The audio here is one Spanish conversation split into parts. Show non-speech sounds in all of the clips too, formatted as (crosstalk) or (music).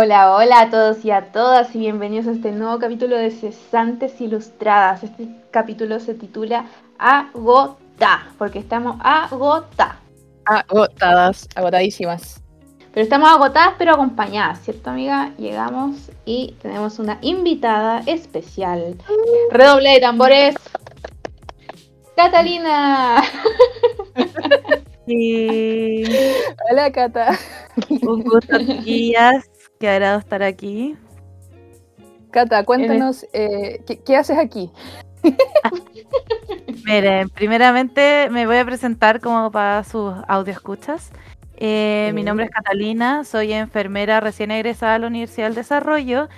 Hola, hola a todos y a todas y bienvenidos a este nuevo capítulo de Cesantes Ilustradas. Este capítulo se titula Agota, porque estamos agota. Agotadas, agotadísimas. Pero estamos agotadas pero acompañadas, ¿cierto amiga? Llegamos y tenemos una invitada especial. Redoble de tambores. Catalina. Sí. Hola, Cata. Un gusto, chiquillas. Qué agrado estar aquí. Cata, cuéntanos, eh, ¿qué, qué haces aquí? (laughs) Miren, primeramente me voy a presentar como para sus audio escuchas. Eh, Mi nombre es Catalina, soy enfermera recién egresada a la Universidad del Desarrollo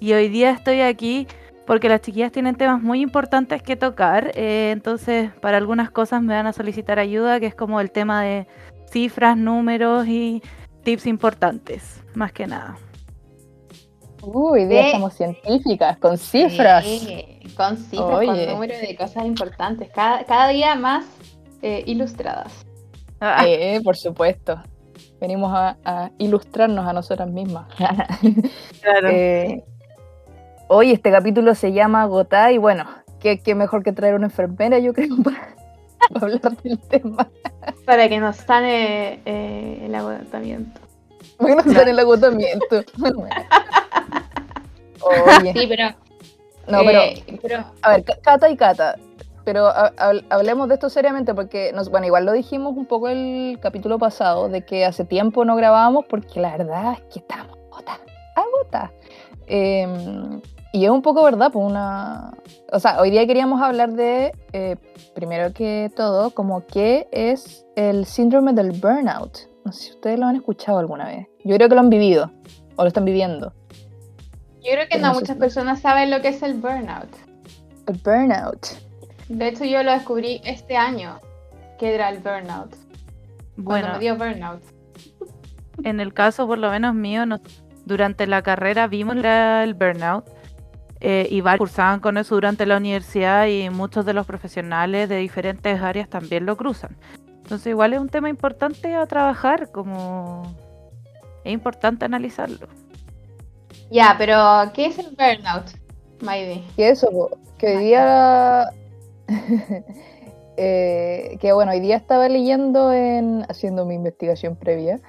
y hoy día estoy aquí porque las chiquillas tienen temas muy importantes que tocar. eh, entonces, para algunas cosas me van a solicitar ayuda, que es como el tema de cifras, números y tips importantes, más que nada. Uy, Sí. estamos científicas, con cifras. Sí, con cifras, Oye. con números de cosas importantes. Cada, cada día más eh, ilustradas. Ah, (laughs) Eh, por supuesto. Venimos a, a ilustrarnos a nosotras mismas. (laughs) claro. Eh, hoy este capítulo se llama Agotá y bueno, qué, qué mejor que traer una enfermera, yo creo, (laughs) para, para hablar del tema. Para que nos sane eh, el agotamiento. Porque no está en el agotamiento. Oye, Sí, pero. no, pero eh, pero A ver, Ca- Cata y Cata, pero ha- hab- hablemos de esto seriamente porque, nos, bueno, igual lo dijimos un poco el capítulo pasado, de que hace tiempo no grabábamos porque la verdad es que estamos agotadas, agotadas. Em, y es un poco verdad, pues una... O sea, hoy día queríamos hablar de, eh, primero que todo, como qué es el síndrome del burnout. No sé si ustedes lo han escuchado alguna vez. Yo creo que lo han vivido, o lo están viviendo. Yo creo que no muchas personas saben lo que es el burnout. El burnout. De hecho, yo lo descubrí este año, que era el burnout. Cuando bueno, me dio burnout. en el caso por lo menos mío, nos- durante la carrera vimos la- el burnout eh, y varios cursaban con eso durante la universidad y muchos de los profesionales de diferentes áreas también lo cruzan. Entonces igual es un tema importante a trabajar, como es importante analizarlo. Ya, pero ¿qué es el burnout, Maybe? que eso, que hoy día, (laughs) eh, que bueno, hoy día estaba leyendo, en, haciendo mi investigación previa,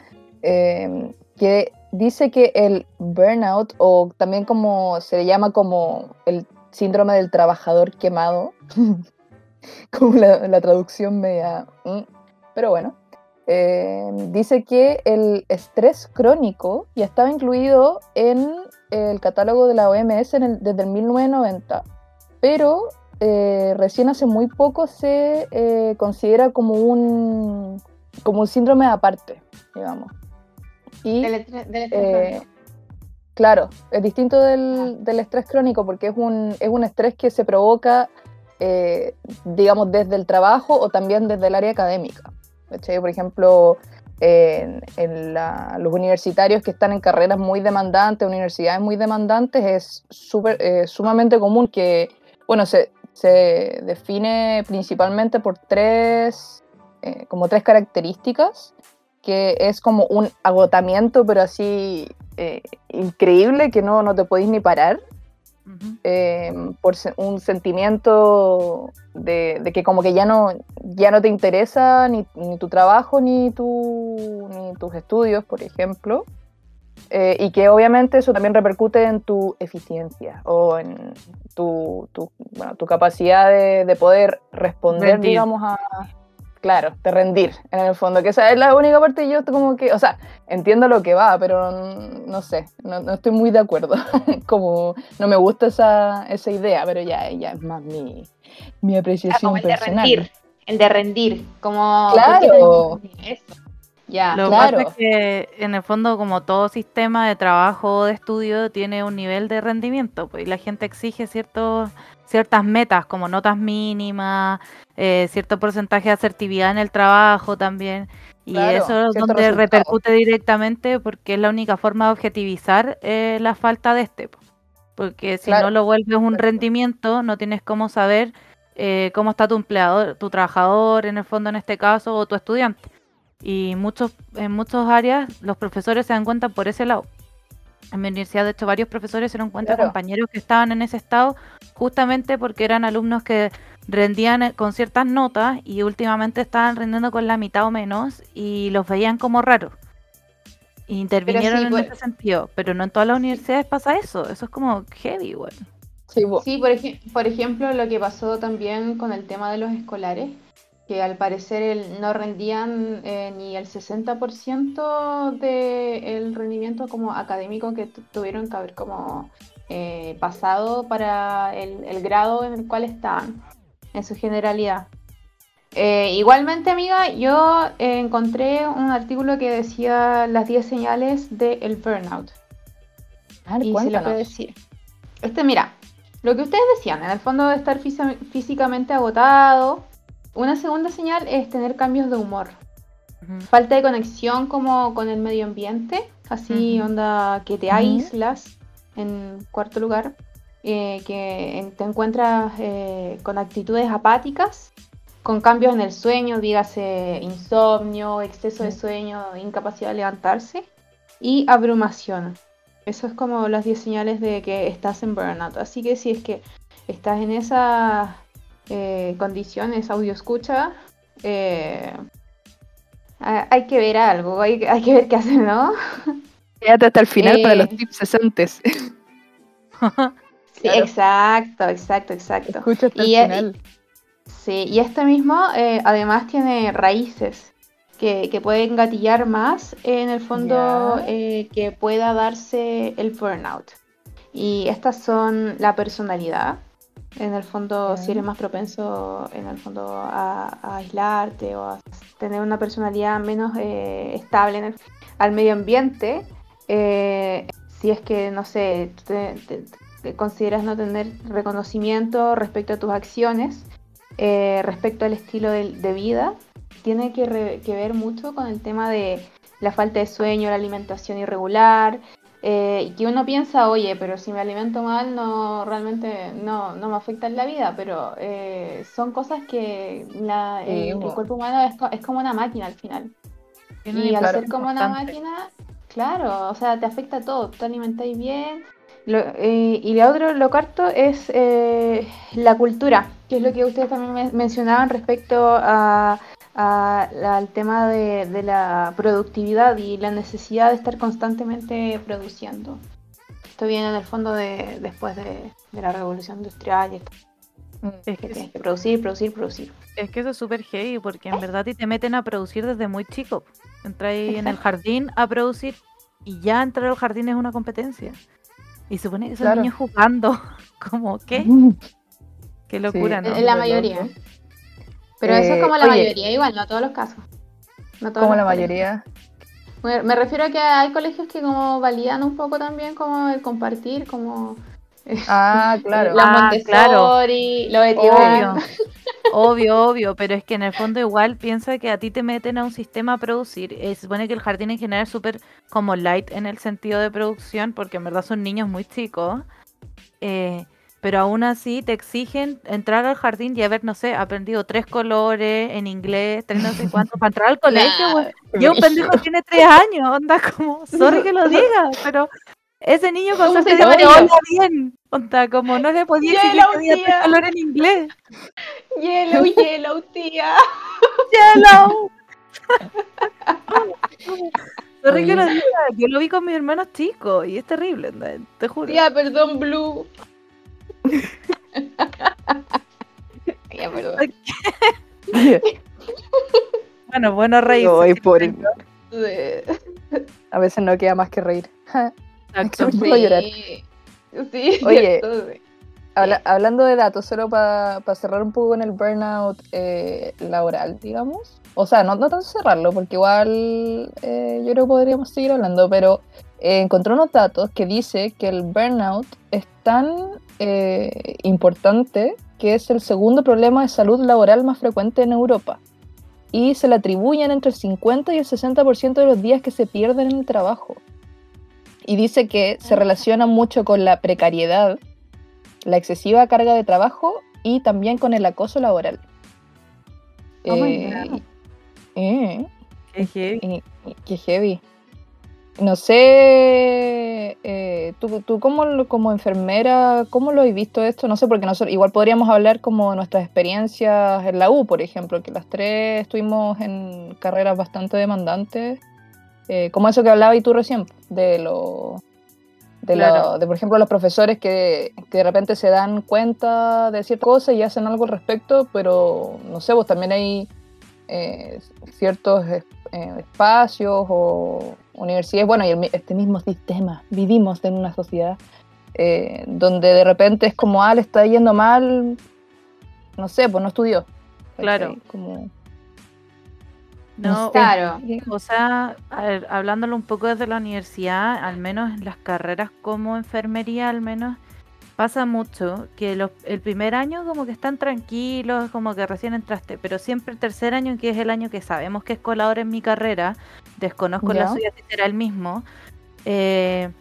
eh, que dice que el burnout, o también como se le llama como el síndrome del trabajador quemado, (laughs) como la, traducción media, mm, pero bueno, eh, dice que el estrés crónico ya estaba incluido en el catálogo de la OMS en el- desde el 1990, pero eh, recién hace muy poco se eh, considera como un, como un síndrome aparte, digamos. Y Del, estre- del estrés eh, crónico. claro, es distinto del, del estrés crónico porque es un, es un estrés que se provoca, eh, digamos, desde el trabajo o también desde el área académica. Por ejemplo, en, en la- los universitarios que están en carreras muy demandantes, universidades muy demandantes, es súper, eh, sumamente común que, bueno, se, se define principalmente por tres, eh, como tres características que es como un agotamiento, pero así eh, increíble, que no, no te podéis ni parar, Eh, por un sentimiento de, de que como que ya no, ya no te interesa ni, ni tu trabajo ni, tu, ni tus estudios, por ejemplo. Eh, y que obviamente eso también repercute en tu eficiencia o en tu, tu, bueno, tu capacidad de, de poder responder, digamos, a... Claro, de rendir, en el fondo, que esa es la única parte que yo como que, o sea, entiendo lo que va, pero no sé, no, no estoy muy de acuerdo, (laughs) como no me gusta esa, esa idea, pero ya, ya es más mi, mi apreciación como el de personal. rendir. El de rendir. Como. Claro. Eso. Ya. Lo que claro. pasa es que en el fondo como todo sistema de trabajo o de estudio tiene un nivel de rendimiento, pues y la gente exige ciertos, ciertas metas como notas mínimas, eh, cierto porcentaje de asertividad en el trabajo también. Y Claro, eso es donde resultado. repercute directamente porque es la única forma de objetivizar eh, la falta de este. po. Porque si Claro. no lo vuelves un rendimiento, no tienes cómo saber eh, cómo está tu empleador, tu trabajador en el fondo en este caso, o tu estudiante. Y muchos, en muchas áreas los profesores se dan cuenta por ese lado. En mi universidad, de hecho, varios profesores se dieron cuenta, Claro. compañeros que estaban en ese estado, justamente porque eran alumnos que rendían eh, con ciertas notas y últimamente estaban rindiendo con la mitad o menos y los veían como raros. Y intervinieron sí, en pues- ese sentido, pero no en todas las universidades pasa eso. Eso es como heavy, igual. Sí, po. Sí, por, ej- por ejemplo, lo que pasó también con el tema de los escolares, que al parecer el- no rendían eh, ni el 60% del rendimiento como académico que tu- tuvieron que haber como eh, pasado para el, el grado en el cual estaban, en su generalidad. Eh, igualmente, amiga, yo encontré un artículo que decía las 10 señales del burnout. A ver, Y se puede cuéntanos. decir. Este, mira, lo que ustedes decían, en el fondo de estar físi- físicamente agotado. Una segunda señal es tener cambios de humor. Falta de conexión como con el medio ambiente, así onda que te aíslas. En cuarto lugar, eh, que te encuentras eh, con actitudes apáticas, con cambios en el sueño, dígase insomnio, exceso de sueño, incapacidad de levantarse y abrumación. Eso es como las 10 señales de que estás en burnout. Así que si es que estás en esas eh, condiciones, audio escucha, eh, ha- hay que ver algo, hay, hay que ver qué hacer, ¿no? (laughs) Quédate hasta el final para Eh. los tips cesantes. (laughs) Sí, Claro. exacto, exacto, exacto. Escucha hasta Y, el eh, final. Sí, y este mismo eh, además tiene raíces que, que pueden gatillar más en el fondo eh, que pueda darse el burnout. Y estas son la personalidad. En el fondo, si eres más propenso en el fondo a, a aislarte o a tener una personalidad menos eh, estable en el- al medio ambiente, eh, si es que, no sé, te- te- te consideras no tener reconocimiento respecto a tus acciones, eh, respecto al estilo de, de vida, tiene que, re- que ver mucho con el tema de la falta de sueño, la alimentación irregular, eh, que uno piensa, oye, pero si me alimento mal, no realmente no, no me afecta en la vida, pero eh, son cosas que la- Sí, el, cuerpo humano es, es como una máquina al final. Y al ser como una máquina, claro, o sea, te afecta todo, te alimentáis bien. Lo- eh, y lo otro, lo cuarto, es eh, la cultura, que es lo que ustedes también me- mencionaban respecto a, a- al tema de, de la productividad y la necesidad de estar constantemente produciendo. Esto viene en el fondo de después de, de la revolución industrial y esto, Mm. Es que que, tienes que producir, producir, producir. es que eso es súper heavy porque en verdad a ti te meten a producir desde muy chico. Ahí en el jardín a producir y ya entrar al jardín es una competencia. Y se supone que son Claro. niños jugando. (laughs) como, ¿qué? (laughs) Qué locura, Sí, ¿no? En la mayoría. Pero eso es Eh, como la oye. mayoría, igual, no todos los casos. No todos Como los la colegios. mayoría. Me, me refiero a que hay colegios que como validan un poco también como el compartir, como Ah, (laughs) claro. la Ah, claro. Montessori, lo de Obvio, obvio, obvio, pero es que en el fondo igual piensa que a ti te meten a un sistema a producir. Eh, se supone que el jardín en general es súper como light en el sentido de producción, porque en verdad son niños muy chicos. eh, pero aún así te exigen entrar al jardín y haber, no sé, aprendido tres colores en inglés, tres no sé cuánto, para entrar al (laughs) colegio, Nah, güey. Y un pendejo tiene tres años, onda como, sorry que lo diga, pero ese niño con ¿Cómo suerte niño? hola bien, onda como no le podía Yellow, que diga tres colores en inglés. Yellow, yellow, tía. (laughs) Yellow. (laughs) Sorry que lo diga, yo lo vi con mis hermanos chicos y es terrible, te juro. Tía, perdón, Blue. Perdón. Bueno, bueno, reír. A veces no queda más que reír. (laughs) Exacto. Sí. Puedo llorar. Sí, Oye. cierto, sí. Habla- hablando de datos, solo para cerrar un poco con el burnout eh, laboral, digamos. O sea, no, no tanto cerrarlo, porque igual eh, yo creo que podríamos seguir hablando, pero eh, encontré unos datos que dice que el burnout es tan eh, importante que es el segundo problema de salud laboral más frecuente en Europa. Y se le atribuyen entre el 50 y el 60% de los días que se pierden en el trabajo. Y dice que se relaciona mucho con la precariedad, la excesiva carga de trabajo y también con el acoso laboral. Oh Eh, eh, Qué heavy. eh, qué heavy. No sé, eh, tú, tú como, como enfermera, ¿cómo lo has visto esto? No sé, porque nosotros igual podríamos hablar como de nuestras experiencias en la U, por ejemplo, que las tres estuvimos en carreras bastante demandantes, eh, como eso que hablaba y tú recién, de lo... De, Claro. de, por ejemplo, los profesores que, que de repente se dan cuenta de ciertas cosas y hacen algo al respecto, pero no sé, pues también hay eh, ciertos eh, espacios o universidades, bueno, y el este mismo sistema, vivimos en una sociedad eh, donde de repente es como, ah, le está yendo mal, no sé, pues no estudió. Claro. Como, No, sé. Claro. O sea, ver, hablándolo un poco desde la universidad, al menos en las carreras como enfermería, al menos pasa mucho que los- el primer año como que están tranquilos, como que recién entraste, pero siempre el tercer año, que es el año que sabemos que es colador en mi carrera, desconozco la Ya. suya si será el mismo, eh,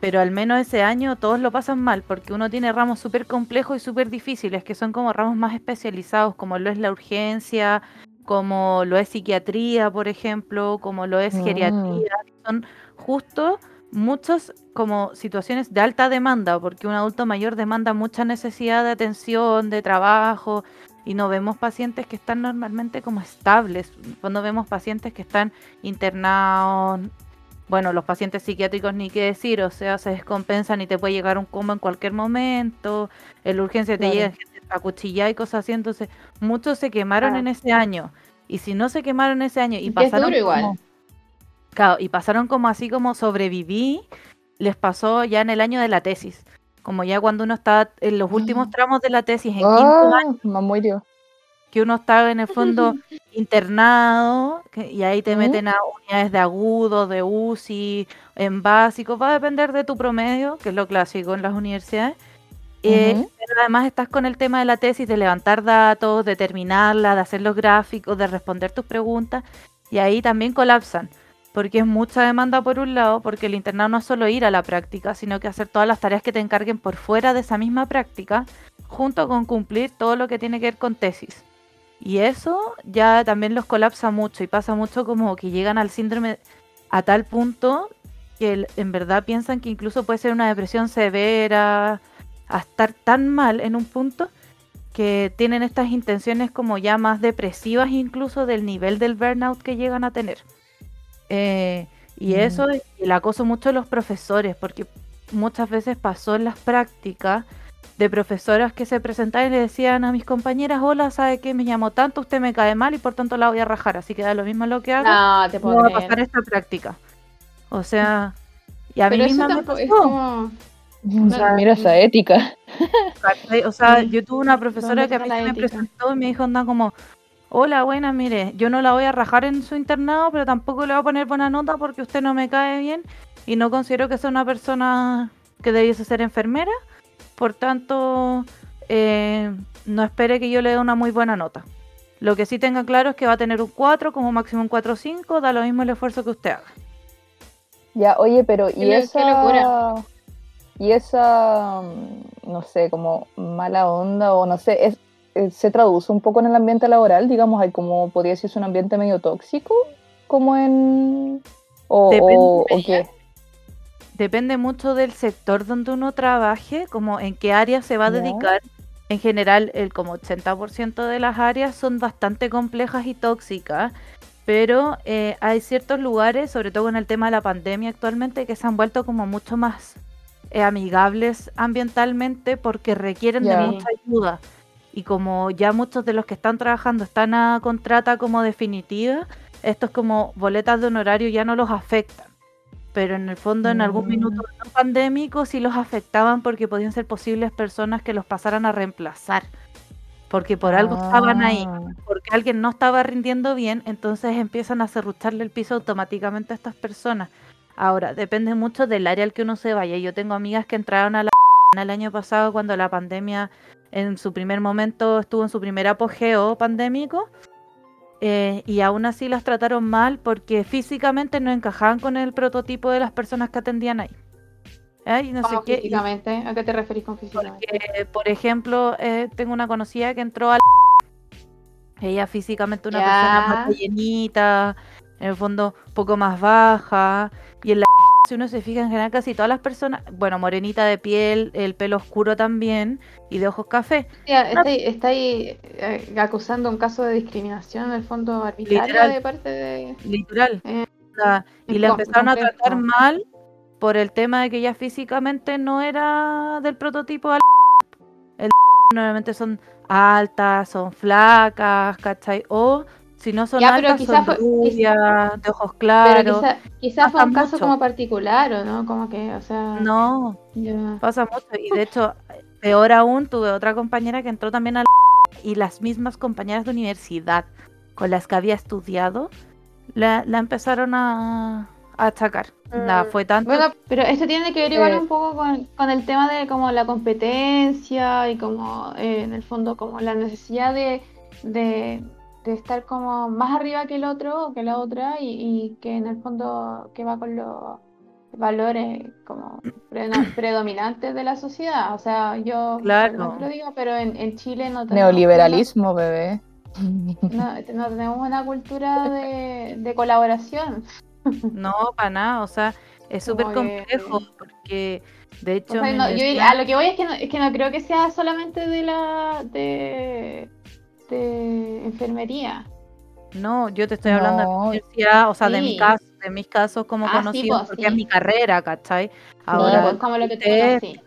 pero al menos ese año todos lo pasan mal, porque uno tiene ramos súper complejos y súper difíciles, que son como ramos más especializados, como lo es la urgencia, como lo es psiquiatría, por ejemplo, como lo es geriatría, que son justo muchas como situaciones de alta demanda, porque un adulto mayor demanda mucha necesidad de atención, de trabajo, y no vemos pacientes que están normalmente como estables, cuando vemos pacientes que están internados, bueno, los pacientes psiquiátricos ni qué decir, o sea, se descompensan y te puede llegar un coma en cualquier momento, en la urgencia te Claro. llega gente acuchillada y cosas así, entonces muchos se quemaron en ese año, y si no se quemaron ese año y pasaron igual. como- Claro, y pasaron como así como sobreviví, les pasó ya en el año de la tesis. Como ya cuando uno está en los últimos Ah. tramos de la tesis, en quinto año, ah, me muero. que uno está en el fondo (laughs) internado, que- y ahí te ¿Mm? meten a unidades de agudo, de UCI, en básico, va a depender de tu promedio, que es lo clásico en las universidades. Eh, pero además estás con el tema de la tesis, de levantar datos, de terminarla, de hacer los gráficos, de responder tus preguntas, y ahí también colapsan, porque es mucha demanda por un lado, porque el internado no es solo ir a la práctica, sino que hacer todas las tareas que te encarguen por fuera de esa misma práctica, junto con cumplir todo lo que tiene que ver con tesis. Y eso ya también los colapsa mucho y pasa mucho como que llegan al síndrome a tal punto que en verdad piensan que incluso puede ser una depresión severa, a estar tan mal en un punto que tienen estas intenciones como ya más depresivas incluso del nivel del burnout que llegan a tener. Eh, y Mm. eso, es el acoso mucho de los profesores, porque muchas veces pasó en las prácticas de profesoras que se presentaban y le decían a mis compañeras, hola, ¿sabe qué? Me llamó tanto, usted me cae mal y por tanto la voy a rajar, así que da lo mismo lo que haga, No, te no va a pasar esta práctica. O sea, y a Pero mí misma me es pasó. como. O sea, mira esa ética. O sea, yo tuve una profesora ¿Dónde que a mí me ética? presentó y me dijo, anda como, hola, buena, mire, yo no la voy a rajar en su internado, pero tampoco le voy a poner buena nota porque usted no me cae bien y no considero que sea una persona que debiese ser enfermera, por tanto, eh, no espere que yo le dé una muy buena nota. Lo que sí tenga claro es que va a tener un 4, como máximo un 4 o 5, da lo mismo el esfuerzo que usted haga. Ya, oye, pero y qué esa locura. y esa mm, no sé, como mala onda o no sé, es, eh, se traduce un poco en el ambiente laboral, digamos, hay como podría decirse un ambiente medio tóxico, como en o, qué. Depende mucho del sector donde uno trabaje, como en qué área se va a dedicar. En general, el como 80% de las áreas son bastante complejas y tóxicas, pero eh, hay ciertos lugares, sobre todo con el tema de la pandemia actualmente, que se han vuelto como mucho más eh, amigables ambientalmente porque requieren de mucha ayuda. Y como ya muchos de los que están trabajando están a contrata como definitiva, estos como boletas de honorario ya no los afectan. Pero en el fondo, en algún Mm. minuto no pandémico, sí los afectaban porque podían ser posibles personas que los pasaran a reemplazar. Porque por algo estaban ahí Ah, porque alguien no estaba rindiendo bien, entonces empiezan a cerrucharle el piso automáticamente a estas personas. Ahora, depende mucho del área al que uno se vaya. Yo tengo amigas que entraron a la (laughs) el año pasado cuando la pandemia en su primer momento estuvo en su primer apogeo pandémico eh, y aún así las trataron mal porque físicamente no encajaban con el prototipo de las personas que atendían ahí. No sé ¿Cómo qué, y- físicamente? ¿A qué te referís con físicamente? porque, por ejemplo, eh, tengo una conocida que entró a la... (laughs) Ella físicamente una Ya. persona más rellenita, en el fondo un poco más baja. Y en la si uno se fija en general casi todas las personas, bueno, morenita de piel, el pelo oscuro también y de ojos café. está, ahí, está ahí eh, acusando un caso de discriminación en el fondo arbitrario de parte de... Literal. Eh, y la empezaron a tratar mal por el tema de que ella físicamente no era del prototipo al el normalmente son altas, son flacas, ¿cachai? O si no son altas, son rubias, de ojos claros. Pero quizás fue un caso como particular, ¿o no? Como que, o sea... No, pasa mucho. Y de hecho, peor aún, tuve otra compañera que entró también al y las mismas compañeras de universidad con las que había estudiado la, la empezaron a, a atacar. Mm. fue tanto. Bueno, pero esto tiene que ver igual eh. un poco con, el tema de como la competencia y como eh, en el fondo como la necesidad de, de, estar como más arriba que el otro o que la otra y, que en el fondo que va con los valores como (clears throat) predominantes de la sociedad. O sea, yo no lo digo, pero en, en Chile no tenemos... Neoliberalismo, bebé. (laughs) No, no, tenemos una cultura de, de colaboración. (laughs) No, para nada, o sea, es súper complejo porque de hecho... a lo que voy es que, no, es que no creo que sea solamente de la... de, de enfermería. No, yo te estoy hablando de mi universidad, o sea, de mi caso, de mis casos como ah, conocidos, pues, porque es mi carrera, ¿cachai? Ahora, pues, como lo que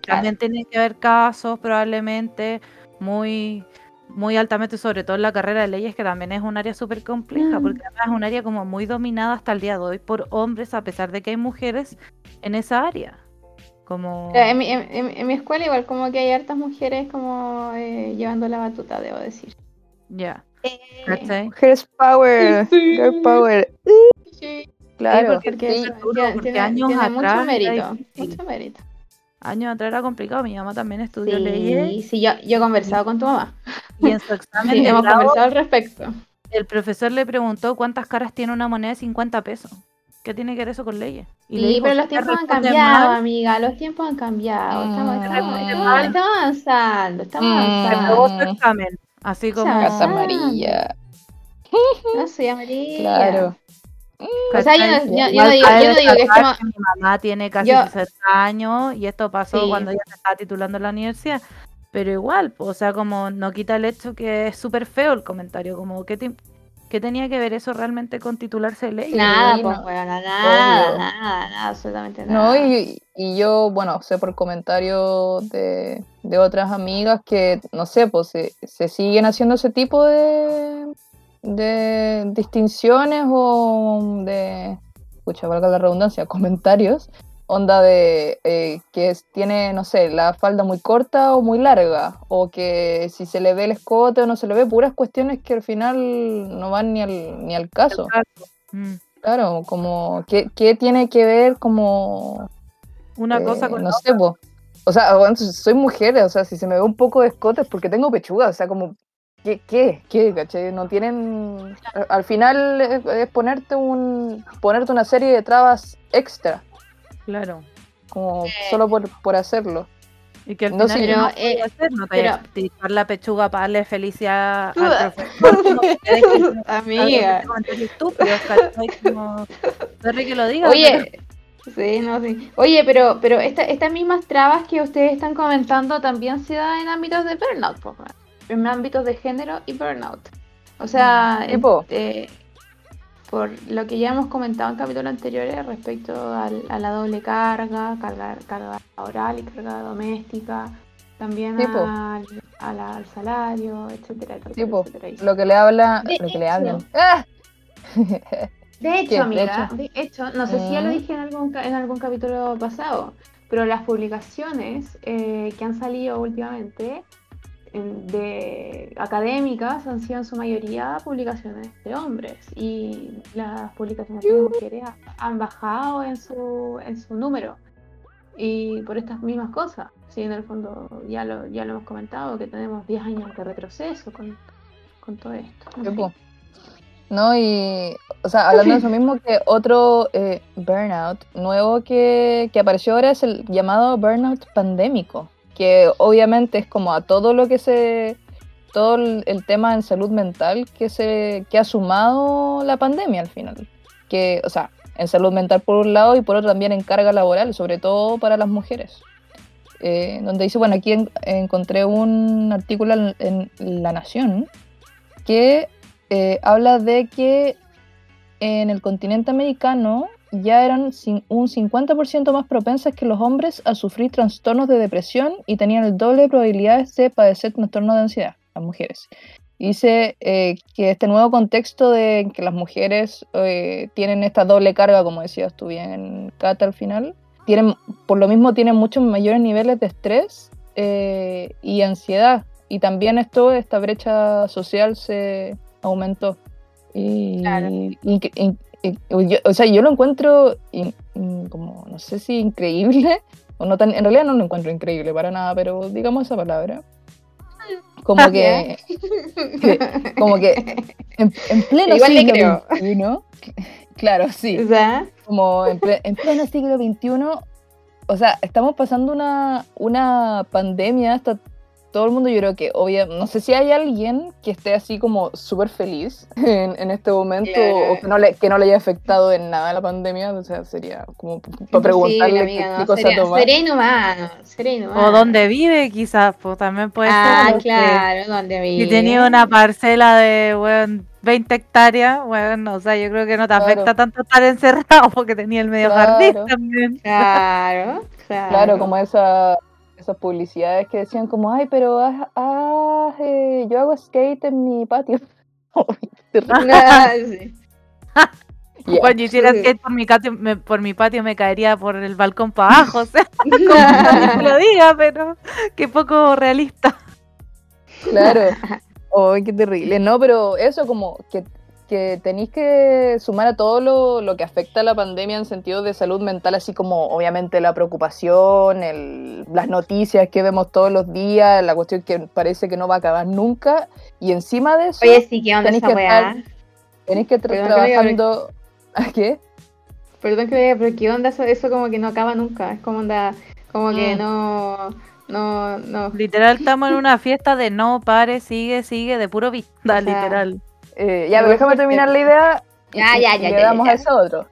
también tiene que haber casos probablemente muy muy altamente, sobre todo en la carrera de leyes, que también es un área súper compleja, mm. porque además es un área como muy dominada hasta el día de hoy por hombres, a pesar de que hay mujeres en esa área. Como... En mi, en, mi escuela igual como que hay hartas mujeres como eh, llevando la batuta, debo decir. Ya. Eh, Girls Power. (laughs) Girl Power. Sí. Claro, porque, porque, años atrás mucho mérito, mucho mérito años atrás era complicado. Mi mamá también estudió leyes. Sí, yo, yo he conversado con tu mamá. Y en su (laughs) examen. sí, hemos conversado al respecto. El profesor le preguntó cuántas caras tiene una moneda de 50 pesos. ¿Qué tiene que ver eso con leyes? Y sí, pero los tiempos han cambiado, amiga. Los tiempos han cambiado. Estamos, mm. avanzando. Estamos mm. avanzando. Así como. Casa amarilla. No (laughs) soy amarilla. Claro. O sea, yo, no digo, que Mi mamá tiene casi 60 años y esto pasó cuando ella se estaba titulando en la universidad. Pero igual, o sea, como no quita el hecho que es súper feo el comentario. Como, ¿qué, ¿qué tenía que ver eso realmente con titularse ley? Nada, pues, bueno, nada, nada, nada, absolutamente nada. No, y, y yo, bueno, sé por comentarios de, de otras amigas que, no sé, pues se, se siguen haciendo ese tipo de de distinciones o de, escucha, valga la redundancia, comentarios, onda de eh, que tiene, no sé, la falda muy corta o muy larga, o que si se le ve el escote o no se le ve, puras cuestiones que al final no van ni al, ni al caso. Mm. Claro, como, ¿qué, ¿qué, tiene que ver como... Una cosa eh, con No sé, o sea, soy mujer, o sea, si se me ve un poco de escote es porque tengo pechuga, o sea, como ¿Qué? ¿Qué? ¿Qué? No tienen. Al final es, ponerte un. ponerte una serie de trabas extra. Claro. Como solo por, por hacerlo. Y que al no, final no eh, hacer, no te pero, utilizar la pechuga para darle felicidad al profesor. (laughs) Amiga. Estúpidos, como, que lo diga. Oye. Sí, no, sí. Oye, pero, pero esta, estas mismas trabas que ustedes están comentando también se dan en ámbitos de burnout, por favor en ámbitos de género y burnout. O sea, mm, eh, por lo que ya hemos comentado en capítulos anteriores respecto al, a la doble carga, carga, carga oral y carga doméstica, también al, al, salario, etcétera, etcétera, Lo que le habla, lo que le hablan. ¡Ah! (laughs) De hecho, amiga, de hecho, no sé si ya lo mm. dije en algún, en algún capítulo pasado, pero las publicaciones eh, que han salido últimamente de académicas han sido en su mayoría publicaciones de hombres y las publicaciones de mujeres han bajado en su, en su número y por estas mismas cosas. Sí, en el fondo ya lo, ya lo hemos comentado, que tenemos 10 años de retroceso con, todo esto. No, y, o sea, hablando de eso mismo, que otro eh, burnout nuevo que, que apareció ahora es el llamado burnout pandémico que obviamente es como a todo lo que se todo el, tema en salud mental que se que ha sumado la pandemia al final que, o sea, en salud mental por un lado y por otro también en carga laboral, sobre todo para las mujeres. Eh, donde dice, bueno, aquí en- encontré un artículo en, La Nación que eh, habla de que en el continente americano ya eran un 50% más propensas que los hombres a sufrir trastornos de depresión y tenían el doble de probabilidades de padecer trastornos de ansiedad, las mujeres. Dice eh, que este nuevo contexto de que las mujeres eh, tienen esta doble carga, como decías tú bien, Cata, al final, tienen, por lo mismo tienen muchos mayores niveles de estrés eh, y ansiedad. Y también esto, esta brecha social se aumentó. Y, Claro. y- y- yo- o sea, yo lo encuentro in- in- como, no sé si increíble, (laughs) o no tan, en realidad no lo encuentro increíble para nada, pero digamos esa palabra. Como que, que- como que en, en pleno Igual siglo. XXI, claro, sí, O sea, como en, ple- en pleno siglo XXI, o sea, estamos pasando una, una pandemia, hasta todo el mundo yo creo que, obvia, no sé si hay alguien que esté así como súper feliz (laughs) en, en este momento Claro. o que no, le, que no le haya afectado en nada la pandemia, o sea, sería como para preguntarle qué, amiga, qué no, cosa sería- tomar. Seré inhumano, seré inhumano. O donde vive, quizás, pues también puede Ah, ser. porque claro, donde vive. Si tenía una parcela de weón, 20 hectáreas, bueno, o sea, yo creo que no te Claro. afecta tanto estar encerrado (laughs) porque tenía el medio jardín también. Claro, claro. Claro, como esa, esas publicidades que decían como, ay, pero eh, yo hago skate en mi patio. (laughs) Ah, (laughs) sí. (laughs) Cuando hiciera skate por mi, patio, me, por mi patio me caería por el balcón para abajo, o sea, como que lo diga, pero qué poco realista. Claro. Ay, qué terrible. No, pero eso como que, que tenéis que sumar a todo lo, lo que afecta a la pandemia en sentido de salud mental, así como obviamente la preocupación, el- las noticias que vemos todos los días, la cuestión que parece que no va a acabar nunca. Y encima de eso, Oye, sí, ¿qué onda Tenéis esa que weá? estar- tenéis que estar que trabajando... ¿A (laughs) qué? Perdón que me diga, pero ¿qué onda eso? Eso como que no acaba nunca. Es como onda, como que Mm. no, no, no. Literal, estamos en una (laughs) fiesta de no pare, sigue, sigue, de puro vista, O sea, literal. Eh, ya, pero déjame terminar la idea y, Ya, y le damos a eso otro.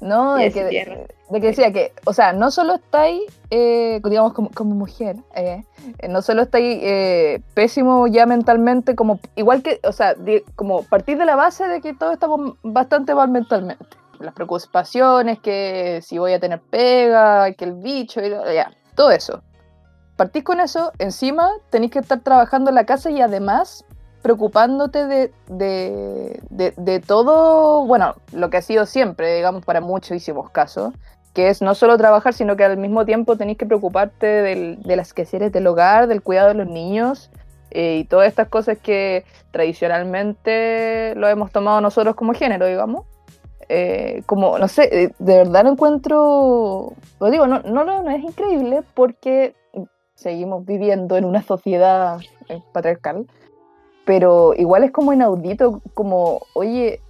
No, de que, de que decía que, o sea, no solo estáis, eh, digamos, como, como mujer, eh, eh, no solo estáis eh, pésimo ya mentalmente, como igual que, o sea, como partir de la base de que todos estamos bastante mal mentalmente. Las preocupaciones, que si voy a tener pega, que el bicho, y, ya, todo eso. Partís con eso, encima tenéis que estar trabajando en la casa y además preocupándote de, de, de- de todo, bueno, lo que ha sido siempre, digamos, para muchísimos casos, que es no solo trabajar, sino que al mismo tiempo tenéis que preocuparte del- de las quehaceres del hogar, del cuidado de los niños eh, y todas estas cosas que tradicionalmente lo hemos tomado nosotros como género, digamos. Eh, como, no sé, eh, de verdad lo encuentro, lo digo, no, no, no, es increíble porque seguimos viviendo en una sociedad eh, patriarcal, pero igual es como inaudito, como, oye,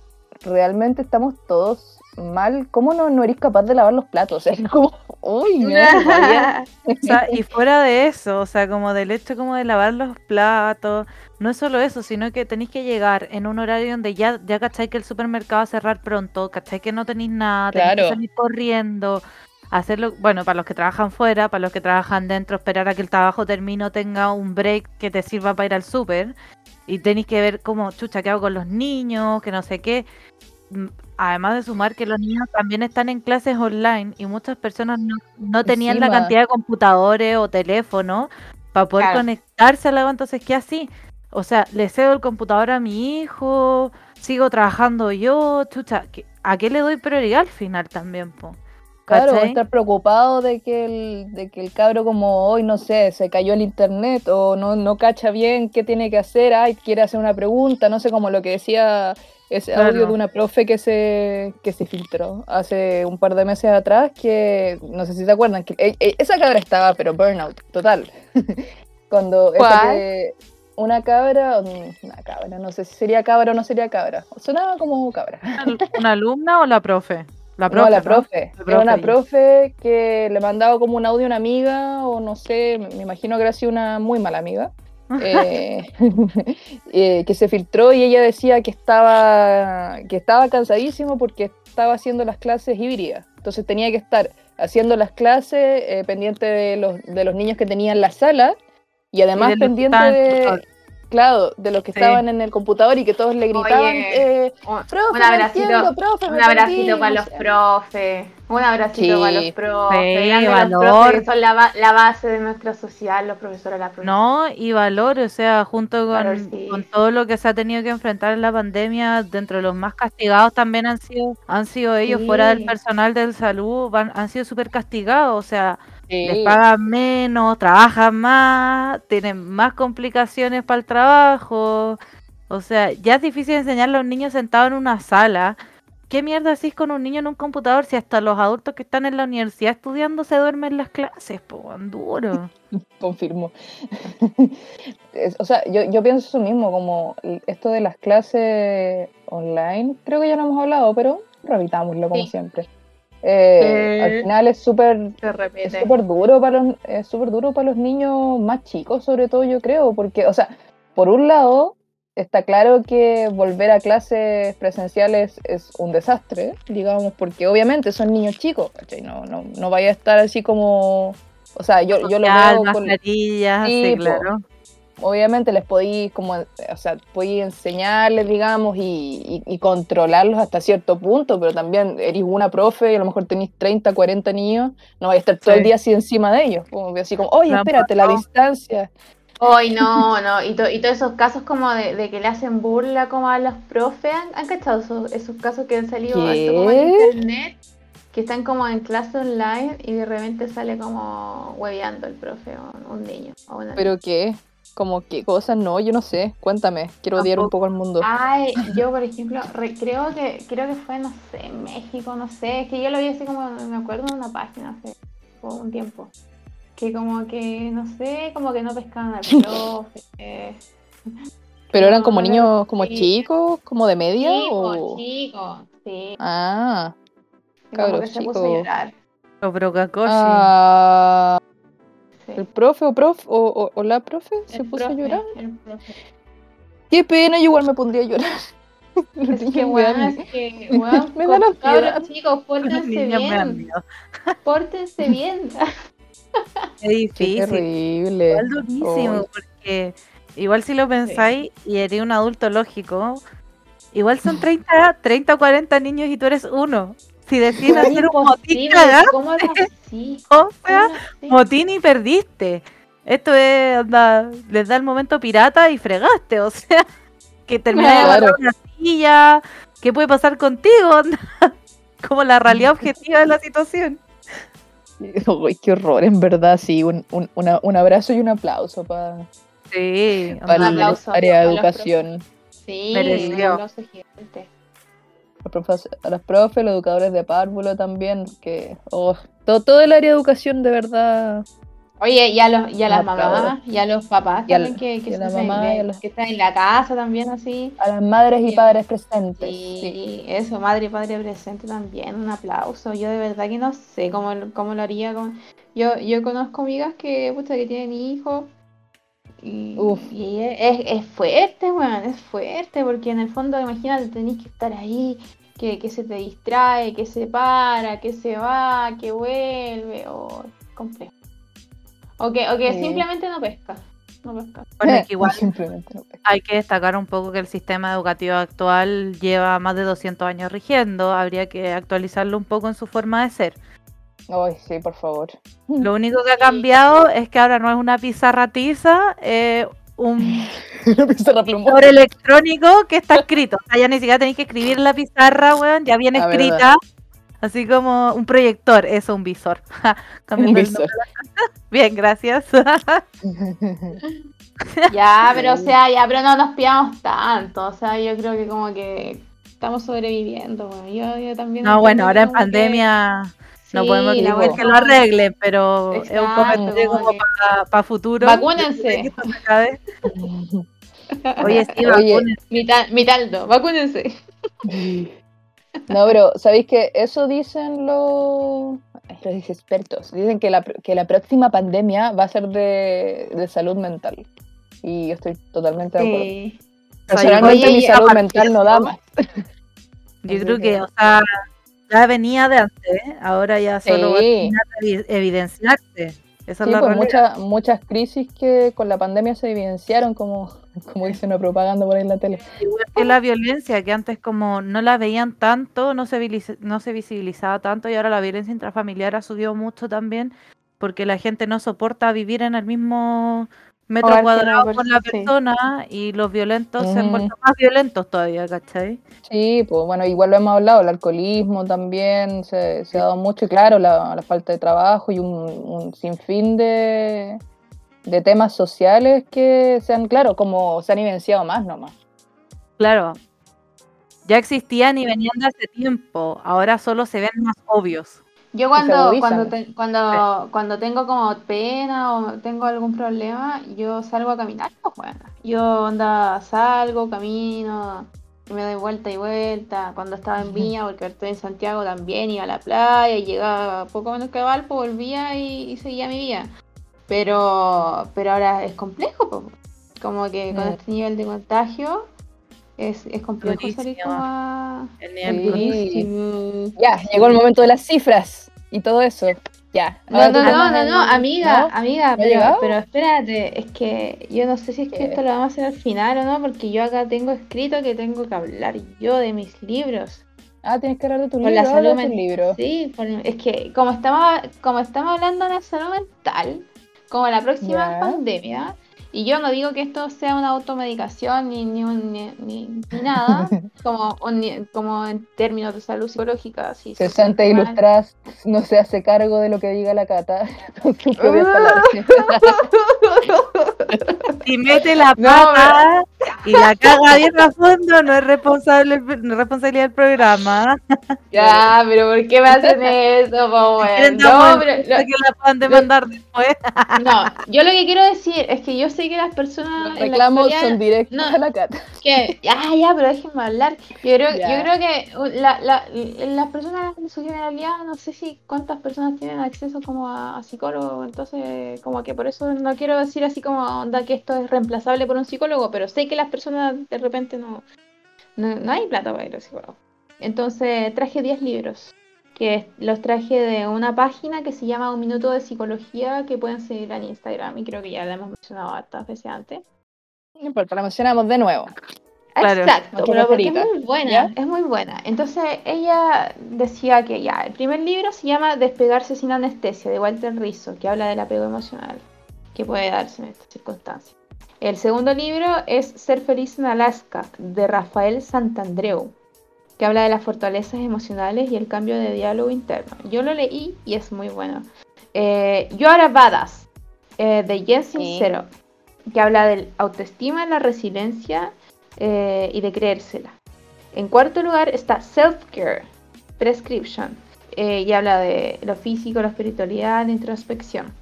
realmente estamos todos mal, ¿cómo no, no eres capaz de lavar los platos? (laughs) O sea, es como, uy. (laughs) O sea, y fuera de eso, o sea, como del hecho como de lavar los platos, no es solo eso, sino que tenéis que llegar en un horario donde ya, ya cacháis que el supermercado va a cerrar pronto, cacháis que no tenéis nada, tenéis Claro. que salir corriendo, hacerlo, bueno, para los que trabajan fuera, para los que trabajan dentro, esperar a que el trabajo termine o tenga un break que te sirva para ir al súper, y tenéis que ver cómo, chucha, ¿qué hago con los niños? Que no sé qué. Mm, Además de sumar que los niños también están en clases online y muchas personas no, no tenían la cantidad de computadores o teléfonos para poder Claro. conectarse a la entonces ¿qué así? O sea, le cedo el computador a mi hijo, sigo trabajando yo, chucha, ¿qué- ¿a qué le doy prioridad al final también, po? Claro, ¿Cachai? estar preocupado de que el, de que el cabro como hoy, no sé, se cayó el internet o no, no cacha bien qué tiene que hacer, ay, quiere hacer una pregunta, no sé, como lo que decía ese Claro. audio de una profe que se, que se filtró hace un par de meses atrás, que no sé si se acuerdan, que e- e- esa cabra estaba, pero burnout, total. (laughs) Cuando esa ¿Cuál? que- una cabra, mm, una cabra, no sé si sería cabra o no sería cabra, sonaba como cabra. ¿Una alumna o la profe? La profe. no, la ¿no? profe. Era una profe. profe que le mandaba como un audio a una amiga, o no sé, me imagino que era así una muy mala amiga. (laughs) eh, (laughs) eh, que se filtró y ella decía que estaba, que estaba cansadísimo porque estaba haciendo las clases híbridas. Entonces tenía que estar haciendo las clases, eh, pendiente de los, de los niños que tenían la sala y además pendiente de. Claro, de los que Sí. estaban en el computador y que todos le gritaban, Oye, eh, Un, profe, un no abracito, entiendo, profe, un abracito perdí", para los profes. Un abracito Sí. para los profes. Sí, los valor. profes, que son la, ba- la base de nuestra sociedad, los profesores, la profesora. No, y valor, o sea, junto con, Valor, sí. con todo lo que se ha tenido que enfrentar en la pandemia, dentro de los más castigados también han sido, han sido ellos, fuera del personal del salud, van- han sido súper castigados, o sea, les Sí. pagan menos, trabajan más, tienen más complicaciones para el trabajo, o sea, ya es difícil enseñarle a un niño sentado en una sala. ¿Qué mierda hacís con un niño en un computador si hasta los adultos que están en la universidad estudiando se duermen en las clases? Po, duro. (laughs) Confirmo. (laughs) O sea, yo, yo pienso eso mismo, como esto de las clases online, creo que ya lo hemos hablado, pero revitámoslo como Sí. siempre. Eh. Al final es súper súper duro para los, es súper duro para los niños más chicos, sobre todo yo creo, porque, o sea, por un lado, está claro que volver a clases presenciales es un desastre, digamos, porque obviamente son niños chicos, ¿cachai? No, no, no vaya a estar así como, o sea, yo, yo lo veo con, Sí, claro. Obviamente les podéis como, o sea, podéis enseñarles, digamos, y, y- y controlarlos hasta cierto punto, pero también eres una profe y a lo mejor tenéis 30, 40 niños, no vais a estar todo el día así encima de ellos, como así como, oye, espérate, la distancia. Hoy no, no, y, to- y todos esos casos como de, de que le hacen burla como a los profes, ¿han, han cachado esos, esos casos que han salido como en internet? Que están como en clase online y de repente sale como hueveando el profe o un niño. O una ¿Pero qué? Como qué cosas, no, yo no sé, cuéntame, quiero odiar un poco al mundo. Ay, (laughs) yo por ejemplo, re- creo que creo que fue, no sé, en México, no sé, es que yo lo vi así como, me acuerdo de una página hace un tiempo, que como que, no sé, como que no pescaban al (laughs) profe. eh, ¿Pero eran como niños como sí. chicos, como de media? Chicos, o... chicos, sí, Ah, cabros que se puso a chicos. llorar. O Procacoshi. ah, sí. ¿el profe o prof o, o- o la profe se El puso profe, a llorar? el profe. Qué pena, yo igual me pondría a llorar. (laughs) Es que, me weón, es que, weón, (laughs) Me dan cabros chicos, pórtense niños me dan bien, miedo. (laughs) pórtense bien. Es Qué difícil. terrible. Igual durísimo, Ay. porque igual si lo pensáis y eres un adulto lógico, igual son 30, 30 o 40 niños y tú eres uno. Si decides hacer un motín, ¿Cómo (laughs) así? o sea, motín y perdiste. Esto es, onda, les da el momento pirata y fregaste, o sea, (laughs) que terminas de Claro. una silla, ¿qué puede pasar contigo? onda? (laughs) Como la realidad objetiva de la situación. Uy, qué horror, en verdad, sí. Un, un, una- un abrazo y un aplauso para Sí, para el aplauso área de educación. Sí, Mereció. un aplauso gigante. A, profes- a los profes, los educadores de párvulo también, que oh, todo, todo el área de educación de verdad. Oye, y a, los, y a las mamás, y a los papás Y también que, que, y a la se- mamá, de- y a los- que están en la casa también así. A las madres y padres presentes. Sí. eso, madre y padre presente también, un aplauso. Yo de verdad que no sé cómo, lo- cómo lo haría. Con... Yo, yo conozco amigas que, pucha, que tienen hijos y, Uf. y es, es fuerte, weón, es fuerte, porque en el fondo, imagínate, tenés que estar ahí, que, que se te distrae, que se para, que se va, que vuelve, o complejo. O que, o que Sí. simplemente no pesca, no pesca. Bueno, es que igual Simplemente no. hay que destacar un poco que el sistema educativo actual lleva más de 200 años rigiendo, habría que actualizarlo un poco en su forma de ser. Ay, sí, por favor. (laughs) Lo único que ha cambiado es que ahora no es una pizarra tiza, es un (laughs) La pizarra plumón. sobre electrónico que está escrito. O sea, ya ni siquiera tenéis que escribir en la pizarra, weón, ya viene La escrita. Así como un proyector, eso, un visor. (laughs) Un visor. Bien, gracias. Ya, pero o sea, ya, pero no nos pillamos tanto. O sea, yo creo que como que estamos sobreviviendo, bueno. Yo, yo también. No, bueno, ahora en que- no podemos decir digo. que lo arreglen, pero es un comentario como que- para futuro. Vacúnense. (laughs) Oye, sí, Oye. vacúnense. Mital- Mitaldo, vacúnense. (laughs) No, pero ¿sabéis que eso dicen los, los expertos? Dicen que la, que la próxima pandemia va a ser de, de salud mental. Y yo estoy totalmente de acuerdo. Sí. Personalmente Oye, mi salud mental no da más. (laughs) Yo creo que- que, o sea, ya venía de antes, ¿eh? ahora ya solo va a Sí. de evi- evidenciarse. Esa Sí, es la pues realidad. muchas crisis que con la pandemia se evidenciaron, como, (laughs) como dice una propaganda por ahí en la tele. Igual que la violencia, que antes como no la veían tanto, no se, no se visibilizaba tanto y ahora la violencia intrafamiliar ha subido mucho también porque la gente no soporta vivir en el mismo metro cuadrado con la sí. persona y los violentos se han vuelto más violentos todavía, ¿cachai? Sí, pues bueno, igual lo hemos hablado, el alcoholismo también se, se ha dado mucho, y claro, la, la falta de trabajo y un, un sinfín de, de temas sociales que se han, claro, como se han evidenciado más nomás. Claro. Ya existían y venían de hace tiempo, ahora solo se ven más obvios. Yo cuando, cuando, te- cuando, cuando tengo como pena o tengo algún problema, yo salgo a caminar, pues bueno. Yo onda, salgo, camino, y me doy vuelta y vuelta. Cuando estaba en Viña, porque estoy en Santiago también, iba a la playa, y llegaba poco menos que a Valpo, volvía y, y seguía mi vida. Pero, pero ahora es complejo, pues. como que con este nivel de contagio es, es complejo salir Durísimo. como a... Sí. Ya, llegó el momento de las cifras y todo eso. Ya. No, no, no, no, no, amiga, ¿No? amiga, ¿No ha pero, pero espérate, es que yo no sé si es que ¿Qué? esto lo vamos a hacer al final o no, porque yo acá tengo escrito que tengo que hablar yo de mis libros. Ah, tienes que hablar de tu Por libro. la salud de tu mental. libro. Sí, por- es que como estamos, como estamos hablando de la salud mental, como la próxima pandemia, y yo no digo que esto sea una automedicación ni, ni, un- ni, ni- ni nada, (laughs) como, un- ni- como en términos de salud psicológica. Si se 60 siente mal. ilustradas no se hace cargo de lo que diga la cata. (laughs) (laughs) Si mete la No, pata y la caga bien a fondo, no es responsable, no es responsabilidad del programa. Ya, pero ¿por qué me hacen eso, po, No, pero lo- que la puedan demandar después. no, yo lo que quiero decir es que yo sé que las personas Los la reclamos son directos no. a la cata. que ya, ya, pero déjenme hablar. Yo creo, Ya. yo creo que uh, la, la- las personas en su generalidad, no sé si cuántas personas tienen acceso como a, a psicólogo, entonces como que por eso no quiero decir así como onda que esto es reemplazable por un psicólogo, pero sé que las personas de repente no, no, no hay plata para ir al psicólogo. Entonces traje 10 libros, que los traje de una página que se llama Un Minuto de Psicología, que pueden seguir en Instagram, y creo que ya la hemos mencionado hartas veces antes. No importa, la mencionamos de nuevo. Claro, Exacto, pero porque es muy buena, ¿ya? es muy buena. Entonces ella decía que ya, el primer libro se llama Despegarse sin anestesia, de Walter Rizzo, que habla del apego emocional que puede darse en estas circunstancias. El segundo libro es Ser feliz en Alaska, de Rafael Santandreu, que habla de las fortalezas emocionales y el cambio de diálogo interno. Yo lo leí y es muy bueno. Eh, Yo ahora Badass, eh, de Jen Sí. Sincero, que habla del autoestima, la resiliencia eh, y de creérsela. En cuarto lugar está Self-Care, Prescription, eh, y habla de lo físico, la espiritualidad, la introspección.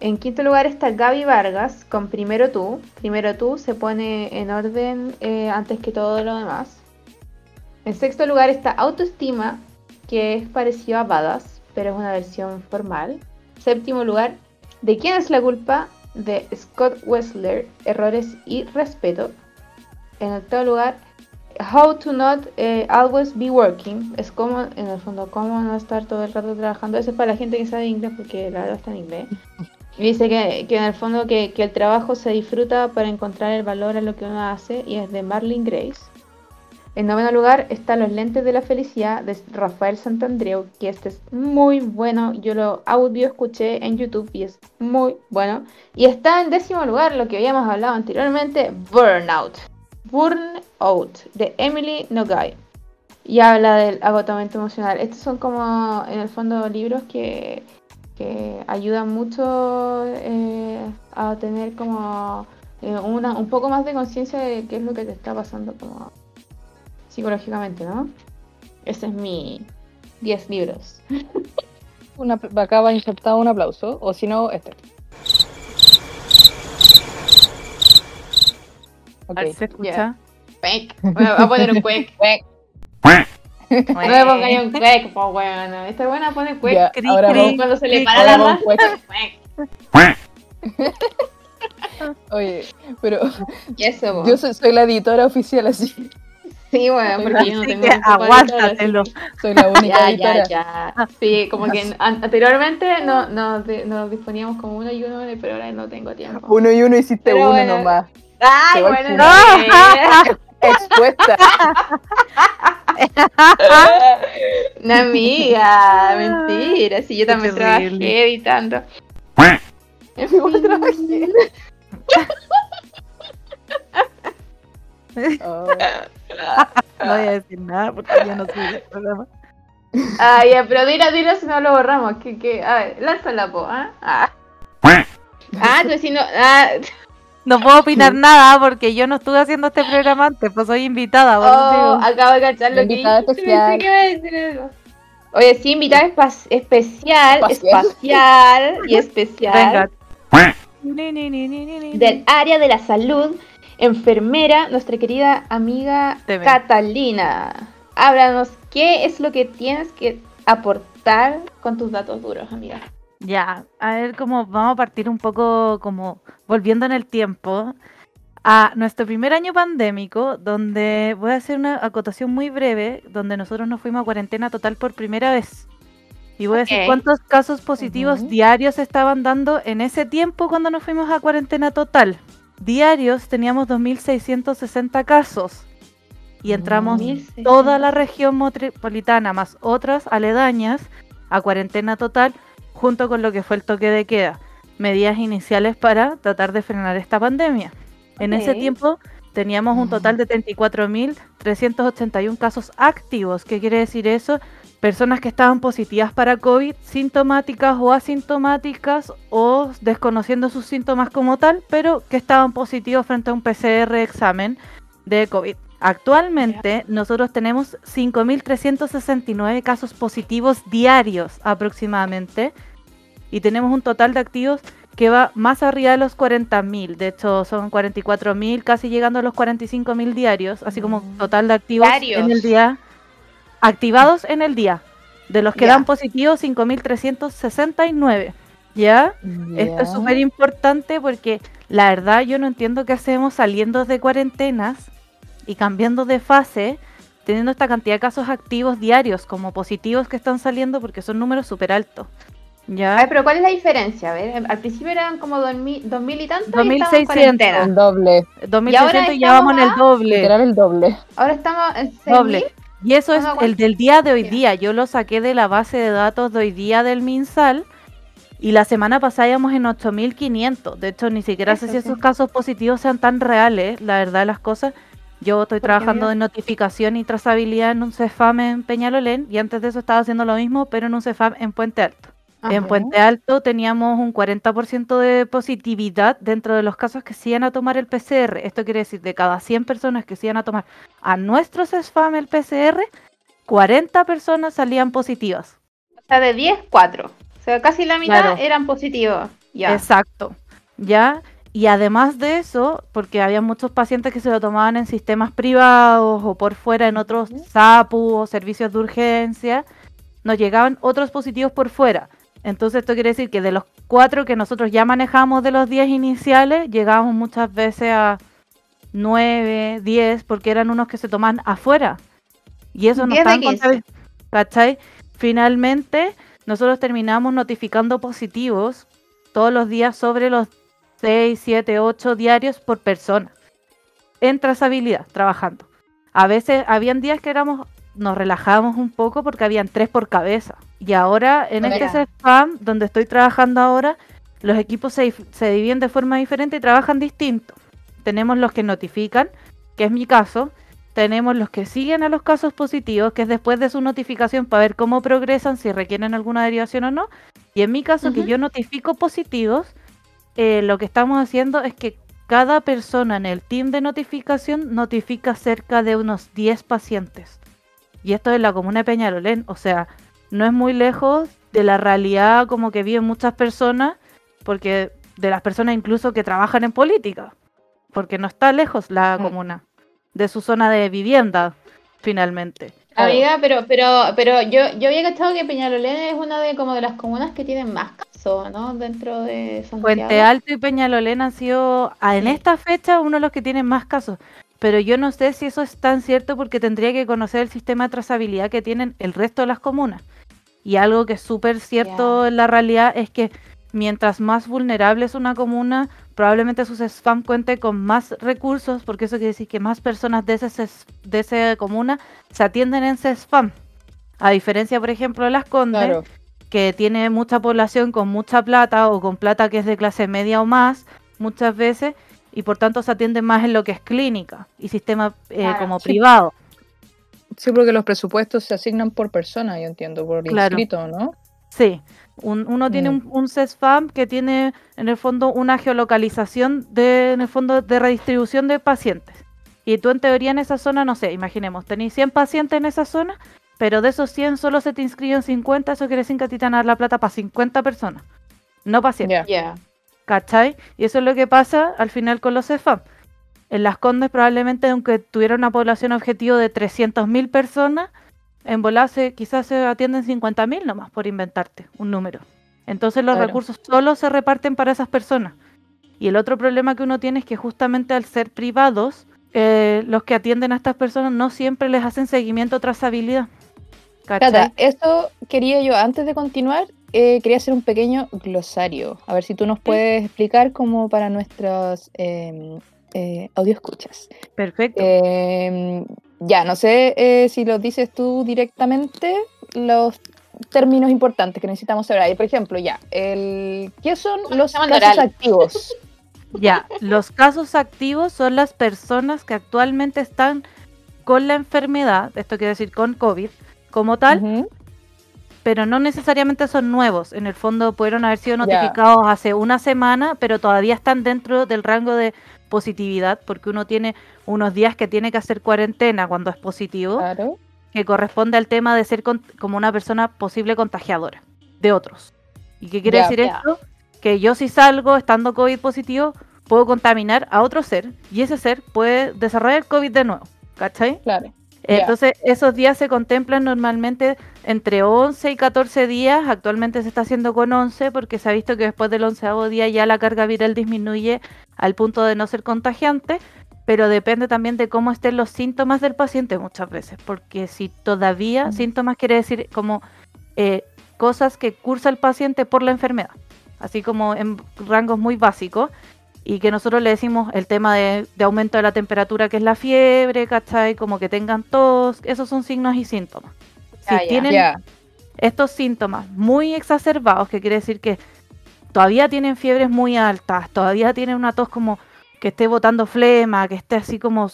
En quinto lugar está Gaby Vargas con Primero tú. Primero tú se pone en orden antes que todo lo demás. En sexto lugar está Autoestima, que es parecido a Badass, pero es una versión formal. Séptimo lugar, ¿De quién es la culpa? De Scott Wessler, Errores y Respeto. En octavo lugar, How to Not eh, Always Be Working. Es como, en el fondo, cómo no estar todo el rato trabajando. Eso es para la gente que sabe inglés, porque la verdad está en inglés. (laughs) Y dice que, que en el fondo que, que el trabajo se disfruta para encontrar el valor a lo que uno hace y es de Marlene Grace. En noveno lugar están Los lentes de la felicidad de Rafael Santandreu, que este es muy bueno. Yo lo audio escuché en YouTube y es muy bueno. Y está en décimo lugar lo que habíamos hablado anteriormente, Burnout. Burnout de Emily Nogai. Y habla del agotamiento emocional. Estos son como en el fondo libros que que ayuda mucho eh, a tener como eh, una, un poco más de conciencia de qué es lo que te está pasando como psicológicamente, ¿no? Ese es mi 10 libros. (laughs) Una, acaba insertado un aplauso, o si no, este. A Ok. ver si se escucha. Cuec. Voy a, poner un cuec. (laughs) No me pongáis un cuec, po weón. Esta buena pone cuec. Ya, cri, ahora cri. vamos, Cuando se le para la cuec. (laughs) Oye, pero yo soy, soy la editora oficial, así. Sí, bueno, porque yo no tengo que aguántatelo. Soy la única (laughs) Ya, ya, ya. Sí, como que (laughs) an- anteriormente no, no, nos disponíamos como uno y uno, pero ahora no tengo tiempo. Uno y uno hiciste Pero uno bueno. nomás. Ay, bueno, no. (laughs) Expuesta. Una amiga, mentira. Sí, yo también trabajé editando. Igual trabajé. Oh. No voy a decir nada porque yo no soy del programa. Ah, ya, pero dilo, dilo si no lo borramos. Que, que, a ver, lánzala, po, ¿ah? Ah, ah tú si no. Ah, No puedo opinar nada porque yo no estuve haciendo este programa antes, pues soy invitada. oh, acabo de cachar lo que Invitada especial. pensé que iba a decir algo. Oye, sí, invitada espa- especial, Espacial. espacial y (laughs) especial Venga. Del área de la salud, enfermera, nuestra querida amiga. Catalina. Háblanos, ¿qué es lo que tienes que aportar con tus datos duros, amiga? Ya, a ver cómo vamos a partir un poco como volviendo en el tiempo a nuestro primer año pandémico, donde voy a hacer una acotación muy breve, donde nosotros nos fuimos a cuarentena total por primera vez. Y voy a decir cuántos casos positivos Ujú. diarios estaban dando en ese tiempo cuando nos fuimos a cuarentena total. Diarios teníamos 2.660 casos. Y entramos 1.600. toda la región metropolitana más otras aledañas a cuarentena total junto con lo que fue el toque de queda, medidas iniciales para tratar de frenar esta pandemia. En ese tiempo teníamos un total de 34.381 casos activos. ¿Qué quiere decir eso? Personas que estaban positivas para COVID, sintomáticas o asintomáticas o desconociendo sus síntomas como tal, pero que estaban positivos frente a un PCR examen de COVID. Actualmente nosotros tenemos 5.369 casos positivos diarios aproximadamente y tenemos un total de activos que va más arriba de los 40.000. De hecho son 44.000, casi llegando a los 45.000 diarios, así como Mm. total de activos Diarios. en el día, activados en el día. De los que Ya. dan positivos 5.369. ¿Ya? Esto es Ya. súper importante porque la verdad yo no entiendo qué hacemos saliendo de cuarentenas y cambiando de fase, teniendo esta cantidad de casos activos diarios como positivos que están saliendo porque son números súper altos. A ver, ¿Ya? pero ¿cuál es la diferencia? A ver, al principio eran como 2000, 2000 y tantos y 2600. estaban en cuarentena. El doble. 2600 y ya estamos vamos en el doble. Literal el doble. Ahora estamos en 6.000. Doble. Y eso es el del día de hoy día. Yo lo saqué de la base de datos de hoy día del MinSal. Y la semana pasada íbamos en 8500. De hecho, ni siquiera sé si sí. esos casos positivos sean tan reales, la verdad de las cosas. Yo estoy trabajando había- en notificación y trazabilidad en un CEFAM en Peñalolén. Y antes de eso estaba haciendo lo mismo, pero en un CEFAM en Puente Alto. Ajá. En Puente Alto teníamos un 40% de positividad dentro de los casos que se iban a tomar el PCR. Esto quiere decir, de cada 100 personas que se iban a tomar a nuestro CESFAM el PCR, 40 personas salían positivas. O sea, de 10, 4. O sea, casi la mitad Claro. eran positivos. Ya. Exacto. ¿Ya? Y además de eso, porque había muchos pacientes que se lo tomaban en sistemas privados o por fuera en otros. SAPU o servicios de urgencia, nos llegaban otros positivos por fuera. Entonces esto quiere decir que de los cuatro que nosotros ya manejamos de los 10 iniciales, llegábamos muchas veces a 9, 10, porque eran unos que se toman afuera. Y eso no 10 de estaban 15. contabil- ¿Cachai? Finalmente, nosotros terminamos notificando positivos todos los días sobre los 6, 7, 8 diarios por persona. En trazabilidad, trabajando. A veces, habían días que éramos, nos relajábamos un poco porque habían tres por cabeza. Y ahora, en Mira. este spam donde estoy trabajando ahora, los equipos se, dividen de forma diferente y trabajan distinto. Tenemos los que notifican, que es mi caso. Tenemos los que siguen a los casos positivos, que es después de su notificación para ver cómo progresan, si requieren alguna derivación o no. Y en mi caso, que yo notifico positivos, eh, lo que estamos haciendo es que cada persona en el team de notificación notifica cerca de unos 10 pacientes. Y esto es la comuna de Peñalolén, o sea, no es muy lejos de la realidad como que viven muchas personas, porque de las personas incluso que trabajan en política, porque no está lejos la Mm. comuna de su zona de vivienda, finalmente. Amiga, pero, pero, pero yo, yo había cachado que Peñalolén es una de como de las comunas que tienen más casos. ¿no? Dentro de Santiago. Puente Alto y Peñalolén han sido, en esta fecha, uno de los que tienen más casos. Pero yo no sé si eso es tan cierto porque tendría que conocer el sistema de trazabilidad que tienen el resto de las comunas. Y algo que es súper cierto en la realidad es que mientras más vulnerable es una comuna, probablemente sus spam cuente con más recursos, porque eso quiere decir que más personas de, ese, de esa comuna se atienden en spam. A diferencia, por ejemplo, de Las Condes, Claro. que tiene mucha población con mucha plata o con plata que es de clase media o más, muchas veces, y por tanto se atiende más en lo que es clínica y sistema eh, Claro, como sí. privado. Sí, porque los presupuestos se asignan por persona, yo entiendo, por Claro. inscrito, ¿no? Sí, un- uno tiene Mm. un, un CESFAM que tiene en el fondo una geolocalización de, en el fondo de redistribución de pacientes. Y tú en teoría en esa zona, no sé, imaginemos, tenéis 100 pacientes en esa zona, pero de esos 100 solo se te inscriben 50, eso quiere decir que a ti te van a dar la plata para 50 personas, no pacientes. Ya. Ya. ¿Cachai? Y eso es lo que pasa al final con los CEFAM. En Las Condes probablemente, aunque tuviera una población objetivo de 300.000 personas, en Volase quizás se atienden 50.000 nomás por inventarte un número. Entonces los Claro. recursos solo se reparten para esas personas. Y el otro problema que uno tiene es que justamente al ser privados, eh, los que atienden a estas personas no siempre les hacen seguimiento o trazabilidad. ¿Cachai? Cata, eso quería yo, antes de continuar, eh, quería hacer un pequeño glosario. A ver si tú nos puedes explicar como para nuestros eh, eh, audio escuchas. Perfecto. Eh, ya, no sé eh, si lo dices tú directamente, los términos importantes que necesitamos saber. Ahí, por ejemplo, ya, el, ¿qué son los casos oral. activos? (laughs) Ya, los casos activos son las personas que actualmente están con la enfermedad, esto quiere decir con COVID, como tal, pero no necesariamente son nuevos. En el fondo pudieron haber sido notificados hace una semana, pero todavía están dentro del rango de positividad, porque uno tiene unos días que tiene que hacer cuarentena cuando es positivo, Claro. que corresponde al tema de ser con- como una persona posible contagiadora de otros. ¿Y qué quiere decir esto? Que yo si salgo estando COVID positivo, puedo contaminar a otro ser y ese ser puede desarrollar COVID de nuevo. ¿Cachai? Claro. Entonces, esos días se contemplan normalmente entre 11 y 14 días. Actualmente se está haciendo con 11 porque se ha visto que después del onceavo día ya la carga viral disminuye al punto de no ser contagiante, pero depende también de cómo estén los síntomas del paciente muchas veces, porque si todavía Mm. síntomas quiere decir como eh, cosas que cursa el paciente por la enfermedad, así como en rangos muy básicos. Y que nosotros le decimos el tema de, de aumento de la temperatura, que es la fiebre, ¿cachai? Como que tengan tos, esos son signos y síntomas. Si Ah, ya. tienen estos síntomas muy exacerbados, que quiere decir que todavía tienen fiebres muy altas, todavía tienen una tos como que esté botando flema, que esté así como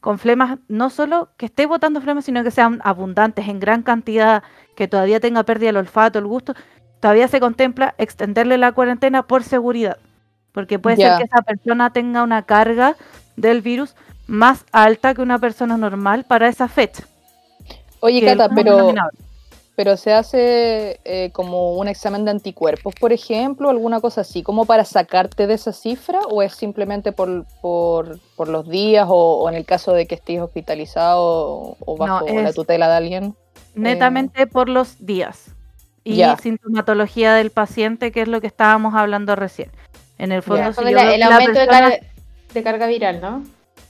con flemas, no solo que esté botando flema, sino que sean abundantes en gran cantidad, que todavía tenga pérdida del olfato, el gusto, todavía se contempla extenderle la cuarentena por seguridad, porque puede ser que esa persona tenga una carga del virus más alta que una persona normal para esa fecha. Oye, Cata, pero, pero se hace eh, como un examen de anticuerpos, por ejemplo, alguna cosa así, como para sacarte de esa cifra, o es simplemente por, por, por los días, o, o en el caso de que estés hospitalizado o, o No, bajo la tutela de alguien. netamente por los días y sintomatología del paciente, que es lo que estábamos hablando recién. En el fondo, si yo el, aumento de, carga, de carga viral, ¿no?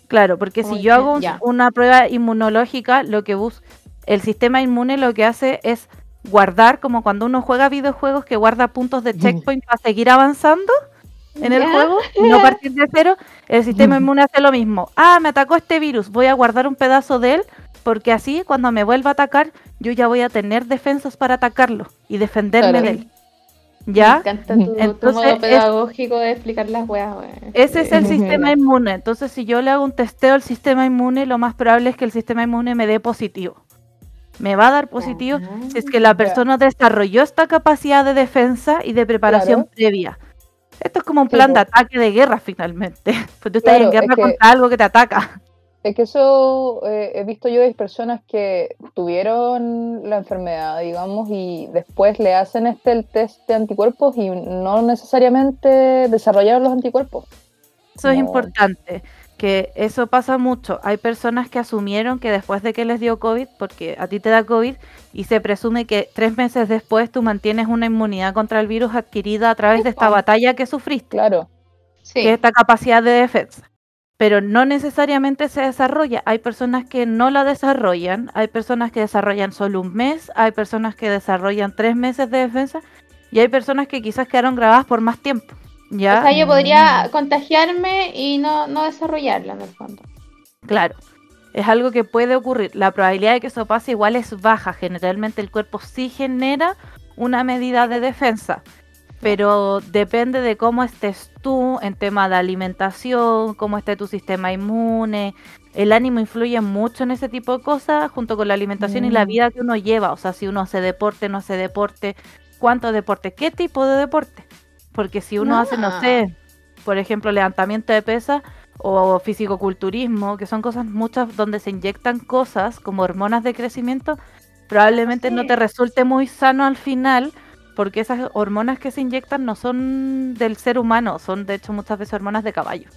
Claro, porque si yo hago un- una prueba inmunológica, lo que bus el sistema inmune lo que hace es guardar, como cuando uno juega videojuegos, que guarda puntos de Ujú. checkpoint para seguir avanzando en el juego y (laughs) no partir de cero, el sistema inmune hace lo mismo. Ah, me atacó este virus, voy a guardar un pedazo de él, porque así cuando me vuelva a atacar, yo ya voy a tener defensas para atacarlo y defenderme Claro. de él. ¿Ya? Me encanta tu, modo es- pedagógico de explicar las weas. Ese es el sistema (laughs) inmune. Entonces, si yo le hago un testeo al sistema inmune, lo más probable es que el sistema inmune me dé positivo. Me va a dar positivo si es que la persona desarrolló esta capacidad de defensa y de preparación Claro. previa. Esto es como un plan de ataque de guerra finalmente. (laughs) Pues tú estás Claro, en es guerra que- contra algo que te ataca. Es que eso eh, he visto yo de personas que tuvieron la enfermedad, digamos, y después le hacen este el test de anticuerpos y no necesariamente desarrollaron los anticuerpos. Eso es importante. que eso pasa mucho. Hay personas que asumieron que después de que les dio COVID, porque a ti te da COVID, y se presume que tres meses después tú mantienes una inmunidad contra el virus adquirida a través de esta batalla que sufriste, Claro. Sí. que es esta capacidad de defensa. Pero no necesariamente se desarrolla. Hay personas que no la desarrollan, hay personas que desarrollan solo un mes, hay personas que desarrollan tres meses de defensa y hay personas que quizás quedaron grabadas por más tiempo. ¿Ya? O sea, yo podría contagiarme y no, no desarrollarla en el fondo. Claro, es algo que puede ocurrir. La probabilidad de que eso pase igual es baja. Generalmente el cuerpo sí genera una medida de defensa, pero depende de cómo estés tú en tema de alimentación, cómo esté tu sistema inmune. El ánimo influye mucho en ese tipo de cosas, junto con la alimentación y la Mm. vida que uno lleva. O sea, si uno hace deporte, no hace deporte, cuánto deporte, qué tipo de deporte. Porque si uno hace, no Ah. sé, por ejemplo, levantamiento de pesas o fisicoculturismo, que son cosas muchas donde se inyectan cosas como hormonas de crecimiento, probablemente no te resulte muy sano al final, porque esas hormonas que se inyectan no son del ser humano, son de hecho muchas veces hormonas de caballo.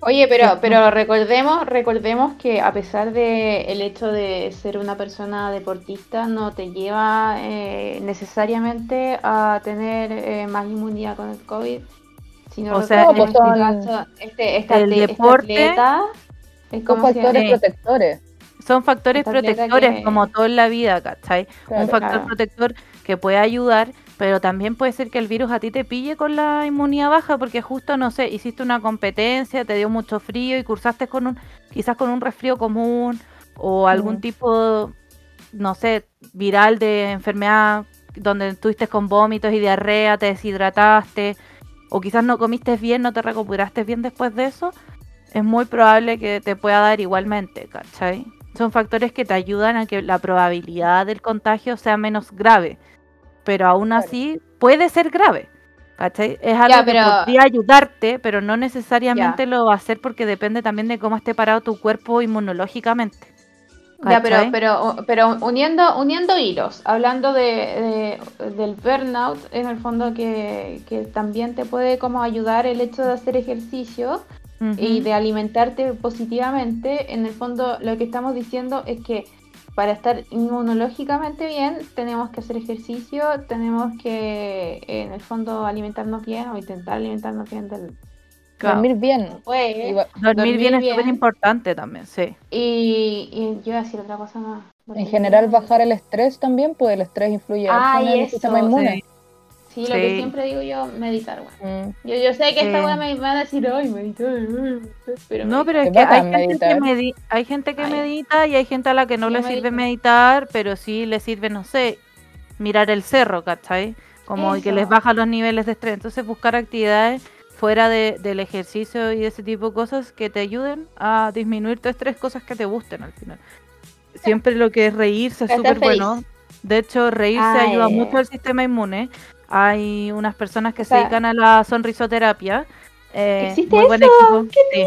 Oye, pero, pero recordemos, recordemos que a pesar de el hecho de ser una persona deportista, no te lleva eh, necesariamente a tener eh, más inmunidad con el COVID. Sino O sea, pues que son- caso, este, este el este deporte- atleta es Son factores protectores. Son factores protectores que- como todo en la vida, ¿cachai? Claro. un factor Claro. protector que puede ayudar, pero también puede ser que el virus a ti te pille con la inmunidad baja porque justo, no sé, hiciste una competencia, te dio mucho frío y cursaste con un, quizás con un resfrío común o algún Mm. tipo, no sé, viral de enfermedad donde estuviste con vómitos y diarrea, te deshidrataste o quizás no comiste bien, no te recuperaste bien después de eso, es muy probable que te pueda dar igualmente, ¿cachai? Son factores que te ayudan a que la probabilidad del contagio sea menos grave, pero aún Claro. así puede ser grave. ¿cachai? Es algo que pero- podría ayudarte, pero no necesariamente lo va a hacer porque depende también de cómo esté parado tu cuerpo inmunológicamente. Ya, pero, pero, pero uniendo, uniendo hilos, hablando de, de- del burnout, en el fondo que, que también te puede como ayudar el hecho de hacer ejercicio y de alimentarte positivamente, en el fondo lo que estamos diciendo es que para estar inmunológicamente bien tenemos que hacer ejercicio, tenemos que en el fondo alimentarnos bien o intentar alimentarnos bien del Claro. Dormir bien. pues, Dormir, dormir bien es súper importante también, sí. y, y yo decir otra cosa más. En general, bajar el estrés también, pues el estrés influye Ay, en el eso, sistema inmune. Sí, lo que Sí. siempre digo yo, meditar, weón. Mm. Yo, yo sé que esta Sí. weá me van a decir, ay, meditar, ay, pero No, meditar". pero es que hay gente que, medi- hay gente que Ay. medita y hay gente a la que no Yo le sirve meditar, pero sí le sirve, no sé, mirar el cerro, ¿cachai? Como que Eso. les baja los niveles de estrés. Entonces buscar actividades fuera de- del ejercicio y de ese tipo de cosas que te ayuden a disminuir tu estrés, cosas que te gusten al final. Siempre lo que es reírse es súper bueno. De hecho, reírse Ay, ayuda ay, mucho al sistema inmune. Hay unas personas que O se dedican a la sonrisoterapia. eh, ¿Existe muy buen equipo. Sí.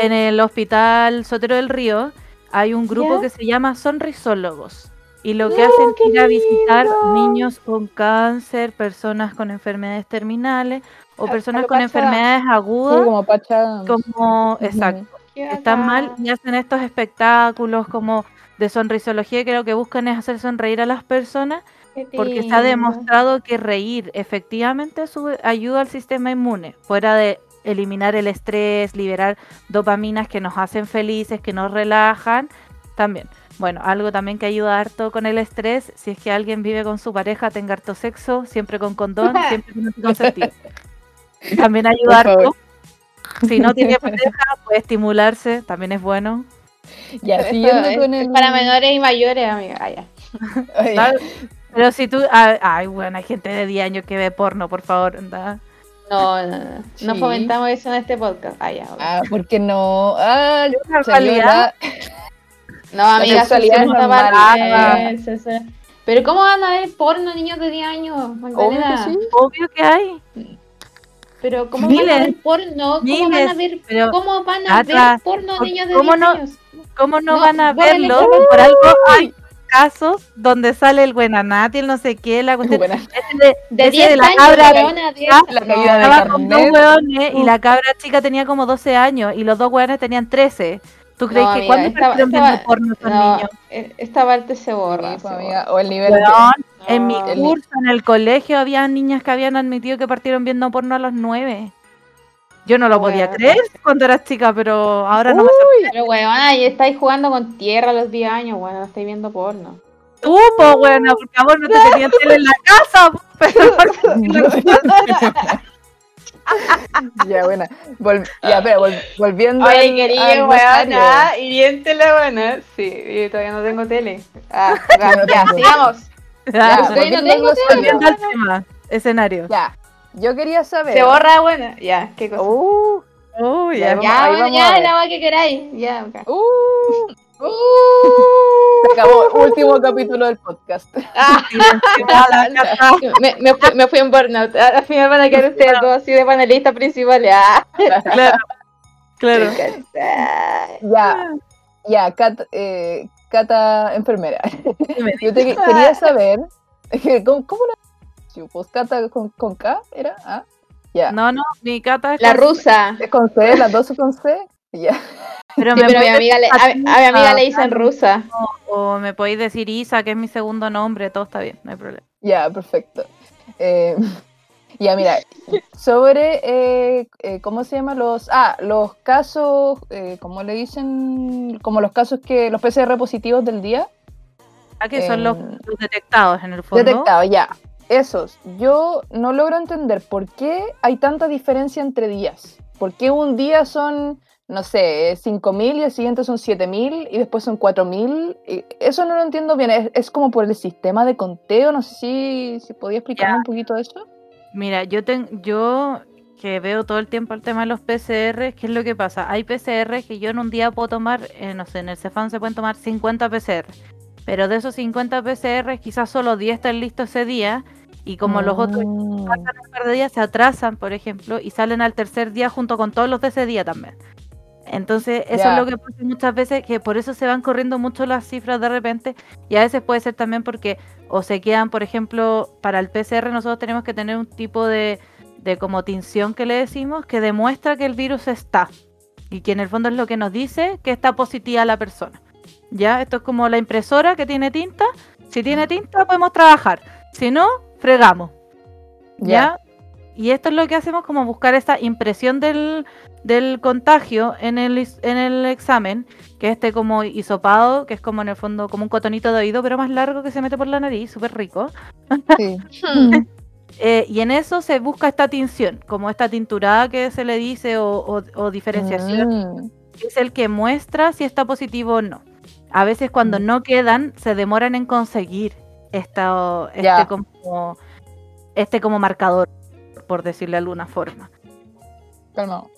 En el hospital Sotero del Río hay un grupo que se llama Sonrisólogos. Y lo que ¡No, hacen qué es ir a visitar lindo! niños con cáncer, personas con enfermedades terminales o personas con enfermedades Sí, agudas como Pacha. como exacto Qué están mal y hacen estos espectáculos como de sonrisología que lo que buscan es hacer sonreír a las personas Qué porque se ha lindo. demostrado que reír efectivamente sube- ayuda al sistema inmune, fuera de eliminar el estrés, liberar dopaminas que nos hacen felices, que nos relajan, también. Bueno, algo también que ayuda harto con el estrés, si es que alguien vive con su pareja, tenga harto sexo, siempre con condón, (laughs) siempre con anticonceptivo. También ayuda harto. Si no tiene (laughs) pareja, puede estimularse, también es bueno. Ya, el. para menores y mayores, amiga. Ah, ya. Ay. Pero si tú, ah, ay, bueno, hay gente de 10 años que ve porno, por favor, anda. No, no, no. No Sí. fomentamos eso en este podcast. Ah, ya. ok. Ah, ¿por qué no? Ah, Una señora. No, amiga, sexualidad es normal. Pero ¿cómo van a ver porno niños de 10 años, Obvio Magdalena? que sí. Obvio que hay. Pero ¿cómo van a Miles, ver porno? ¿Cómo van a miles, ver, pero ¿cómo van a ver porno ¿por- niños de cómo 10 no- años? ¿Cómo no, No, van a verlo? Por algo hay, casos donde sale el buenanati, el no sé qué, la cuestión. Buena. de, De ese 10 de la años, cabra weona, 10. Ah, La caída de estaba con dos hueones y la cabra chica tenía como 12 años y los dos hueones tenían 13. ¿Tú crees No, que cuándo estaba- partieron viendo estaba- porno esos No, niños? eh, esta parte se borra. Sí, se borra. amiga, o el nivel Weón, en mi No, el- curso, en el colegio, había niñas que habían admitido que partieron viendo porno a los 9. Yo no lo podía Weón. creer cuando era chica, pero ahora no me Uy, Pero weona, y estáis jugando con tierra a los 10 años, bueno, no estáis viendo porno. Tú, po, bueno, por favor, no te tenían tele en la casa, pero (laughs) ya, buena. Vol- ya, pero vol- volviendo Oye, al- querido, weona, hiriéntele, weona. Sí, yo todavía no tengo tele. Ah, ya, sigamos. Ya, Ya, Todavía no volviendo al tengo Rosario. volviendo al tema, escenario. Ya, yo quería saber. Se borra, buena. Ya, qué cosa. Uh, Uy, Ya, ya. vamos- ya, bueno, ya, la que queráis. Ya, ok. uh, Uh. se acabó. Último capítulo del podcast. (laughs) Ah, me, me, fui, me fui en burnout. Al final van a quedar ustedes dos así de panelistas principales. Ah, Claro, claro. Ya, ya, Cat, eh, Cata, enfermera. Yo te, quería saber, ¿cómo, cómo la Sí, Pues Cata con, con K, ¿era? Ah, ya. No, no, mi cata es La con- rusa. ¿Es con C? ¿Las dos son con C? Ya. Pero Sí, me pero a mi amiga le, a, mi- a mi amiga le dicen rusa. O me podéis decir Isa, que es mi segundo nombre, todo está bien, no hay problema. Ya, perfecto. Eh, ya, mira, sobre, eh, eh, ¿cómo se llama? Los, ah, los casos, eh, ¿cómo le dicen? Como los casos que, los PCR positivos del día. Ah, que son los, Em, los detectados en el fondo. Detectados, ya. Esos. Yo no logro entender por qué hay tanta diferencia entre días. ¿Por qué un día son, no sé, 5.000 y el siguiente son 7.000 y después son 4.000? Y Eso no lo entiendo bien. Es, es como por el sistema de conteo. No sé si, si podía explicarme un poquito eso. Mira, yo yo que veo todo el tiempo el tema de los PCR, ¿qué es lo que pasa? Hay PCR que yo en un día puedo tomar, eh, no sé, en el Cefam se pueden tomar 50 PCR, pero de esos 50 PCR quizás solo 10 están listos ese día y como los otros Mm, pasan un par de días se atrasan, por ejemplo, y salen al tercer día junto con todos los de ese día también. Entonces, eso es lo que pasa muchas veces, que por eso se van corriendo mucho las cifras de repente, y a veces puede ser también porque o se quedan, por ejemplo, para el PCR nosotros tenemos que tener un tipo de, de como tinción que le decimos, que demuestra que el virus está, y que en el fondo es lo que nos dice que está positiva la persona. ¿Ya? Esto es como la impresora que tiene tinta, si tiene tinta podemos trabajar, si no, fregamos. ¿Ya? Y esto es lo que hacemos como buscar esa impresión del, del contagio en el, en el examen, que es este como hisopado, que es como en el fondo como un cotonito de oído, pero más largo que se mete por la nariz, súper rico. sí. Hmm. (laughs) Eh, y en eso se busca esta tinción, como esta tinturada que se le dice o, o- o diferenciación, Mm, que es el que muestra si está positivo o no. A veces cuando Mm. no quedan, se demoran en conseguir esta, este, Ya. Como, este como marcador, por decirlo de alguna forma. calmado.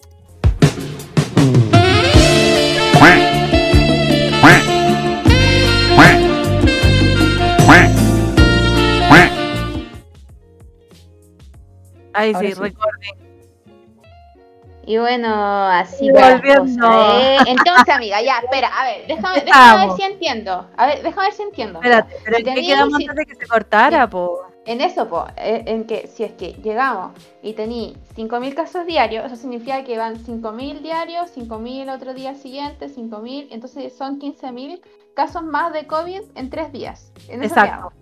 Ahí Ahora sí, sí. Y bueno, así va ¿eh? Entonces, amiga, ya, espera, a ver, déjame, déjame ver si entiendo. A ver, déjame ver si entiendo. Espérate, pero Si ¿en qué quedamos si- antes de que se cortara, po? En eso, po, eh, en que si es que llegamos y tení 5.000 casos diarios, eso significa que van 5.000 diarios, 5.000 otro día siguiente, 5.000, entonces son 15.000 casos más de COVID en tres días. En eso Exacto.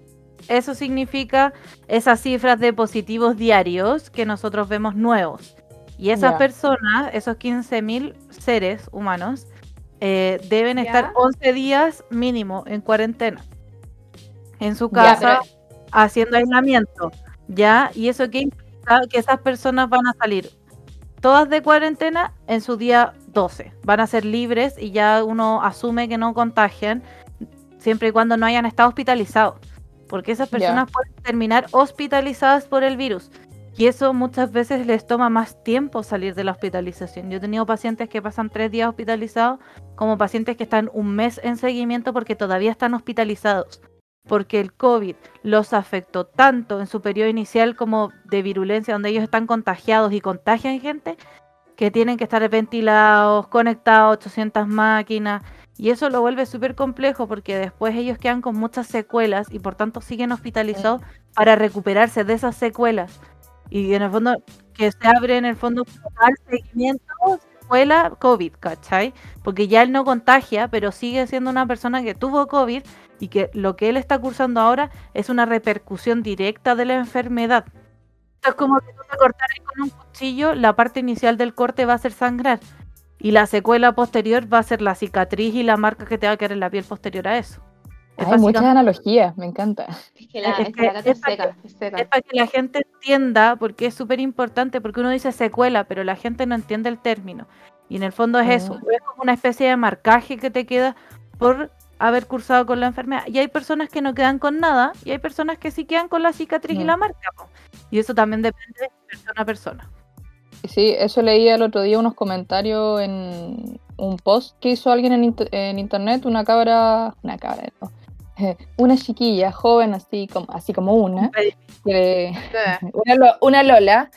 Eso significa esas cifras de positivos diarios que nosotros vemos nuevos. Y esas personas, esos 15.000 seres humanos, eh, deben estar 11 días mínimo en cuarentena. En su casa, haciendo aislamiento. ¿Ya? Y eso que implica que esas personas van a salir todas de cuarentena en su día 12. Van a ser libres y ya uno asume que no contagian siempre y cuando no hayan estado hospitalizados. Porque esas personas pueden terminar hospitalizadas por el virus. Y eso muchas veces les toma más tiempo salir de la hospitalización. Yo he tenido pacientes que pasan tres días hospitalizados, como pacientes que están un mes en seguimiento porque todavía están hospitalizados. Porque el COVID los afectó tanto en su periodo inicial como de virulencia, donde ellos están contagiados y contagian gente, que tienen que estar ventilados, conectados a 800 máquinas. Y eso lo vuelve súper complejo porque después ellos quedan con muchas secuelas y por tanto siguen hospitalizados para recuperarse de esas secuelas. Y en el fondo, que se abre en el fondo al seguimiento secuela COVID, ¿cachai? Porque ya él no contagia, pero sigue siendo una persona que tuvo COVID y que lo que él está cursando ahora es una repercusión directa de la enfermedad. Es como que tú te cortaras con un cuchillo, la parte inicial del corte va a ser sangrar y la secuela posterior va a ser la cicatriz y la marca que te va a quedar en la piel posterior a eso. Hay muchas analogías, me encanta. Es que la, es, seca, es para que la gente entienda, porque es súper importante, porque uno dice secuela, pero la gente no entiende el término. Y en el fondo es eso, mm. es como una especie de marcaje que te queda por haber cursado con la enfermedad. Y hay personas que no quedan con nada, y hay personas que sí quedan con la cicatriz y la marca. Y eso también depende de persona a persona. Sí, eso leí el otro día unos comentarios en un post que hizo alguien en, internet, una cabra, una cabra, (laughs) una chiquilla joven así como, así como una, (laughs) una, Lola,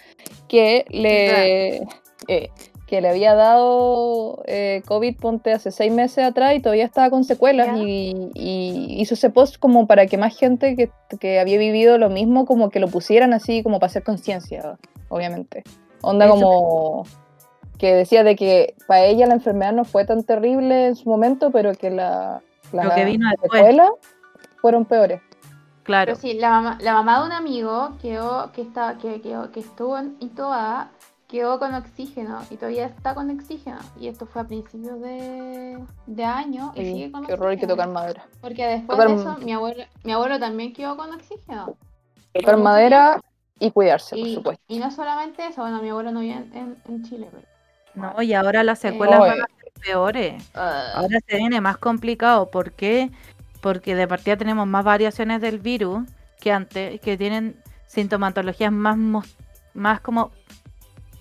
que le, eh, que le había dado eh, COVID, ponte hace seis meses atrás y todavía estaba con secuelas y, hizo ese post como para que más gente que, que había vivido lo mismo como que lo pusieran así como para hacer conciencia, obviamente. Onda como que decía de que para ella la enfermedad no fue tan terrible en su momento, pero que la, la que vino fueron peores. Claro. Pero sí, la mamá, la mamá de un amigo quedó, que, está, que, que, estuvo intubada, quedó con oxígeno y todavía está con oxígeno. Y esto fue a principios de, de año y, sigue con qué horror hay que tocar madera. Porque después de eso, mi abuelo, mi abuelo también quedó con oxígeno. Tocar madera y cuidarse, por supuesto. Y no solamente eso, bueno, mi abuelo no vive en, en Chile, pero... No, y ahora las secuelas van a ser peores. Ah. Ahora se viene más complicado. ¿Por qué? Porque de partida tenemos más variaciones del virus que antes, que tienen sintomatologías más, más como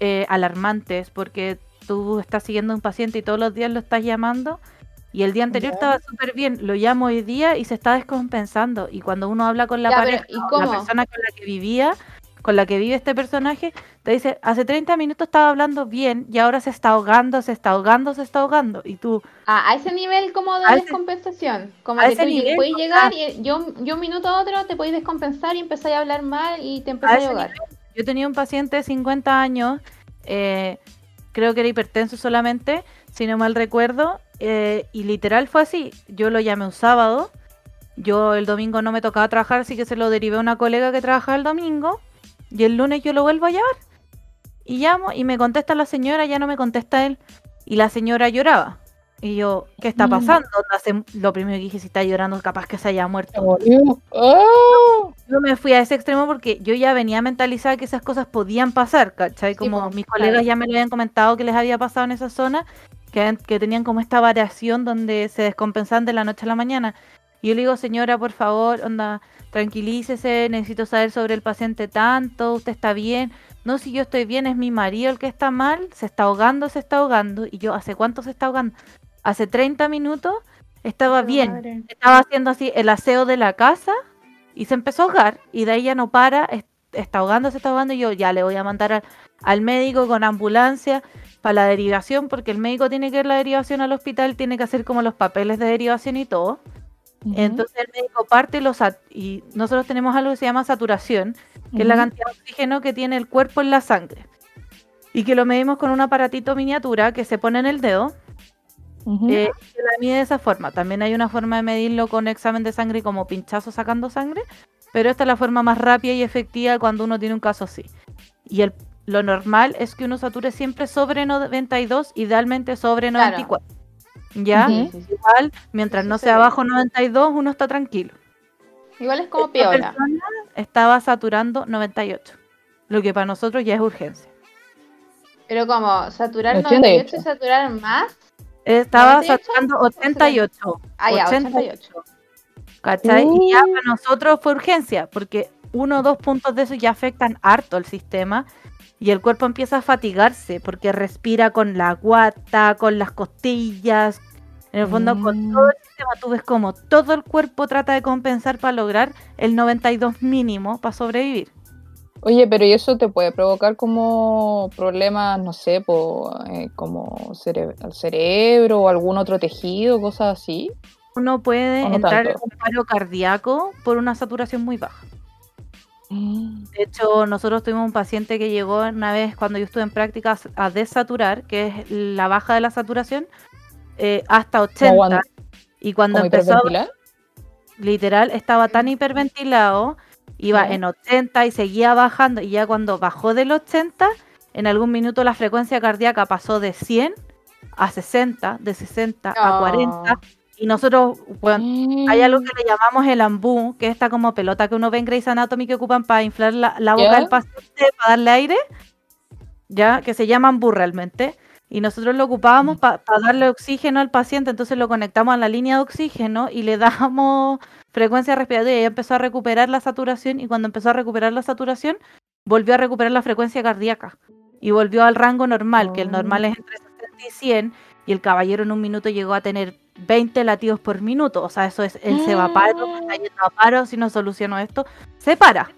eh, alarmantes, porque tú estás siguiendo a un paciente y todos los días lo estás llamando y el día anterior estaba súper bien, lo llamo hoy día y se está descompensando. Y cuando uno habla con la pareja, la persona con la que vivía, con la que vive este personaje, te dice, hace 30 minutos estaba hablando bien y ahora se está ahogando, se está ahogando, se está ahogando. Y tú... Ah, a ese nivel como de descompensación. Como que tú puedes llegar y yo, yo un minuto a otro te podéis descompensar y empezar a hablar mal y te empezás a, ahogar. Yo tenía un paciente de 50 años, eh, creo que era hipertenso solamente, si no mal recuerdo, eh, y literal fue así. Yo lo llamé un sábado. Yo el domingo no me tocaba trabajar, así que se lo derivé a una colega que trabajaba el domingo. Y el lunes yo lo vuelvo a llamar. Y llamo y me contesta la señora, ya no me contesta él. Y la señora lloraba. Y yo, ¿qué está pasando? Lo primero que dije, si está llorando, capaz que se haya muerto. ¡Oh! Yo me fui a ese extremo porque yo ya venía mentalizada que esas cosas podían pasar, ¿cachai? Como mis colegas ya me lo habían comentado que les había pasado en esa zona, que, que tenían como esta variación donde se descompensan de la noche a la mañana. Y yo le digo, señora, por favor, onda, tranquilícese, necesito saber sobre el paciente tanto, usted está bien. No, si yo estoy bien, es mi marido el que está mal, se está ahogando, se está ahogando. Y yo, ¿hace cuánto se está ahogando? Hace 30 minutos estaba bien, estaba haciendo así el aseo de la casa y se empezó a ahogar. Y de ahí ya no para, está ahogando, se está ahogando. Y yo ya le voy a mandar al, al médico con ambulancia para la derivación, porque el médico tiene que ir la derivación al hospital, tiene que hacer como los papeles de derivación y todo. Entonces el médico parte los y nosotros tenemos algo que se llama saturación, que es la cantidad de oxígeno que tiene el cuerpo en la sangre. Y que lo medimos con un aparatito miniatura que se pone en el dedo. Eh, se la mide de esa forma. También hay una forma de medirlo con examen de sangre como pinchazo sacando sangre, pero esta es la forma más rápida y efectiva cuando uno tiene un caso así. Y el, lo normal es que uno sature siempre sobre 92, idealmente sobre 94. ¿Ya? Igual, mientras no sea abajo 92, uno está tranquilo. Igual es como peor. Estaba saturando 98, lo que para nosotros ya es urgencia. Pero como, saturar 98 y saturar más. Estaba saturando 88. Ah, ya, 88. ¿Cachai? Y ya uh. para nosotros fue urgencia, porque uno o dos puntos de eso ya afectan harto el sistema y el cuerpo empieza a fatigarse porque respira con la guata, con las costillas, en el fondo con mm. todo el sistema. Tú ves como todo el cuerpo trata de compensar para lograr el 92 mínimo para sobrevivir. Oye, pero ¿y eso te puede provocar como problemas, no sé, po, eh, como cere- al cerebro o algún otro tejido, cosas así? Uno puede no entrar en un paro cardíaco por una saturación muy baja. Mm. De hecho, nosotros tuvimos un paciente que llegó una vez cuando yo estuve en prácticas a desaturar, que es la baja de la saturación, eh, hasta 80. cuando- y cuando ¿Como empezó, literal, estaba tan hiperventilado, iba en 80 y seguía bajando. Y ya cuando bajó del 80, en algún minuto la frecuencia cardíaca pasó de 100 a 60, de 60 a Oh. 40. Y nosotros, bueno, hay algo que le llamamos el ambú, que es esta como pelota que uno ve en Grey's Anatomy que ocupan para inflar la, la boca del paciente para darle aire, ya que se llama ambú realmente. Y nosotros lo ocupábamos para darle oxígeno al paciente, entonces lo conectamos a la línea de oxígeno y le (laughs) damos frecuencia respiratoria y ella empezó a recuperar la saturación y cuando empezó a recuperar la saturación volvió a recuperar la frecuencia cardíaca y volvió al rango normal, que el normal es entre 60 y 100 y el caballero en un minuto llegó a tener 20 latidos por minuto, o sea, eso es, él se va a paro, está yendo a paro, si no soluciono esto, se para.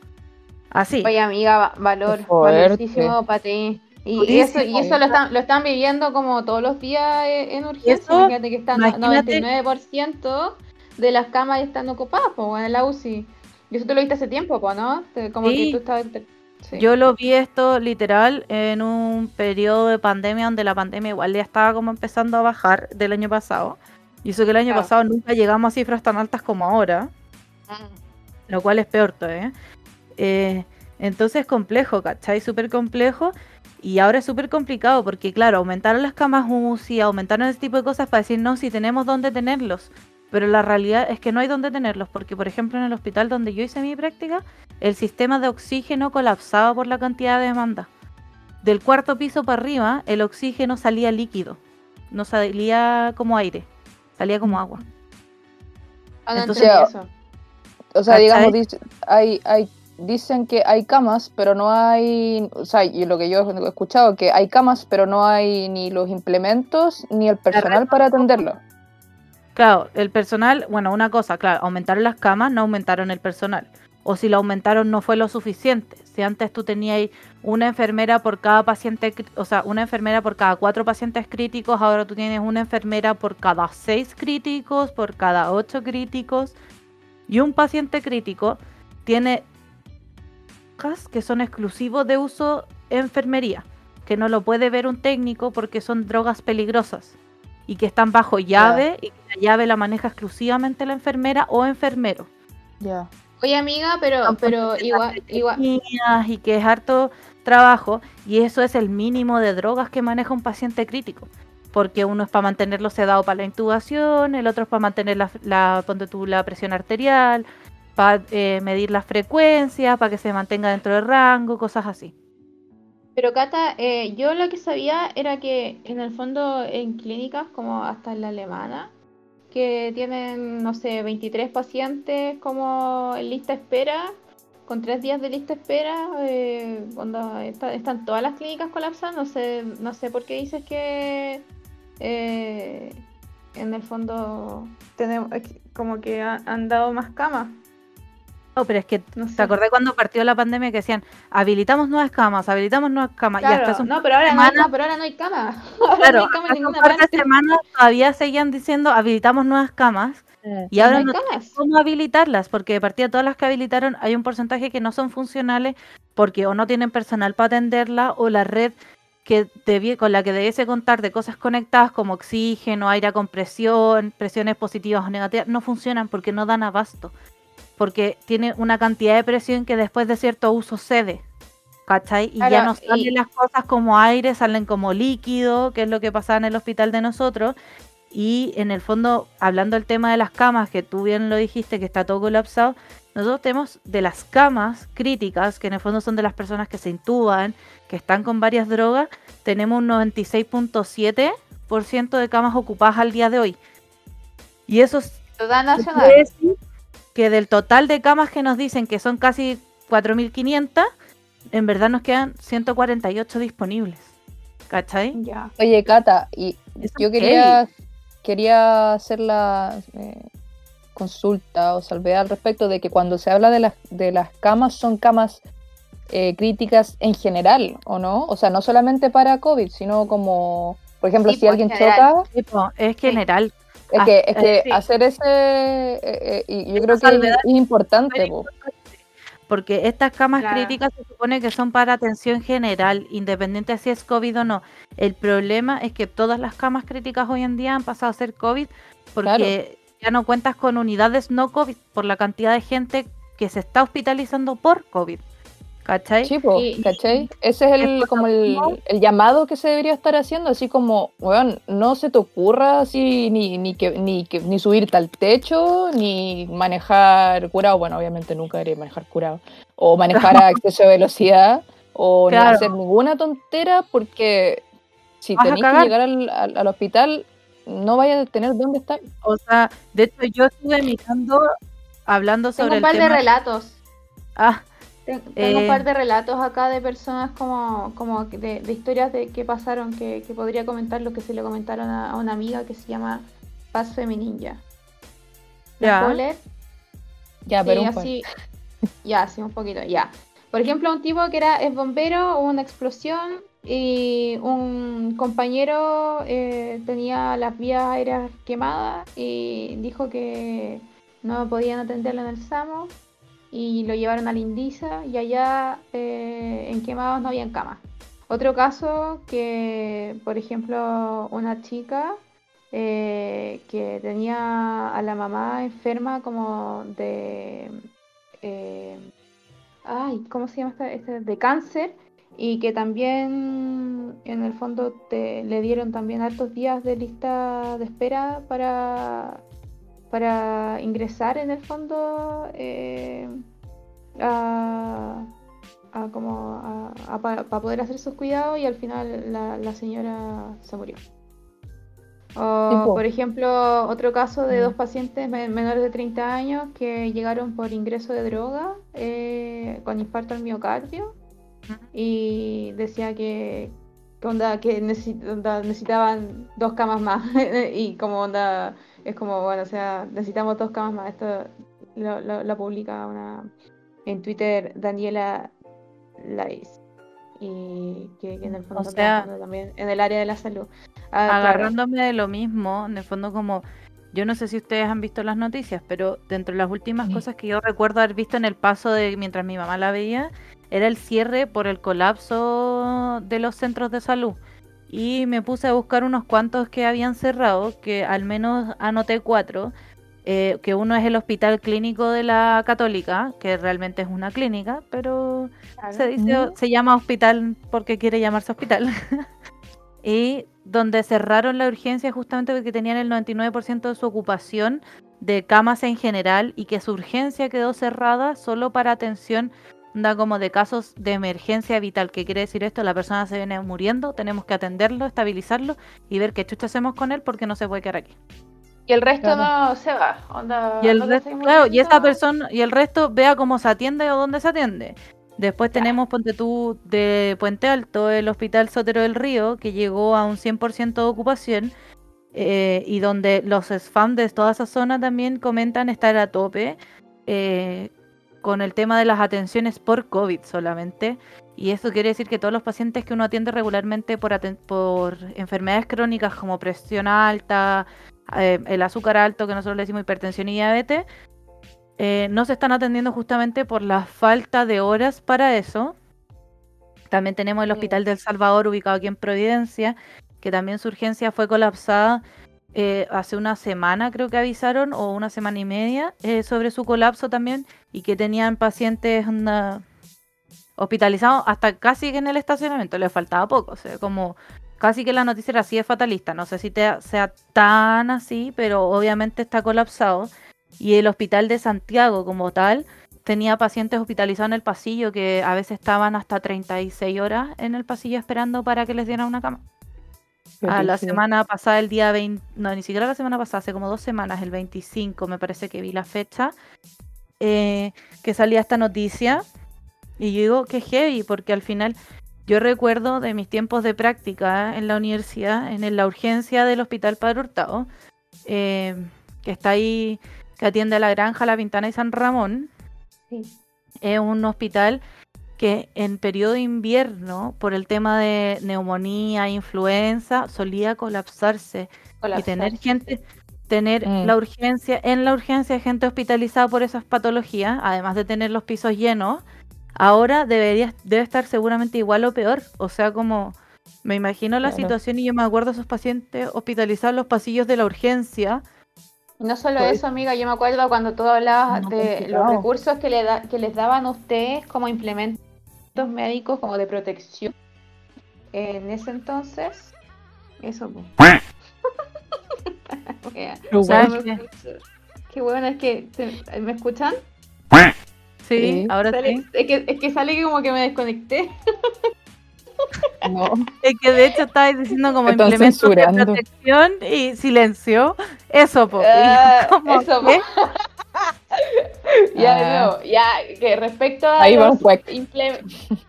Así. Oye, amiga, va- valor, valorísimo para ti. Y, y eso, y eso lo, están, lo están viviendo como todos los días eh, en urgencia. eso, Imagínate que están imagínate- 99% de las camas están ocupadas pues, en la UCI. Y eso tú lo viste hace tiempo, pues, ¿no? Te- Como Sí. que tú estabas... te- sí. Yo lo vi esto literal en un periodo de pandemia donde la pandemia igual ya estaba como empezando a bajar del año pasado. Y eso que el año Claro. pasado nunca llegamos a cifras tan altas como ahora, lo cual es peor todavía. Eh, entonces es complejo, ¿cachai? Súper complejo. Y ahora es súper complicado porque, claro, aumentaron las camas UCI, aumentaron ese tipo de cosas para decir, no, si tenemos dónde tenerlos. Pero la realidad es que no hay dónde tenerlos porque, por ejemplo, en el hospital donde yo hice mi práctica, el sistema de oxígeno colapsaba por la cantidad de demanda. Del cuarto piso para arriba, el oxígeno salía líquido, no salía como aire, salía como agua. Ah, entonces-. O sea, ¿Cachai? digamos, dice- hay, hay, dicen que hay camas, pero no hay, o sea, y lo que yo he escuchado, que hay camas, pero no hay ni los implementos ni el personal para atenderlo. Claro, el personal, bueno, una cosa, claro, aumentaron las camas, no aumentaron el personal. O si lo aumentaron no fue lo suficiente. Si antes tú tenías una enfermera por cada paciente, o sea, una enfermera por cada cuatro pacientes críticos, ahora tú tienes una enfermera por cada seis críticos, por cada ocho críticos. Y un paciente crítico tiene que son exclusivos de uso en enfermería, que no lo puede ver un técnico porque son drogas peligrosas y que están bajo llave y que la llave la maneja exclusivamente la enfermera o enfermero. Ya. Oye, amiga, pero, pero igual, Y que es harto trabajo y eso es el mínimo de drogas que maneja un paciente crítico. Porque uno es para mantenerlo sedado para la intubación, el otro es para mantener la, la, ponte tú, la presión arterial, para eh, medir la frecuencia, para que se mantenga dentro del rango, cosas así. Pero Cata, eh, yo lo que sabía era que en el fondo en clínicas como hasta en la alemana, que tienen, no sé, 23 pacientes como en lista espera, con tres días de lista espera, eh, cuando está- están todas las clínicas colapsadas, no sé, no sé por qué dices que eh, en el fondo tenemos como que ha- han dado más camas. No, pero es que, No sé. ¿te acordás cuando partió la pandemia que decían, habilitamos nuevas camas, habilitamos nuevas camas? y hasta Claro, hace un no, pero ahora no, hay, semana- no, pero ahora no hay cama. (laughs) Ahora Claro, no hay cama en hace un ninguna par de parte. semanas todavía seguían diciendo habilitamos nuevas camas y No ahora hay no camas. cómo habilitarlas porque de partida todas las que habilitaron hay un porcentaje que no son funcionales porque o no tienen personal para atenderla o la red que debie- con la que debiese contar de cosas conectadas como oxígeno, aire a compresión, presiones positivas o negativas no funcionan porque no dan abasto porque tiene una cantidad de presión que después de cierto uso cede. ¿Cachai? Y ya no salen y- las cosas como aire, salen como líquido, que es lo que pasaba en el hospital de nosotros. Y en el fondo, hablando del tema de las camas, que tú bien lo dijiste, que está todo colapsado, nosotros tenemos de las camas críticas, que en el fondo son de las personas que se intuban, que están con varias drogas, tenemos un 96.7% de camas ocupadas al día de hoy. Y eso es Toda nacional. decir que del total de camas que nos dicen que son casi 4.500, en verdad nos quedan 148 disponibles. ¿Cachai? Ya. Oye, Cata, y yo quería, quería hacer la eh, consulta o salvedad al respecto de que cuando se habla de las, de las camas, son camas eh, críticas en general, ¿o no? O sea, no solamente para COVID, sino como, por ejemplo, Sí, si pues, alguien general. choca, Sí, po, es general. Es que, es que sí. hacer ese, eh, eh, y yo Esa creo que es importante, po. Porque estas camas Claro. críticas se supone que son para atención general, independiente si es COVID o no. El problema es que todas las camas críticas hoy en día han pasado a ser COVID porque ya no cuentas con unidades no COVID por la cantidad de gente que se está hospitalizando por COVID. ¿Cachai? Sí, po, Y- ¿cachai? Ese es el, como el, el llamado que se debería estar haciendo, así como, weón, no se te ocurra así ni, ni, que, ni, que, ni subirte al techo, ni manejar curado, bueno, obviamente nunca debería manejar curado, o manejar a (laughs) exceso de velocidad, o Claro. no hacer ninguna tontera, porque si tenés que llegar al, al- al hospital, no vayas a tener dónde estar. O sea, de hecho yo estuve mirando, hablando Tengo sobre un el par de tema. relatos. Ah, Tengo Eh. un par de relatos acá de personas como, como de, de historias de que pasaron que, que podría comentar lo que se le comentaron a, a una amiga que se llama Paz Femininja. ¿La Ya. leer? Ya, Sí, pero un par. así, (laughs) ya, sí, un poquito, ya. Por ejemplo, un tipo que era es bombero, hubo una explosión y un compañero eh, tenía las vías aéreas quemadas y dijo que no podían atenderlo en el SAMO y lo llevaron al Indisa y allá eh, en quemados no habían camas. Otro caso que, por ejemplo, una chica eh, que tenía a la mamá enferma como de... eh, ay, ¿cómo se llama esta, este? De cáncer y que también en el fondo te, le dieron también hartos días de lista de espera para, para ingresar en el fondo eh, a, a como para poder hacer sus cuidados y al final la, la señora se murió. O, por ejemplo, otro caso de Mm. dos pacientes me- menores de 30 años que llegaron por ingreso de droga eh, con infarto al miocardio y decía que, que onda, que necesi- onda, necesitaban dos camas más (laughs) y como onda es como bueno o sea necesitamos dos camas más esto lo, lo- lo publica una en Twitter Daniela Lais y que, que en el fondo sea- trabajando también en el área de la salud Ah, claro. agarrándome de lo mismo, en el fondo como, yo no sé si ustedes han visto las noticias, pero dentro de las últimas Sí. cosas que yo recuerdo haber visto en el paso de mientras mi mamá la veía, era el cierre por el colapso de los centros de salud. Y me puse a buscar unos cuantos que habían cerrado, que al menos anoté cuatro, eh, que uno es el Hospital Clínico de la Católica, que realmente es una clínica, pero Claro. se, dice, se llama hospital porque quiere llamarse hospital. (laughs) y donde cerraron la urgencia justamente porque tenían el 99% de su ocupación de camas en general y que su urgencia quedó cerrada solo para atención da como de casos de emergencia vital. ¿Qué quiere decir esto? La persona se viene muriendo, tenemos que atenderlo, estabilizarlo y ver qué chucha hacemos con él porque no se puede quedar aquí. y el resto Claro. no se va onda, Y el no resto, claro, y esa muriendo. persona, y el resto vea cómo se atiende o dónde se atiende. Después tenemos, ponte tú, de Puente Alto, el Hospital Sotero del Río, que llegó a un 100% de ocupación, eh, y donde los spam de toda esa zona también comentan estar a tope eh, con el tema de las atenciones por COVID solamente. Y eso quiere decir que todos los pacientes que uno atiende regularmente por, aten- por enfermedades crónicas como presión alta, eh, el azúcar alto, que nosotros le decimos hipertensión y diabetes, eh, no se están atendiendo justamente por la falta de horas para eso. También tenemos el. Hospital del Salvador, ubicado aquí en Providencia, que también su urgencia fue colapsada eh, hace una semana, creo que avisaron, o una semana y media, eh, sobre su colapso también, y que tenían pacientes onda, hospitalizados hasta casi que en el estacionamiento, les faltaba poco, o sea, como casi que la noticia era así de fatalista, no sé si te- sea tan así, pero obviamente está colapsado. Y el hospital de Santiago como tal tenía pacientes hospitalizados en el pasillo que a veces estaban hasta 36 horas en el pasillo esperando para que les dieran una cama. A la semana pasada, el día 20, no, ni siquiera la semana pasada, hace como dos semanas, el 25 me parece que vi la fecha, eh, que salía esta noticia. Y yo digo que heavy, porque al final yo recuerdo de mis tiempos de práctica en la universidad, en la urgencia del Hospital Padre Hurtado, eh, que está ahí, que atiende a la Granja, La Pintana y San Ramón. Sí. Es un hospital que en periodo de invierno, por el tema de neumonía, influenza, solía colapsarse y tener gente, tener Mm. la urgencia, en la urgencia gente hospitalizada por esas patologías, además de tener los pisos llenos, ahora debería, debe estar seguramente igual o peor. O sea, como me imagino la Claro. situación y yo me acuerdo de esos pacientes hospitalizados en los pasillos de la urgencia. Y no solo Pues- eso, amiga, yo me acuerdo cuando tú hablabas No, de los recursos que, le da, que les daban a ustedes como implementos médicos, como de protección. En ese entonces, eso. po. (laughs) Wea. Pero ¿Sabes bueno, qué? Bueno es que, ¿me escuchan? Sí, Sí. ahora Sale- sí. es, que, es que sale como que me desconecté. (laughs) no. Es que de hecho estabas diciendo como implementos de protección y silencio. Eso, po. (laughs) Eso, (laughs) Ya, Ah. no, ya, que respecto a Ahí los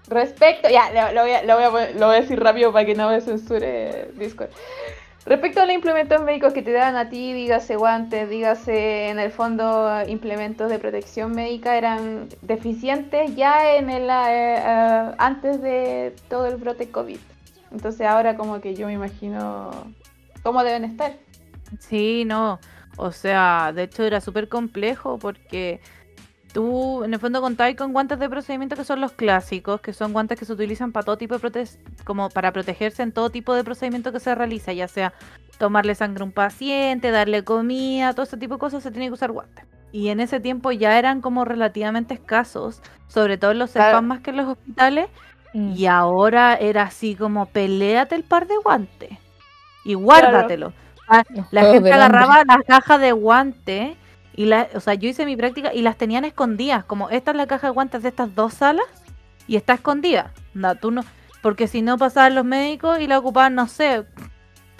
respecto, ya, lo, lo voy a, lo, voy a, poner- lo voy a decir rápido para que no me censure Discord. Respecto a los implementos médicos que te dan a ti, dígase guantes, dígase en el fondo implementos de protección médica, eran deficientes ya en el eh, eh, antes de todo el brote COVID. Entonces ahora como que yo me imagino cómo deben estar. Sí, no. O sea, de hecho era súper complejo porque tú en el fondo contabas con guantes de procedimiento que son los clásicos, que son guantes que se utilizan para todo tipo de prote- como para protegerse en todo tipo de procedimiento que se realiza, ya sea tomarle sangre a un paciente, darle comida, todo ese tipo de cosas se tiene que usar guantes. Y en ese tiempo ya eran como relativamente escasos, sobre todo en los Claro. Más que en los hospitales, Mm. y ahora era así como peléate el par de guantes y guárdatelo. Los la gente agarraba las cajas de guantes y la, o sea, yo hice mi práctica y las tenían escondidas, como esta es la caja de guantes de estas dos salas y está escondida. No, tú no, porque si no pasaban los médicos y la ocupaban, no sé,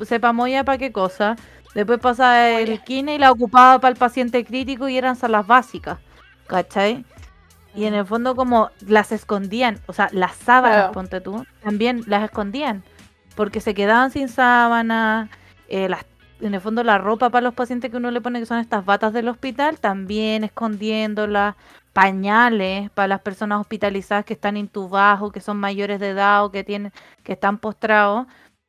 sepa moya para qué cosa. Después pasaba el kine y la ocupaba para el paciente crítico y eran salas básicas, ¿cachai? Y en el fondo como las escondían, o sea, las sábanas, Claro. ponte tú, también las escondían, porque se quedaban sin sábanas, eh, las, en el fondo la ropa para los pacientes que uno le pone, que son estas batas del hospital, también escondiéndolas, pañales para las personas hospitalizadas que están intubadas o que son mayores de edad o que, tienen, que están postrados,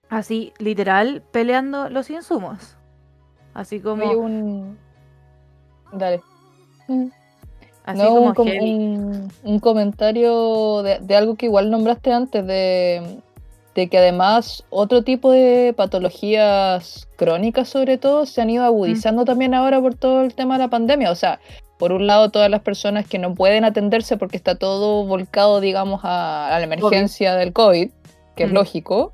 así, literal, peleando los insumos. Así como... Oye, un... Dale. Mm. Así no, como un- un comentario de, de algo que igual nombraste antes, de, de que además otro tipo de patologías crónicas sobre todo se han ido agudizando también ahora por todo el tema de la pandemia. O sea, por un lado todas las personas que no pueden atenderse porque está todo volcado, digamos, a, a la emergencia del COVID, que es Mm. lógico.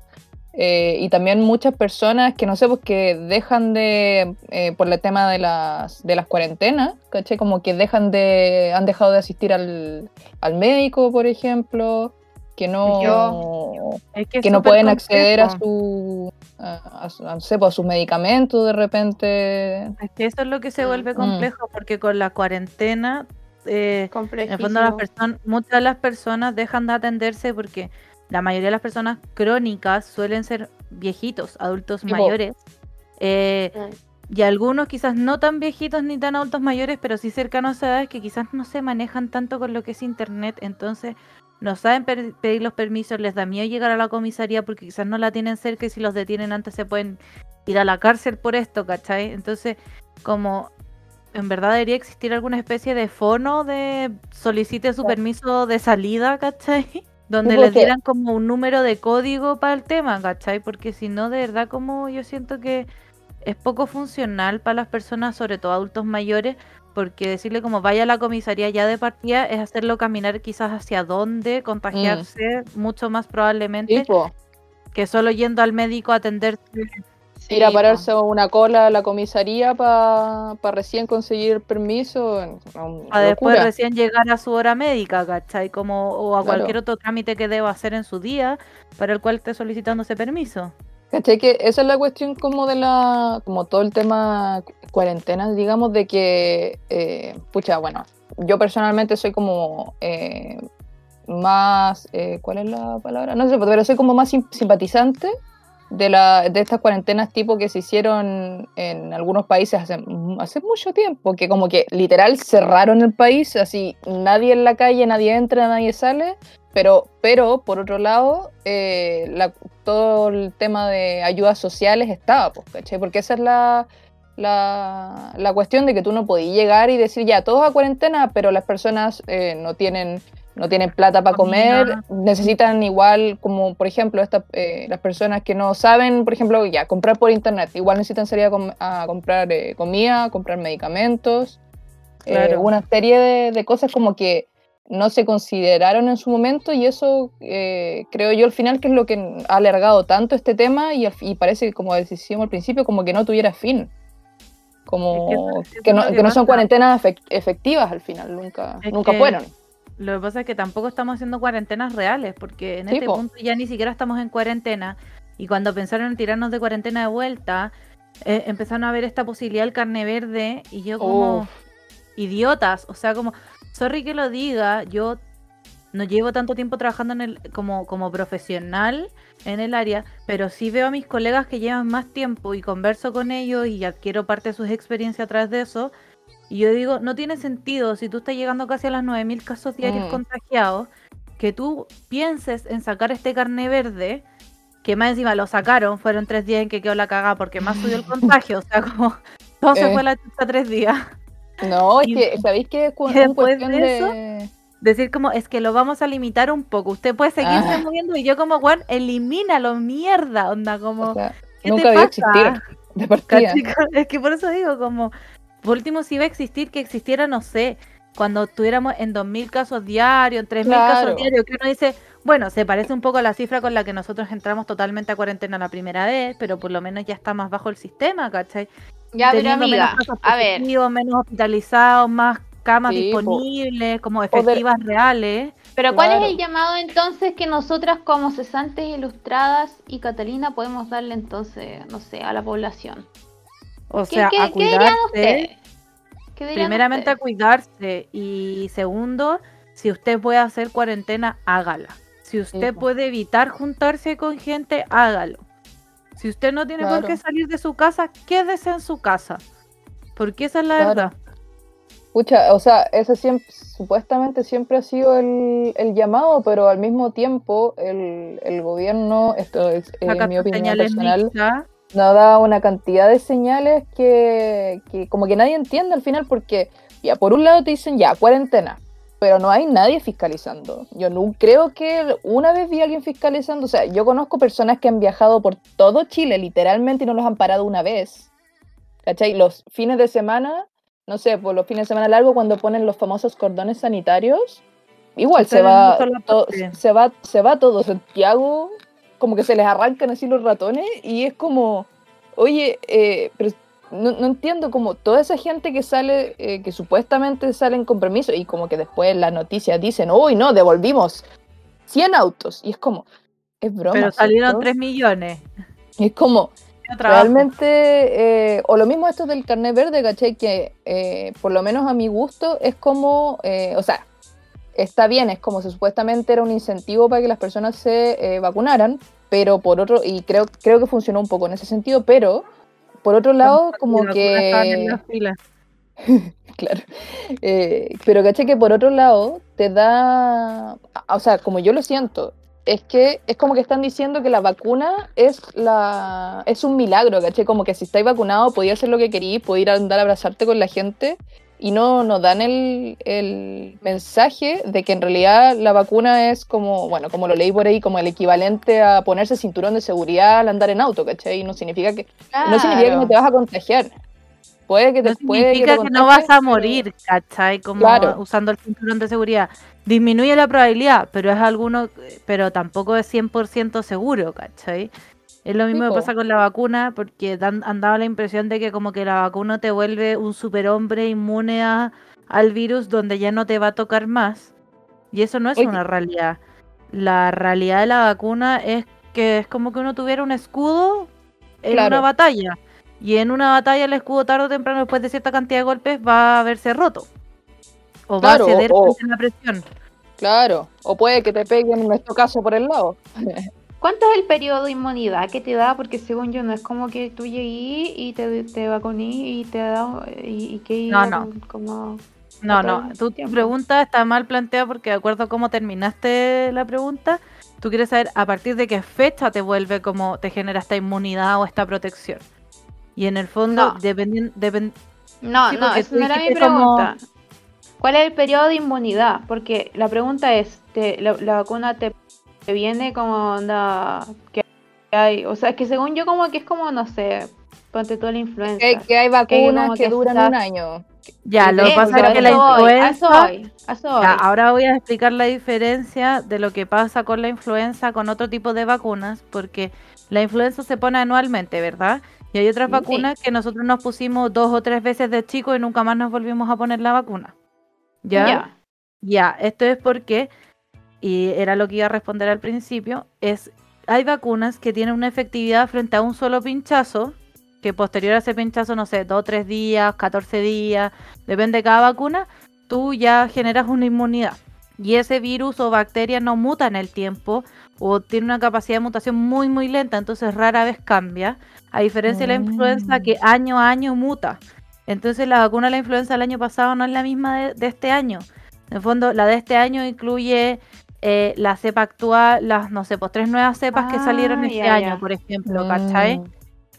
eh, y también muchas personas que no sé, pues que dejan de, eh, por el tema de las, de las cuarentenas, ¿caché? Como que dejan de, han dejado de asistir al, al médico, por ejemplo, que no, Es que, no pueden acceder a su, a, a su- a- no sé, pues, a sus medicamentos de repente. Es que eso es lo que se Mm. vuelve Mm. complejo, porque con la cuarentena, eh, en el fondo las personas, muchas de las personas dejan de atenderse porque la mayoría de las personas crónicas suelen ser viejitos, adultos mayores. eh, Mm. y algunos quizás no tan viejitos ni tan adultos mayores, pero sí cercanos a edades que quizás no se manejan tanto con lo que es internet, entonces no saben pedir los permisos, les da miedo llegar a la comisaría porque quizás no la tienen cerca y si los detienen antes se pueden ir a la cárcel por esto, ¿cachai? Entonces, como en verdad debería existir alguna especie de fono de solicite su permiso de salida, ¿cachai? (laughs) Donde les dieran como un número de código para el tema, ¿cachai? Porque si no, de verdad como yo siento que es poco funcional para las personas, sobre todo adultos mayores, porque decirle como vaya a la comisaría ya de partida es hacerlo caminar quizás hacia dónde contagiarse mucho más probablemente que solo yendo al médico a atenderse. ir a pararse a una cola a la comisaría para recién conseguir permiso. Para después recién llegar a su hora médica, ¿cachai? Como, o a Claro. cualquier otro trámite que deba hacer en su día para el cual esté solicitando ese permiso. Esa es la cuestión como de la, como todo el tema cu- cuarentena, digamos, de que, eh, pucha, bueno, yo personalmente soy como eh, más, eh, ¿cuál es la palabra? No sé, pero soy como más sim- simpatizante de, la, de estas cuarentenas tipo que se hicieron en algunos países hace, hace mucho tiempo, que como que literal cerraron el país, así nadie en la calle, nadie entra, nadie sale, pero, pero por otro lado, la, todo el tema de ayudas sociales estaba, pues, ¿cachai? Porque esa es la, la, la, cuestión de que tú no podías llegar y decir ya todos a cuarentena, pero las personas eh, no tienen no tienen plata para comer, necesitan igual como por ejemplo esta, eh, las personas que no saben, por ejemplo, ya comprar por internet, igual necesitan salir a, comprar eh, comida, comprar medicamentos, una serie de, de, cosas como que no se consideraron en su momento y eso creo yo al final que es lo que ha alargado tanto este tema y, y parece que como decíamos al principio como que no tuviera fin. Como que, no, que no, son cuarentenas efectivas al final, nunca, nunca fueron. Lo que pasa es que tampoco estamos haciendo cuarentenas reales, porque en este punto ya ni siquiera estamos en cuarentena. Y cuando pensaron en tirarnos de cuarentena de vuelta, eh, empezaron a ver esta posibilidad del carne verde y yo como idiotas, o sea, como, sorry que lo diga, yo no llevo tanto tiempo trabajando en el, como, como profesional en el área, pero sí veo a mis colegas que llevan más tiempo y converso con ellos y adquiero parte de sus experiencias a través de eso. Y yo digo, no tiene sentido si tú estás llegando casi a las 9.000 casos diarios mm. contagiados, que tú pienses en sacar este carne verde, que más encima lo sacaron, fueron tres días en que quedó la cagada porque más subió el (laughs) contagio, o sea, como todo se fue eh. la chucha tres días. No, es que, ¿sabéis que es cuestión de decir como es que lo vamos a limitar un poco. Usted puede seguirse moviendo y yo como, bueno, elimínalo, mierda, onda, como... nunca iba a existir de partida. (laughs) Es que por eso digo, como, por último, si iba a existir, que existiera, no sé, cuando estuviéramos en 2.000 casos diarios, en 3.000 casos diarios, que uno dice, bueno, se parece un poco a la cifra con la que nosotros entramos totalmente a cuarentena la primera vez, pero por lo menos ya está más bajo el sistema, ¿cachai? Ya, pero amiga, a ver. Menos hospitalizados, más camas disponibles, como efectivas reales. Pero ¿cuál es el llamado entonces que nosotras como cesantes ilustradas y Catalina podemos darle entonces, no sé, a la población? O sea, a cuidarse. Primeramente a cuidarse y segundo, si usted puede hacer cuarentena, hágala. Si usted puede evitar juntarse con gente, hágalo. Si usted no tiene por qué salir de su casa, quédese en su casa. Porque esa es la verdad. Escucha, o sea, ese siempre, supuestamente siempre ha sido el, llamado, pero al mismo tiempo el, gobierno, esto es mi opinión personal, nos da una cantidad de señales que, como que nadie entiende al final porque, ya, por un lado te dicen ya, cuarentena, pero no hay nadie fiscalizando. Yo no creo que una vez vi a alguien fiscalizando, o sea, yo conozco personas que han viajado por todo Chile literalmente y no los han parado una vez. ¿Cachai? Los fines de semana no sé, por los fines de semana largo cuando ponen los famosos cordones sanitarios, igual se va, se va, se va todo Santiago, como que se les arrancan así los ratones y es como, oye, eh, pero no, entiendo como toda esa gente que sale, eh, que supuestamente salen con permiso y como que después las noticias dicen, uy, no, devolvimos 100 autos y es como, es broma. Pero salieron 3 millones. Y es como, Realmente, eh, o lo mismo esto del carnet verde, ¿cachai? Que eh, por lo menos a mi gusto es como, eh, o sea, está bien, es como si supuestamente era un incentivo para que las personas se vacunaran, pero por otro, y creo, creo que funcionó un poco en ese sentido, pero por otro lado, como que... (laughs) claro. pero caché que por otro lado te da, o sea, como yo lo siento, es que es como que están diciendo que la vacuna es la es un milagro, ¿caché? Como que si estáis vacunado podía hacer lo que querías, podía andar a abrazarte con la gente y no nos dan el, el, mensaje de que en realidad la vacuna es como, bueno, como lo leí por ahí, como el equivalente a ponerse cinturón de seguridad al andar en auto, ¿cachai? Y no significa que, no significa que no te vas a contagiar. Puede que te, no significa que, no vas a morir, ¿cachai? Como usando el cinturón de seguridad. Disminuye la probabilidad, pero es alguno, pero tampoco es 100% seguro, ¿cachai? Es lo mismo que pasa con la vacuna, porque dan, han dado la impresión de que como que la vacuna te vuelve un superhombre inmune al virus donde ya no te va a tocar más. Y eso no es una realidad. La realidad de la vacuna es que es como que uno tuviera un escudo en una batalla. Y en una batalla el escudo tarde o temprano, después de cierta cantidad de golpes, va a verse roto. O va a ceder en la presión. Claro, o puede que te peguen en nuestro caso por el lado. (laughs) ¿Cuánto es el periodo de inmunidad que te da? Porque según yo no es como que tú llegues y te, te vacuní y te da y, y que No, no. como No, no, tu pregunta está mal planteada porque de acuerdo a cómo terminaste la pregunta, tú quieres saber a partir de qué fecha te vuelve como te genera esta inmunidad o esta protección. Y en el fondo, No. dependien- depend- No, Sí, no, esa no era mi como- pregunta. ¿Cuál es el periodo de inmunidad? Porque la pregunta es, te- la, la vacuna te, te viene como onda que hay, o sea, es que según yo como que es como, no sé, ponte toda la influenza. Que, que hay vacunas que, que duran un año. ya, lo que pasa es que la influenza... eso voy, a eso voy. Ya, ahora voy a explicar la diferencia de lo que pasa con la influenza con otro tipo de vacunas, porque la influenza se pone anualmente, ¿verdad? Y hay otras Sí. vacunas que nosotros nos pusimos dos o tres veces de chico y nunca más nos volvimos a poner la vacuna. ¿Ya? Ya. Ya, esto es porque, y era lo que iba a responder al principio, es hay vacunas que tienen una efectividad frente a un solo pinchazo, que posterior a ese pinchazo, no sé, dos o tres días, 14 días, depende de cada vacuna, tú ya generas una inmunidad. Y ese virus o bacteria no muta en el tiempo o tiene una capacidad de mutación muy, muy lenta, entonces rara vez cambia, a diferencia de la influenza que año a año muta. Entonces la vacuna de la influenza del año pasado no es la misma de, de este año. En el fondo, la de este año incluye eh, la cepa actual, las, no sé, pues tres nuevas cepas que salieron Ah, este año, por ejemplo, ¿cachai? Mm.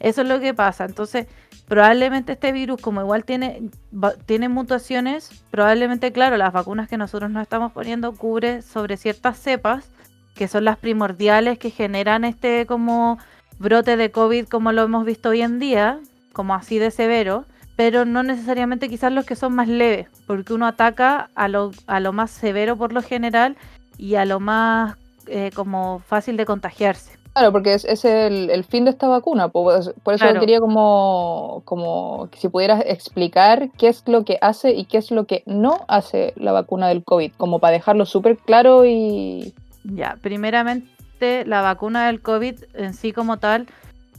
Eso es lo que pasa. Entonces, probablemente este virus, como igual tiene, va- tiene mutaciones, probablemente, claro, las vacunas que nosotros nos estamos poniendo cubre sobre ciertas cepas, que son las primordiales que generan este como brote de COVID como lo hemos visto hoy en día, como así de severo, pero no necesariamente quizás los que son más leves, porque uno ataca a lo, a lo más severo por lo general y a lo más eh, como fácil de contagiarse. Claro, porque es, es el, el fin de esta vacuna. po- Por, por eso Claro. quería como, como que si pudieras explicar qué es lo que hace y qué es lo que no hace la vacuna del COVID, como para dejarlo súper claro y... Ya, primeramente la vacuna del COVID en sí como tal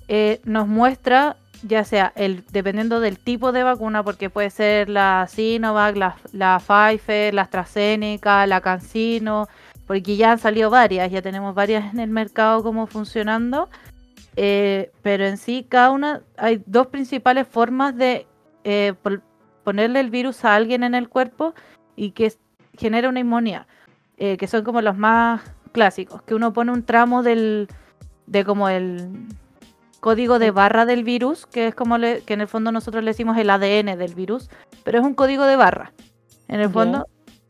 eh, nos muestra ya sea el dependiendo del tipo de vacuna, porque puede ser la Sinovac, la, la Pfizer, la AstraZeneca, la CanSino, porque ya han salido varias, ya tenemos varias en el mercado como funcionando, eh, pero en sí cada una hay dos principales formas de eh, ponerle el virus a alguien en el cuerpo y que genera una inmunidad, eh, que son como los más clásicos, que uno pone un tramo del de como el código de barra del virus, que es como le- que en el fondo nosotros le decimos el ADN del virus, pero es un código de barra. En el fondo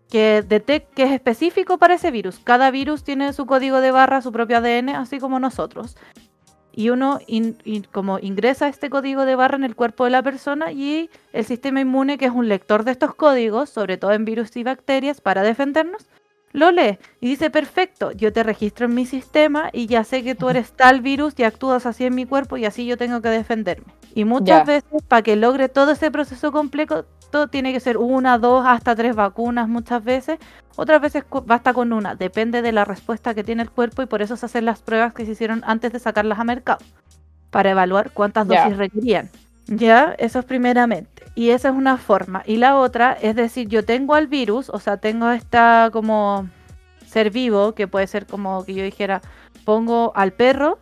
que que es específico para ese virus. Cada virus tiene su código de barra, su propio ADN, así como nosotros. Y uno in- in- como ingresa este código de barra en el cuerpo de la persona y el sistema inmune, que es un lector de estos códigos, sobre todo en virus y bacterias, para defendernos, lo lee y dice, perfecto, yo te registro en mi sistema y ya sé que tú eres tal virus y actúas así en mi cuerpo y así yo tengo que defenderme. Y muchas veces, para que logre todo ese proceso completo, todo tiene que ser una, dos, hasta tres vacunas muchas veces. Otras veces basta con una, depende de la respuesta que tiene el cuerpo y por eso se hacen las pruebas que se hicieron antes de sacarlas a mercado, para evaluar cuántas dosis requerían. Ya, eso es primeramente. Y esa es una forma. Y la otra es decir, yo tengo al virus, o sea, tengo esta como ser vivo, que puede ser como que yo dijera, pongo al perro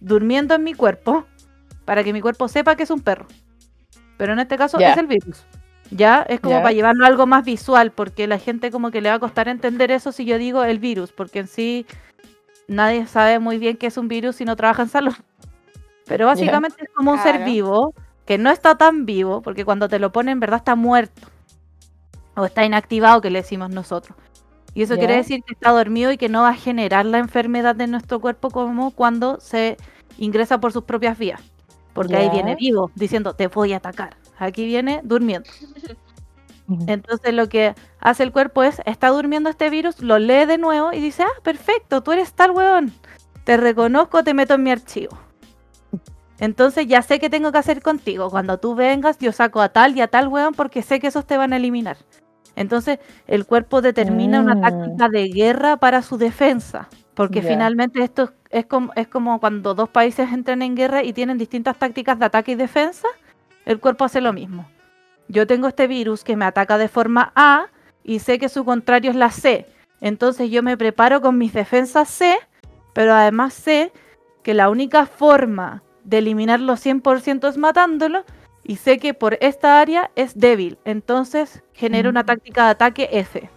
durmiendo en mi cuerpo para que mi cuerpo sepa que es un perro. Pero en este caso es el virus. Ya es como Ya. para llevarlo a algo más visual, porque la gente como que le va a costar entender eso si yo digo el virus, porque en sí nadie sabe muy bien qué es un virus si no trabaja en salud. (laughs) Pero básicamente es como un ser vivo que no está tan vivo, porque cuando te lo ponen en verdad está muerto. O está inactivado, que le decimos nosotros. Y eso Ya. quiere decir que está dormido y que no va a generar la enfermedad de nuestro cuerpo como cuando se ingresa por sus propias vías. Porque ahí viene vivo, diciendo, te voy a atacar. Aquí viene durmiendo. Entonces lo que hace el cuerpo es, está durmiendo este virus, lo lee de nuevo y dice, ah, perfecto, tú eres tal weón. Te reconozco, te meto en mi archivo. Entonces ya sé qué tengo que hacer contigo. Cuando tú vengas, yo saco a tal y a tal weón porque sé que esos te van a eliminar. Entonces el cuerpo determina una Mm. táctica de guerra para su defensa. Porque finalmente esto es como, es como cuando dos países entran en guerra y tienen distintas tácticas de ataque y defensa. El cuerpo hace lo mismo. Yo tengo este virus que me ataca de forma A y sé que su contrario es la C. Entonces yo me preparo con mis defensas C pero además sé que la única forma de eliminarlo 100% es matándolo y sé que por esta área es débil, entonces genera una Mm. táctica de ataque F.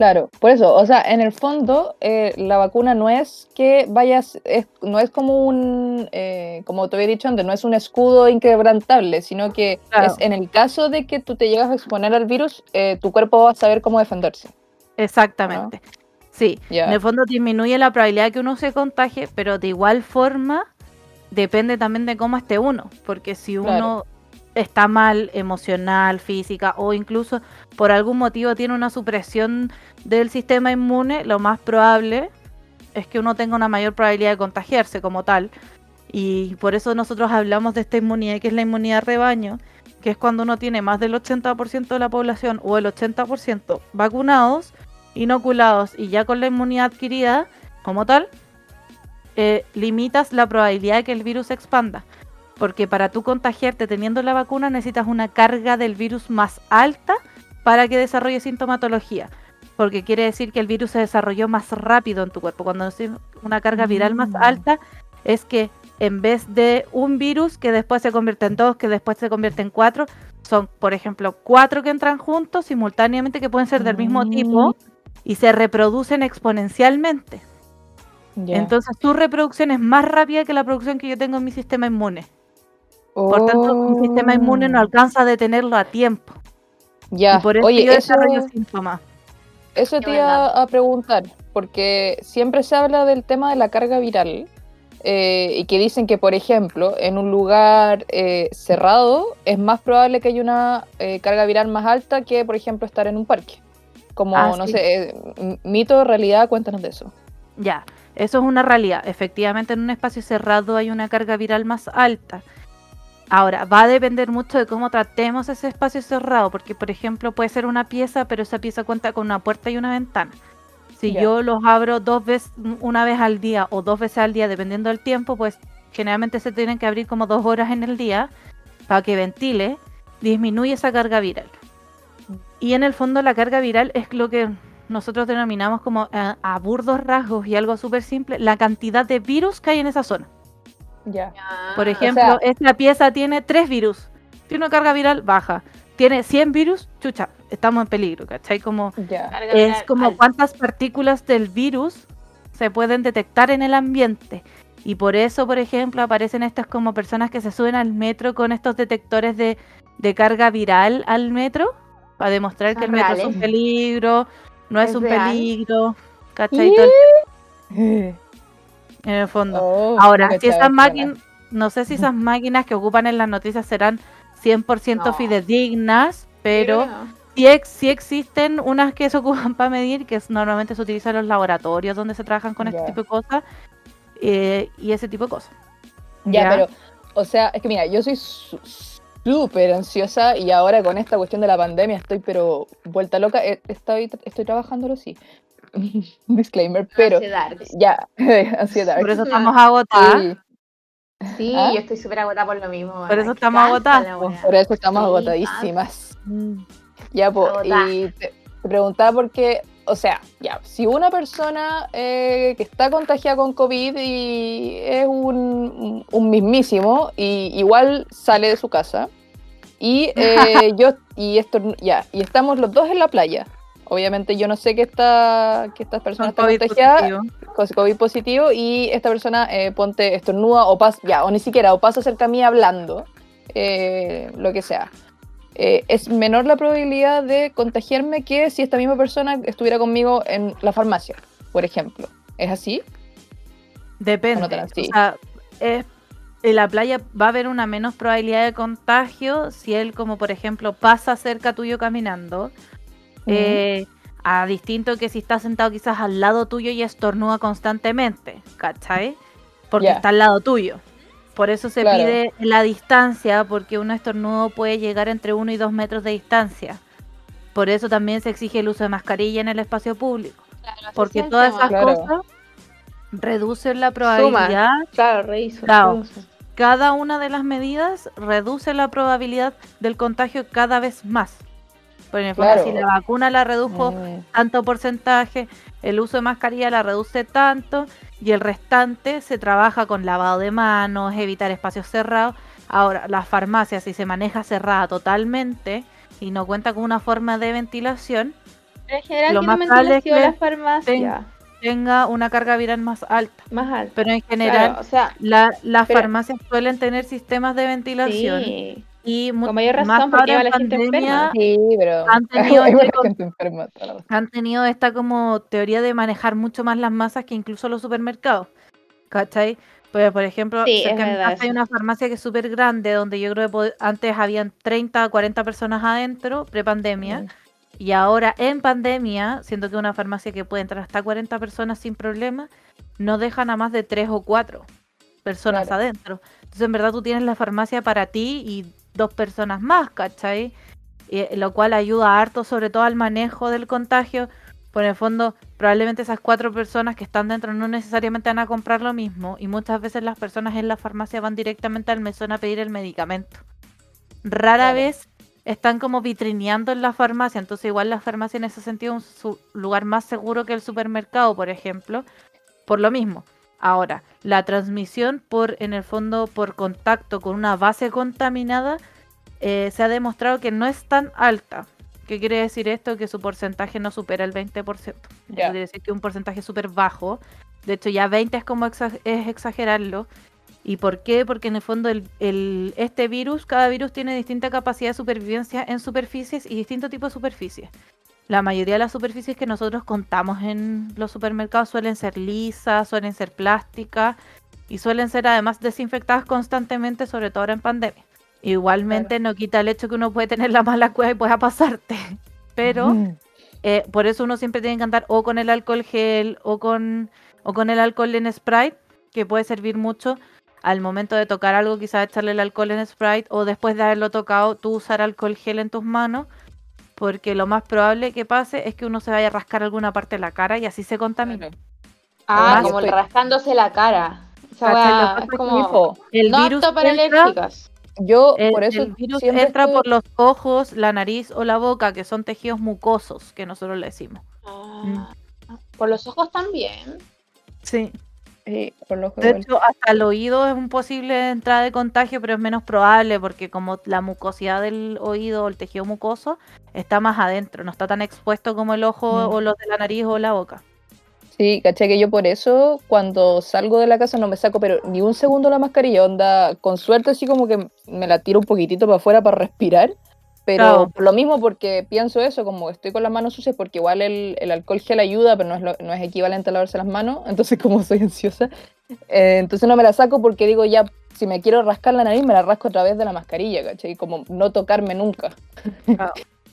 Claro, por eso, o sea, en el fondo eh, la vacuna no es que vayas, es- no es como un, eh, como te había dicho antes, no es un escudo inquebrantable, sino que Claro. es en el caso de que tú te llegas a exponer al virus, eh, tu cuerpo va a saber cómo defenderse. Exactamente. Sí, en el fondo disminuye la probabilidad de que uno se contagie, pero de igual forma depende también de cómo esté uno, porque si uno Claro. Está mal emocional, física o incluso por algún motivo tiene una supresión del sistema inmune, lo más probable es que uno tenga una mayor probabilidad de contagiarse como tal. Y por eso nosotros hablamos de esta inmunidad que es la inmunidad rebaño, que es cuando uno tiene más del 80% de la población o el 80% vacunados, inoculados y ya con la inmunidad adquirida como tal, eh, limitas la probabilidad de que el virus se expanda. Porque para tú contagiarte teniendo la vacuna necesitas una carga del virus más alta para que desarrolle sintomatología. Porque quiere decir que el virus se desarrolló más rápido en tu cuerpo. Cuando decimos una carga viral más Mm. alta es que en vez de un virus que después se convierte en dos, que después se convierte en cuatro, son, por ejemplo, cuatro que entran juntos simultáneamente que pueden ser del mismo tipo y se reproducen exponencialmente. Entonces tu reproducción es más rápida que la producción que yo tengo en mi sistema inmune. Por tanto, mi sistema inmune no Oh. alcanza a detenerlo a tiempo. Ya, Y por eso oye, yo eso, desarrollo síntomas. eso te iba a preguntar, porque siempre se habla del tema de la carga viral eh, y que dicen que, por ejemplo, en un lugar eh, cerrado es más probable que haya una eh, carga viral más alta que, por ejemplo, estar en un parque. Como, Ah, no sí. sé, eh, mito, realidad, cuéntanos de eso. Ya, eso es una realidad. Efectivamente, en un espacio cerrado hay una carga viral más alta. Ahora, va a depender mucho de cómo tratemos ese espacio cerrado, porque, por ejemplo, puede ser una pieza, pero esa pieza cuenta con una puerta y una ventana. Si yo los abro dos veces, una vez al día o dos veces al día, dependiendo del tiempo, pues generalmente se tienen que abrir como dos horas en el día para que ventile, disminuye esa carga viral. Y en el fondo la carga viral es lo que nosotros denominamos como eh, a burdos rasgos y algo súper simple, la cantidad de virus que hay en esa zona. Ya. Por ejemplo, sea- esta pieza tiene tres virus, tiene una carga viral baja, tiene 100 virus, chucha, estamos en peligro, ¿cachai? Como Ya. es como cuántas partículas del virus se pueden detectar en el ambiente. Y por eso, por ejemplo, aparecen estas como personas que se suben al metro con estos detectores de, de carga viral al metro, para demostrar que el ¿Son metro es un peligro, no es, ¿Es un real? peligro, ¿cachai? Todo el- (laughs) en el fondo. Oh, Ahora, no si esas máquinas, no sé si esas máquinas que ocupan en las noticias serán 100% No. fidedignas, pero sí, ex- sí existen unas que se ocupan (laughs) para medir, que es- normalmente se utilizan en los laboratorios donde se trabajan con este tipo de cosas eh, y ese tipo de cosas. Ya, pero, o sea, es que mira, yo soy súper ansiosa y ahora con esta cuestión de la pandemia estoy pero vuelta loca. Eh, Estoy, estoy trabajándolo, sí. (laughs) Disclaimer, pero Ansiedad. ya, (laughs) ansiedad. Por eso estamos agotadas. Sí, Sí, ¿Ah? yo estoy súper agotada por lo mismo. Por eso estamos agotadas, por eso estamos Sí, agotadísimas. Mm. Ya, pues, y te, te preguntaba porque, o sea, ya, si una persona eh, que está contagiada con COVID y es un, un mismísimo, y igual sale de su casa, y eh, (laughs) yo, y esto, ya, y estamos los dos en la playa. Obviamente yo no sé que esta, que esta persona Con está COVID contagiada positivo. con COVID positivo y esta persona eh, ponte estornuda o pasa, ya, o ni siquiera, o pasa cerca a mí hablando, eh, lo que sea. Eh, es menor la probabilidad de contagiarme que si esta misma persona estuviera conmigo en la farmacia, por ejemplo. ¿Es así? Depende. No tan así. O sea, es- en la playa va a haber una menos probabilidad de contagio si él, como por ejemplo, pasa cerca tuyo caminando. Eh, a distinto que si está sentado quizás al lado tuyo y estornuda constantemente, ¿cachai? Porque está al lado tuyo. Por eso se Claro. pide la distancia, porque un estornudo puede llegar entre 1 y 2 metros de distancia. Por eso también se exige el uso de mascarilla en el espacio público. Claro, Porque todas esas Claro. cosas reducen la probabilidad Claro, reviso. cada una de las medidas reduce la probabilidad del contagio cada vez más. Por ejemplo, Claro. si la vacuna la redujo Mm, tanto porcentaje, el uso de mascarilla la reduce tanto, y el restante se trabaja con lavado de manos, evitar espacios cerrados. Ahora, la farmacia, si se maneja cerrada totalmente y no cuenta con una forma de ventilación, En general Lo más probable es que la farmacia. tenga una carga viral más alta. Más alta. Pero en general, Claro, o sea, la- las pero- farmacias suelen tener sistemas de ventilación sí. Y Con mayor razón, más porque ahora la gente pandemia, Sí, pero Han (laughs) tenido este enferma. han esta como teoría de manejar mucho más las masas que incluso los supermercados. ¿Cachai? Pues, por ejemplo, Sí, cerca de mi casa hay una farmacia que es súper grande, donde yo creo que antes habían 30 o 40 personas adentro, pre-pandemia, Mm. y ahora en pandemia, siendo que una farmacia que puede entrar hasta 40 personas sin problema, no dejan a más de 3 o 4 personas Claro. adentro. Entonces, en verdad, tú tienes la farmacia para ti y dos personas más, ¿cachai? Eh, lo cual ayuda harto, sobre todo al manejo del contagio. Por el fondo, probablemente esas cuatro personas que están dentro no necesariamente van a comprar lo mismo y muchas veces las personas en la farmacia van directamente al mesón a pedir el medicamento. Rara Claro. vez están como vitrineando en la farmacia, entonces igual la farmacia en ese sentido es un lugar más seguro que el supermercado, por ejemplo, por lo mismo. Ahora, la transmisión por, en el fondo, por contacto con una base contaminada, eh, se ha demostrado que no es tan alta. ¿Qué quiere decir esto? Que su porcentaje no supera el 20%. Eso Ya. quiere decir que un porcentaje súper bajo. De hecho, ya 20 es como es exagerarlo. ¿Y por qué? Porque en el fondo el, el- este virus, cada virus tiene distinta capacidad de supervivencia en superficies y distinto tipo de superficies. La mayoría de las superficies que nosotros contamos en los supermercados suelen ser lisas, suelen ser plásticas y suelen ser además desinfectadas constantemente, sobre todo ahora en pandemia. Igualmente no quita el hecho que uno puede tener la mala cueva y pueda pasarte. (laughs) Pero Mm. eh, por eso uno siempre tiene que andar o con el alcohol gel o con, o con el alcohol en Sprite, que puede servir mucho al momento de tocar algo, quizás echarle el alcohol en Sprite o después de haberlo tocado, tú usar alcohol gel en tus manos, porque lo más probable que pase es que uno se vaya a rascar alguna parte de la cara y así se contamina. Claro. Ah, Además, como el rascándose la cara. Lo que es como El no virus apto para entra- alérgicas. yo El, por eso el virus entra estoy- por los ojos, la nariz o la boca, que son tejidos mucosos, que nosotros le decimos. Ah, Por los ojos también. Sí. Sí, por los ojos De hecho, hasta el oído es un posible entrada de contagio, pero es menos probable porque como la mucosidad del oído o el tejido mucoso está más adentro, no está tan expuesto como el ojo Mm. o los de la nariz o la boca. Sí, caché que yo por eso cuando salgo de la casa no me saco pero ni un segundo la mascarilla, onda, con suerte así como que me la tiro un poquitito para afuera para respirar, pero Claro. por lo mismo porque pienso eso, como estoy con las manos sucias, porque igual el, el alcohol gel ayuda, pero no es, lo- no es equivalente a lavarse las manos, (laughs) entonces como soy ansiosa, eh, entonces no me la saco porque digo ya, si me quiero rascar la nariz me la rasco a través de la mascarilla, ¿cachai? Como no tocarme nunca.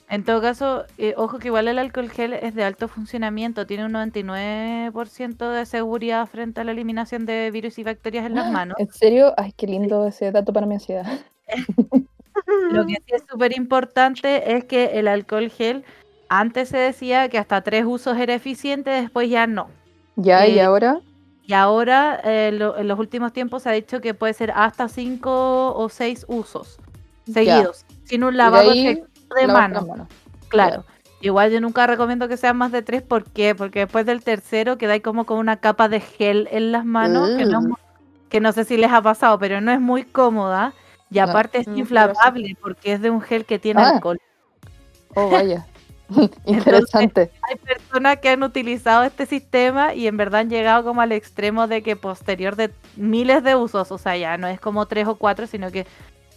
En todo caso, eh, ojo que igual el alcohol gel es de alto funcionamiento, tiene un 99% de seguridad frente a la eliminación de virus y bacterias en las (gasps) manos. ¿En serio? Ay, qué lindo ese dato para mi ansiedad. (laughs) Lo que sí es súper importante es que el alcohol gel, antes se decía que hasta tres usos era eficiente, después ya no. Ya, ¿y Eh, ahora? Y ahora, eh, lo- en los últimos tiempos, se ha dicho que puede ser hasta cinco o seis usos seguidos, sin un de lavado ahí, de lavarte mano. Claro. Igual yo nunca recomiendo que sean más de tres, ¿por qué? Porque después del tercero quedáis como con una capa de gel en las manos, que, no, que no sé si les ha pasado, pero no es muy cómoda. Y No. aparte es Mm, inflamable porque es de un gel que tiene Ah. alcohol. Oh, vaya. (laughs) (laughs) Interesante. Hay personas que han utilizado este sistema y en verdad han llegado como al extremo de que posterior de miles de usos, o sea, ya no es como tres o cuatro, sino que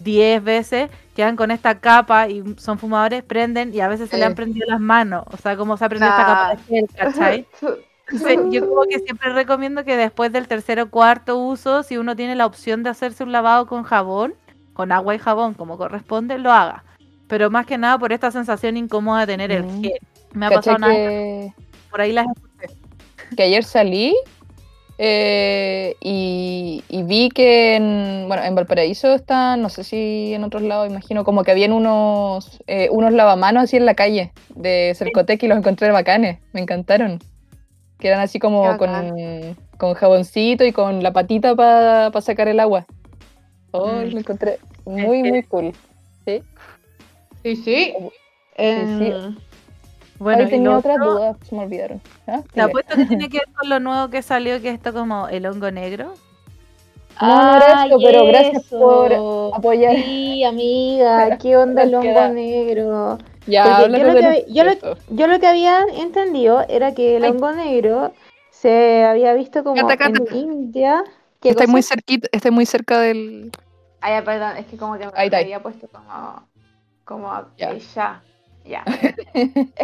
diez veces quedan con esta capa y son fumadores, prenden y a veces se le han prendido las manos, o sea, como se ha prendido esta capa de gel, ¿cachai? (laughs) Entonces, yo como que siempre recomiendo que después del tercer o cuarto uso, si uno tiene la opción de hacerse un lavado con jabón, con agua y jabón como corresponde, lo haga. Pero más que nada por esta sensación incómoda de tener el Mm. gel. Me ha pasado nada, que, por ahí las que ayer salí eh, y, y vi que en, bueno, en Valparaíso están, no sé si en otros lados, imagino, como que habían unos, eh, unos lavamanos así en la calle de Cercotec y los encontré bacanes, me encantaron. Que eran así como con, con jaboncito y con la patita para sacar el agua. Oh, Mm. lo encontré muy, que- muy cool. ¿Sí? Sí, sí. Sí. Bueno, Ahí tenía otras otro, dudas, se me olvidaron. ¿Ah? Te apuesto que tiene (laughs) que ver con lo nuevo que salió, que es esto como el hongo negro. No, no era eso, pero gracias eso. por apoyar. Sí, amiga, (laughs) ¿qué onda el hongo negro? Ya, yo lo que yo lo-. Yo lo que había entendido era que el Ay. hongo negro se había visto como Cata, cata. en India. ¿Qué Estoy muy cerquita, estoy muy cerca del. Ah, ya, perdón, es que como que me Ahí había puesto como, como Ya. eh, ya, ya. (laughs)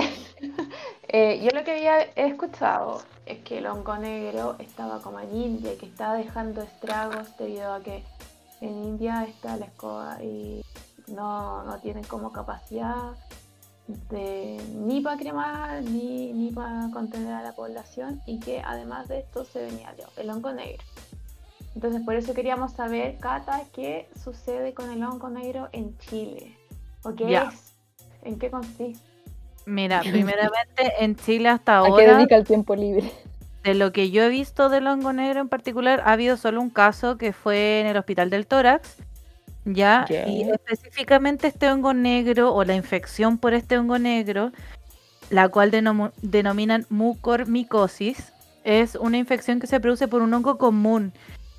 Eh, yo lo que había escuchado es que el hongo negro estaba como en India y que estaba dejando estragos debido a que en India está la escoba y no, no tienen como capacidad de ni para cremar ni, ni para contener a la población y que además de esto se venía el hongo negro. Entonces por eso queríamos saber, Cata, qué sucede con el hongo negro en Chile. ¿O qué Ya. es? ¿En qué consiste? Mira, (laughs) primeramente en Chile hasta ¿A qué ahora, dedica el tiempo libre? de lo que yo he visto del hongo negro en particular, ha habido solo un caso que fue en el hospital del tórax. Ya, y específicamente este hongo negro o la infección por este hongo negro, la cual denominan mucormicosis, es una infección que se produce por un hongo común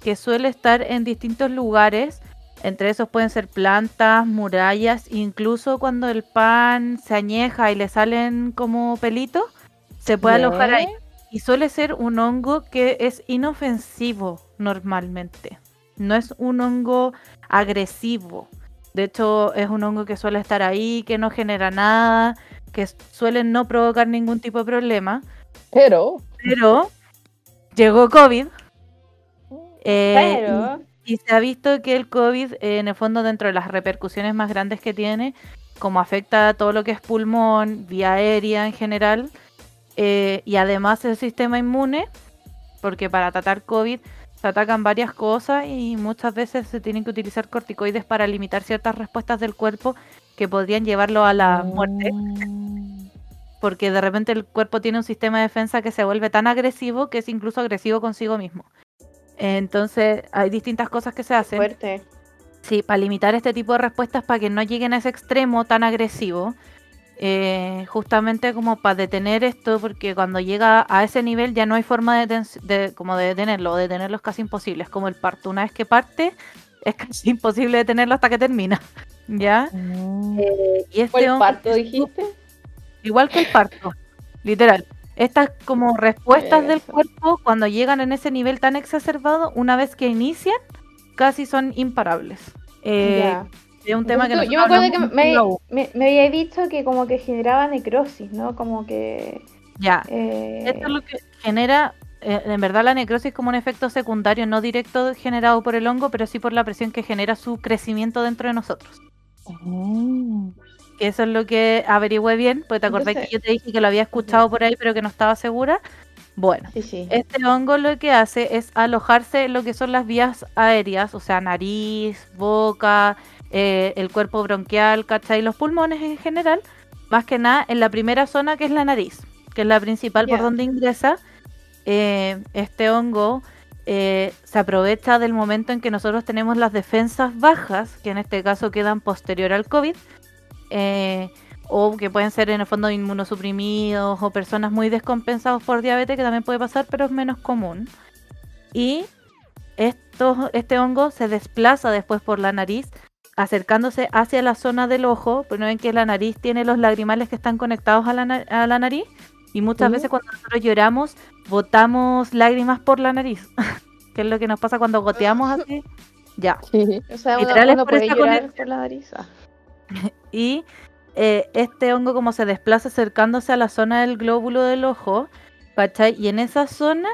que suele estar en distintos lugares. Entre esos pueden ser plantas, murallas, incluso cuando el pan se añeja y le salen como pelitos, se puede alojar ahí. Y suele ser un hongo que es inofensivo normalmente. No es un hongo agresivo. De hecho, es un hongo que suele estar ahí, que no genera nada, que suele no provocar ningún tipo de problema. Pero. Pero llegó COVID. Eh, Pero, y, y se ha visto que el COVID, eh, en el fondo, dentro de las repercusiones más grandes que tiene, como afecta a todo lo que es pulmón, vía aérea en general, eh, y además el sistema inmune, porque para tratar COVID se atacan varias cosas y muchas veces se tienen que utilizar corticoides para limitar ciertas respuestas del cuerpo que podrían llevarlo a la muerte, Mm. porque de repente el cuerpo tiene un sistema de defensa que se vuelve tan agresivo que es incluso agresivo consigo mismo. Entonces hay distintas cosas que se hacen. fuerte. Sí, para limitar este tipo de respuestas para que no lleguen a ese extremo tan agresivo. eh, justamente como para detener esto, porque cuando llega a ese nivel ya no hay forma de, de- como de detenerlo, o detenerlo es casi imposible, es como el parto. Una vez que parte, es (laughs) casi imposible detenerlo hasta que termina. (laughs) ¿Ya? Mm. Eh, y este ¿Fue el hongo parto, dijiste? Igual que el parto, literal. Estas como respuestas del cuerpo, cuando llegan en ese nivel tan exacerbado, una vez que inician, casi son imparables. Eh, un tema que Entonces, nosotros yo me acuerdo que me, había dicho que como que generaba necrosis, ¿no? Como que... Ya, eh, esto es lo que genera, eh, en verdad la necrosis es como un efecto secundario, no directo generado por el hongo, pero sí por la presión que genera su crecimiento dentro de nosotros. Mm. Que Eso es lo que averigüé bien, porque te acordás Entonces- que yo te dije que lo había escuchado por ahí, pero que no estaba segura. Bueno, Sí, sí. Este hongo lo que hace es alojarse en lo que son las vías aéreas, o sea, nariz, boca, eh, el cuerpo bronquial, ¿cachai? Los pulmones en general, más que nada en la primera zona que es la nariz, que es la principal por donde ingresa. Eh, este hongo eh, se aprovecha del momento en que nosotros tenemos las defensas bajas, que en este caso quedan posterior al COVID, eh, o que pueden ser en el fondo inmunosuprimidos o personas muy descompensados por diabetes, que también puede pasar, pero es menos común. Y esto, este hongo se desplaza después por la nariz, acercándose hacia la zona del ojo, no ven que la nariz tiene los lagrimales que están conectados a la, a la nariz, y muchas Sí. veces cuando nosotros lloramos, botamos lágrimas por la nariz, (laughs) que es lo que nos pasa cuando goteamos (laughs) así. Ya. Sí. O sea, uno, literal es uno por puede esa llorar conexión. por la nariz. (laughs) Y eh, este hongo como se desplaza acercándose a la zona del glóbulo del ojo, ¿cachai? Y en esa zona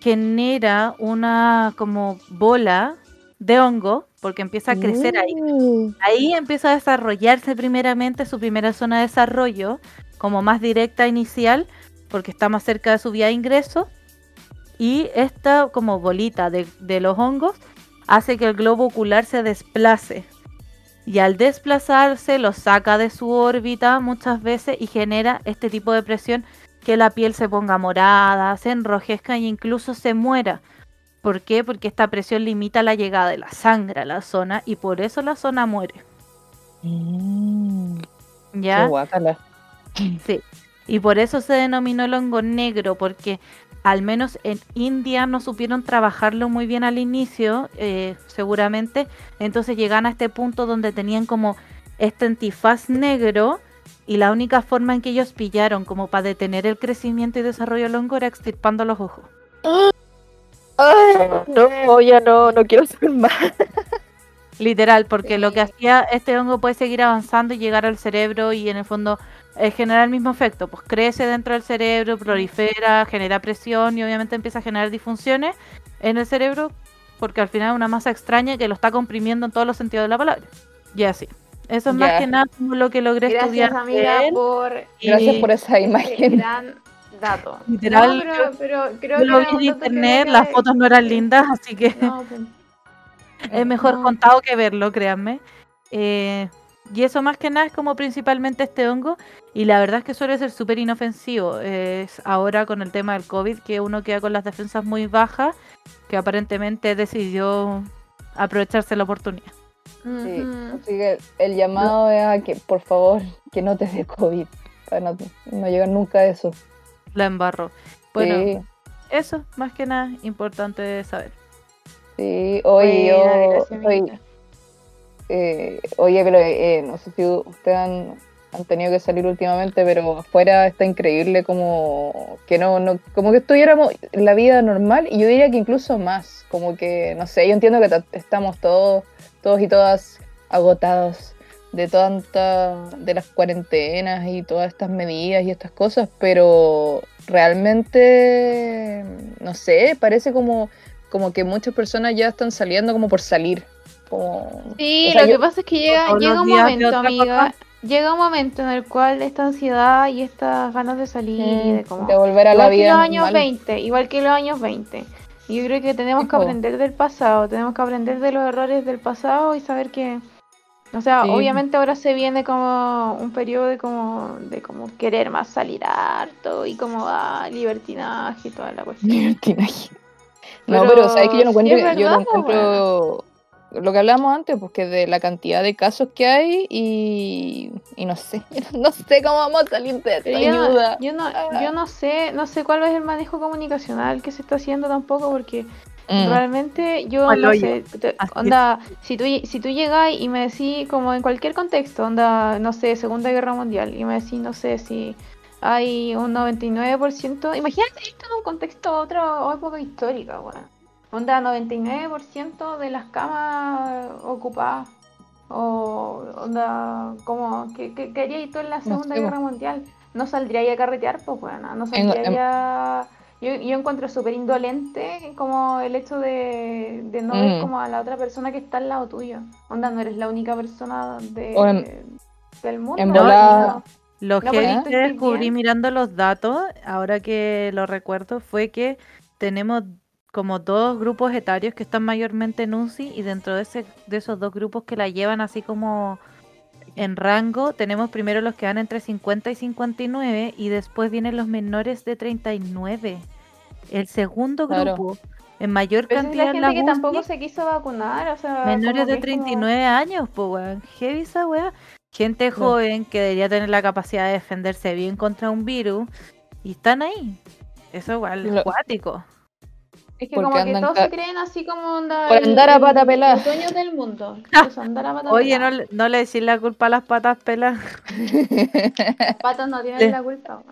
genera una como bola de hongo, porque empieza a crecer ahí. Mm. Ahí empieza a desarrollarse primeramente su primera zona de desarrollo, como más directa inicial, porque está más cerca de su vía de ingreso. Y esta como bolita de, de los hongos hace que el globo ocular se desplace. Y al desplazarse lo saca de su órbita muchas veces y genera este tipo de presión que la piel se ponga morada, se enrojezca e incluso se muera. ¿Por qué? Porque esta presión limita la llegada de la sangre a la zona y por eso la zona muere. Mm. ¿Ya? Sí. Y por eso se denominó el hongo negro, porque al menos en India no supieron trabajarlo muy bien al inicio, eh, seguramente. Entonces llegan a este punto donde tenían como este antifaz negro y la única forma en que ellos pillaron como para detener el crecimiento y desarrollo del hongo era extirpando los ojos. (gasps) no, ya no, no quiero saber más. Literal, porque lo que hacía este hongo puede seguir avanzando y llegar al cerebro y en el fondo eh, genera el mismo efecto, pues crece dentro del cerebro, prolifera, genera presión y obviamente empieza a generar disfunciones en el cerebro porque al final es una masa extraña que lo está comprimiendo en todos los sentidos de la palabra. Y así. Eso es más que nada como lo que logré Gracias, estudiar. amiga, por Gracias por esa ese imagen. gran dato. (laughs) Literal, No, pero, pero creo Yo que lo era vi en internet, las que- fotos no eran lindas, así que No, pues, (laughs) es mejor no. contado que verlo, créanme. Eh, y eso más que nada es como principalmente este hongo. Y la verdad es que suele ser súper inofensivo. Es ahora con el tema del COVID que uno queda con las defensas muy bajas, que aparentemente decidió aprovecharse la oportunidad. Sí, así que el llamado es a que, por favor, que no te dé COVID. Para no, no llegar nunca a eso. La embarró. Bueno, sí, eso más que nada importante saber. sí. Oye, Buena, yo. Eh, oye, pero eh, no sé si ustedes han, tenido que salir últimamente, pero afuera está increíble como que no, no, como que estuviéramos la vida normal y yo diría que incluso más, como que, no sé, yo entiendo que ta- estamos todos, todos y todas agotados de tanta, de las cuarentenas y todas estas medidas y estas cosas, pero realmente, no sé, parece como, como que muchas personas ya están saliendo como por salir. Como, Sí, o sea, lo yo- que pasa es que llega, llega un momento, amiga. cosa. Llega un momento en el cual esta ansiedad y estas ganas de salir y de como. de volver a la igual que vida los años normal. 20, igual que los años 20. Y yo creo que tenemos Sí, que aprender del pasado, tenemos que aprender de los errores del pasado y saber que. O sea, Sí. obviamente ahora se viene como un periodo de como, de como querer más salir harto y como ah, libertinaje y toda la cuestión. (laughs) Libertinaje. No, Pero pero sabes que yo no sí encuentro, es yo no encuentro lo que hablábamos antes, pues que de la cantidad de casos que hay y, y no sé, (laughs) no sé cómo vamos a salir de esto, Pero yo no, ayuda. yo no, Ah. yo no sé, no sé cuál es el manejo comunicacional que se está haciendo tampoco, porque Mm, realmente yo Al no hoyo. sé, te- Así onda, si tú, si tú llegas y me decís, como en cualquier contexto, onda, no sé, Segunda Guerra Mundial, y me decís, no sé, si hay un 99%, imagínate esto en un contexto otra época histórica, weón. Onda, 99% de las camas ocupadas. O onda, como, ¿qué, qué, qué harías tú en la Segunda Guerra Mundial? No saldría a carretear, pues bueno, no saldría Yo, yo encuentro súper indolente como el hecho de, de no ver Mm. como a la otra persona que está al lado tuyo. Onda, no eres la única persona de, en- del mundo. en Lo No, que descubrí bien. mirando los datos, ahora que lo recuerdo, fue que tenemos como dos grupos etarios que están mayormente en UCI y dentro de, ese, de esos dos grupos que la llevan así como en rango, tenemos primero los que van entre 50 y 59 y después vienen los menores de 39. El segundo Claro. grupo, en mayor Pero esa es cantidad la en gente la que tampoco se quiso vacunar, o sea, menores de que es como- 39 años, pues weón. Heavy esa weá. Gente No. joven que debería tener la capacidad de defenderse bien contra un virus y están ahí. Eso igual es Lo- cuático. Es que Porque como que todos se creen así como onda Por el- andar a pata pelada. Los dueños del mundo. (laughs) Los andar a pata Oye, no, pelada. no le decís la culpa a las patas pelas. Los patos no tienen Sí. la culpa.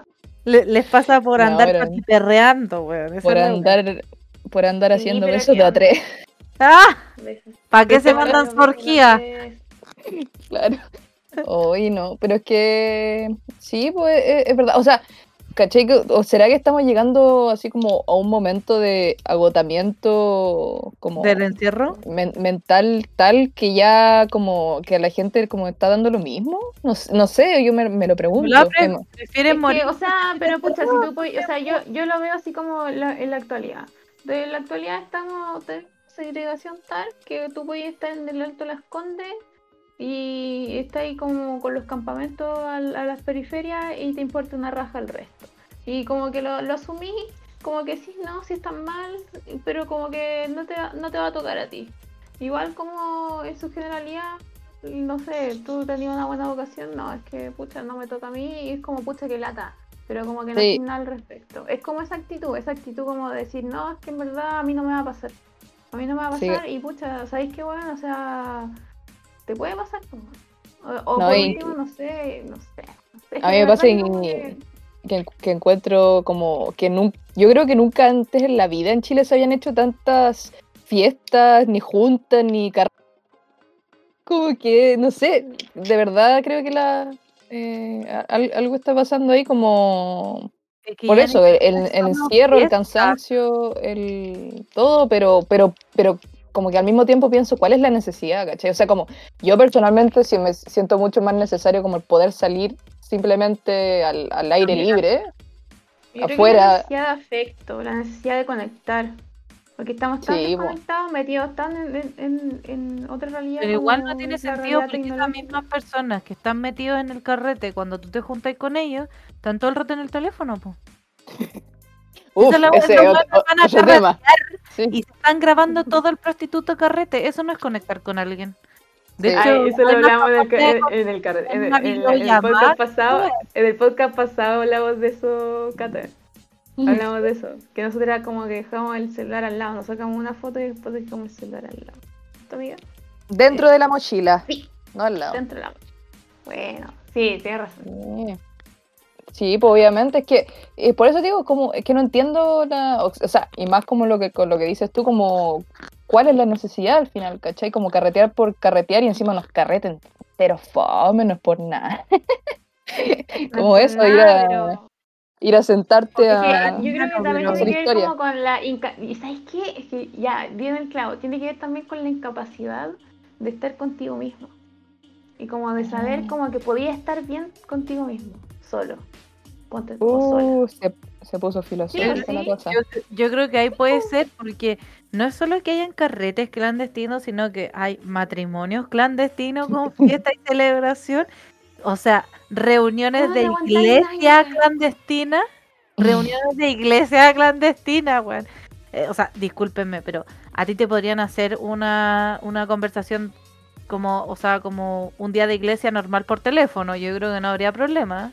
Le- les pasa por No, andar patiperreando, weón. Por andar por andar Sí, haciendo pero besos ¿qué de a tres. (laughs) ¡Ah! Besos. ¿Para qué se Besos, mandan besos, su orgía? besos. Claro. Hoy no, pero es que sí, pues es, es verdad. O sea, ¿cachai? que- ¿O será que estamos llegando así como a un momento de agotamiento como ¿Del encierro? men- mental tal que ya como que a la gente como está dando lo mismo? No, no sé, yo me, me lo pregunto. Em, prefieren morir. que, o sea, pero pucha, si tú puedes- o sea, yo, yo lo veo así como la- en la actualidad. De la actualidad estamos en segregación tal que tú puedes estar en el Alto Las Condes y estás ahí como con los campamentos al- a, las periferias y te importa una raja el resto. Y como que lo, lo asumís, como que sí, no, sí están mal, pero como que no te, va- no te va a tocar a ti. Igual como en su generalidad no sé, tú tenías una buena vocación, no, es que pucha, no me toca a mí y es como pucha que lata. Pero como que no Sí. hay nada al respecto. Es como esa actitud, esa actitud como de decir, no, es que en verdad a mí no me va a pasar. A mí no me va a Sí. pasar y pucha, ¿sabéis qué bueno? O sea, te puede pasar. po. O, o No, por y- último, no sé, no sé. no sé, A mí me (laughs) pasa verdad que- como que- encuentro como que yo creo que nunca antes en la vida en Chile se habían hecho tantas fiestas, ni juntas, ni car como que, no sé, de verdad creo que la eh, algo está pasando ahí como Es que por eso, el, encierro, el cansancio, el todo, pero, pero, pero como que al mismo tiempo pienso cuál es la necesidad, ¿cachai? O sea, como yo personalmente sí me siento mucho más necesario como el poder salir simplemente al, al aire libre, Yo creo que afuera- la necesidad de afecto, la necesidad de conectar. Porque estamos tan Sí, metidos tan en, en, en- otra realidad. Pero igual no tiene sentido porque esas mismas personas que están metidos en el carrete, cuando tú te juntas con ellos, están todo el rato en el teléfono, po. Uf, la- ese otro, van a otro tema. Sí. Y se están grabando todo el prostituto carrete. Eso no es conectar con alguien. De hecho, Ay, eso lo hablamos en el, ca- aparte, en, en el, car- en, una el- en el- en el videollamada, podcast pasado. En el podcast pasado hablamos de eso, Cata. Hablamos de eso. Que nosotros era como que dejamos el celular al lado. Nos sacamos una foto y después dejamos el celular al lado. ¿Tu amiga? Dentro de la mochila, Sí, no al lado. dentro de la Bueno, sí, tienes razón. Sí. Sí, pues obviamente es que eh, por eso digo como es que no entiendo la, o sea, y más como lo que con lo que dices tú como cuál es la necesidad al final, ¿cachai? Como carretear por carretear y encima nos carreten, pero fome, no es por nada. (laughs) como No eso, ir a pero- ir a sentarte a yo creo que también tiene que ver historia. como con la inca- y sabes qué es que ya viene el clavo tiene que ver también con la incapacidad de estar contigo mismo y como de saber Ah. como que podía estar bien contigo mismo solo ponte como sola Uh, se, se puso filosófica Sí, la cosa. Yo, yo creo que ahí puede ser porque no es solo que hayan carretes clandestinos, sino que hay matrimonios clandestinos con (laughs) fiesta y celebración. O sea, reuniones No, de no iglesia clandestina. (laughs) Reuniones de iglesia clandestina, weón. Eh, o sea, discúlpenme, pero a ti te podrían hacer una, una conversación como, o sea, como un día de iglesia normal por teléfono. Yo creo que no habría problema.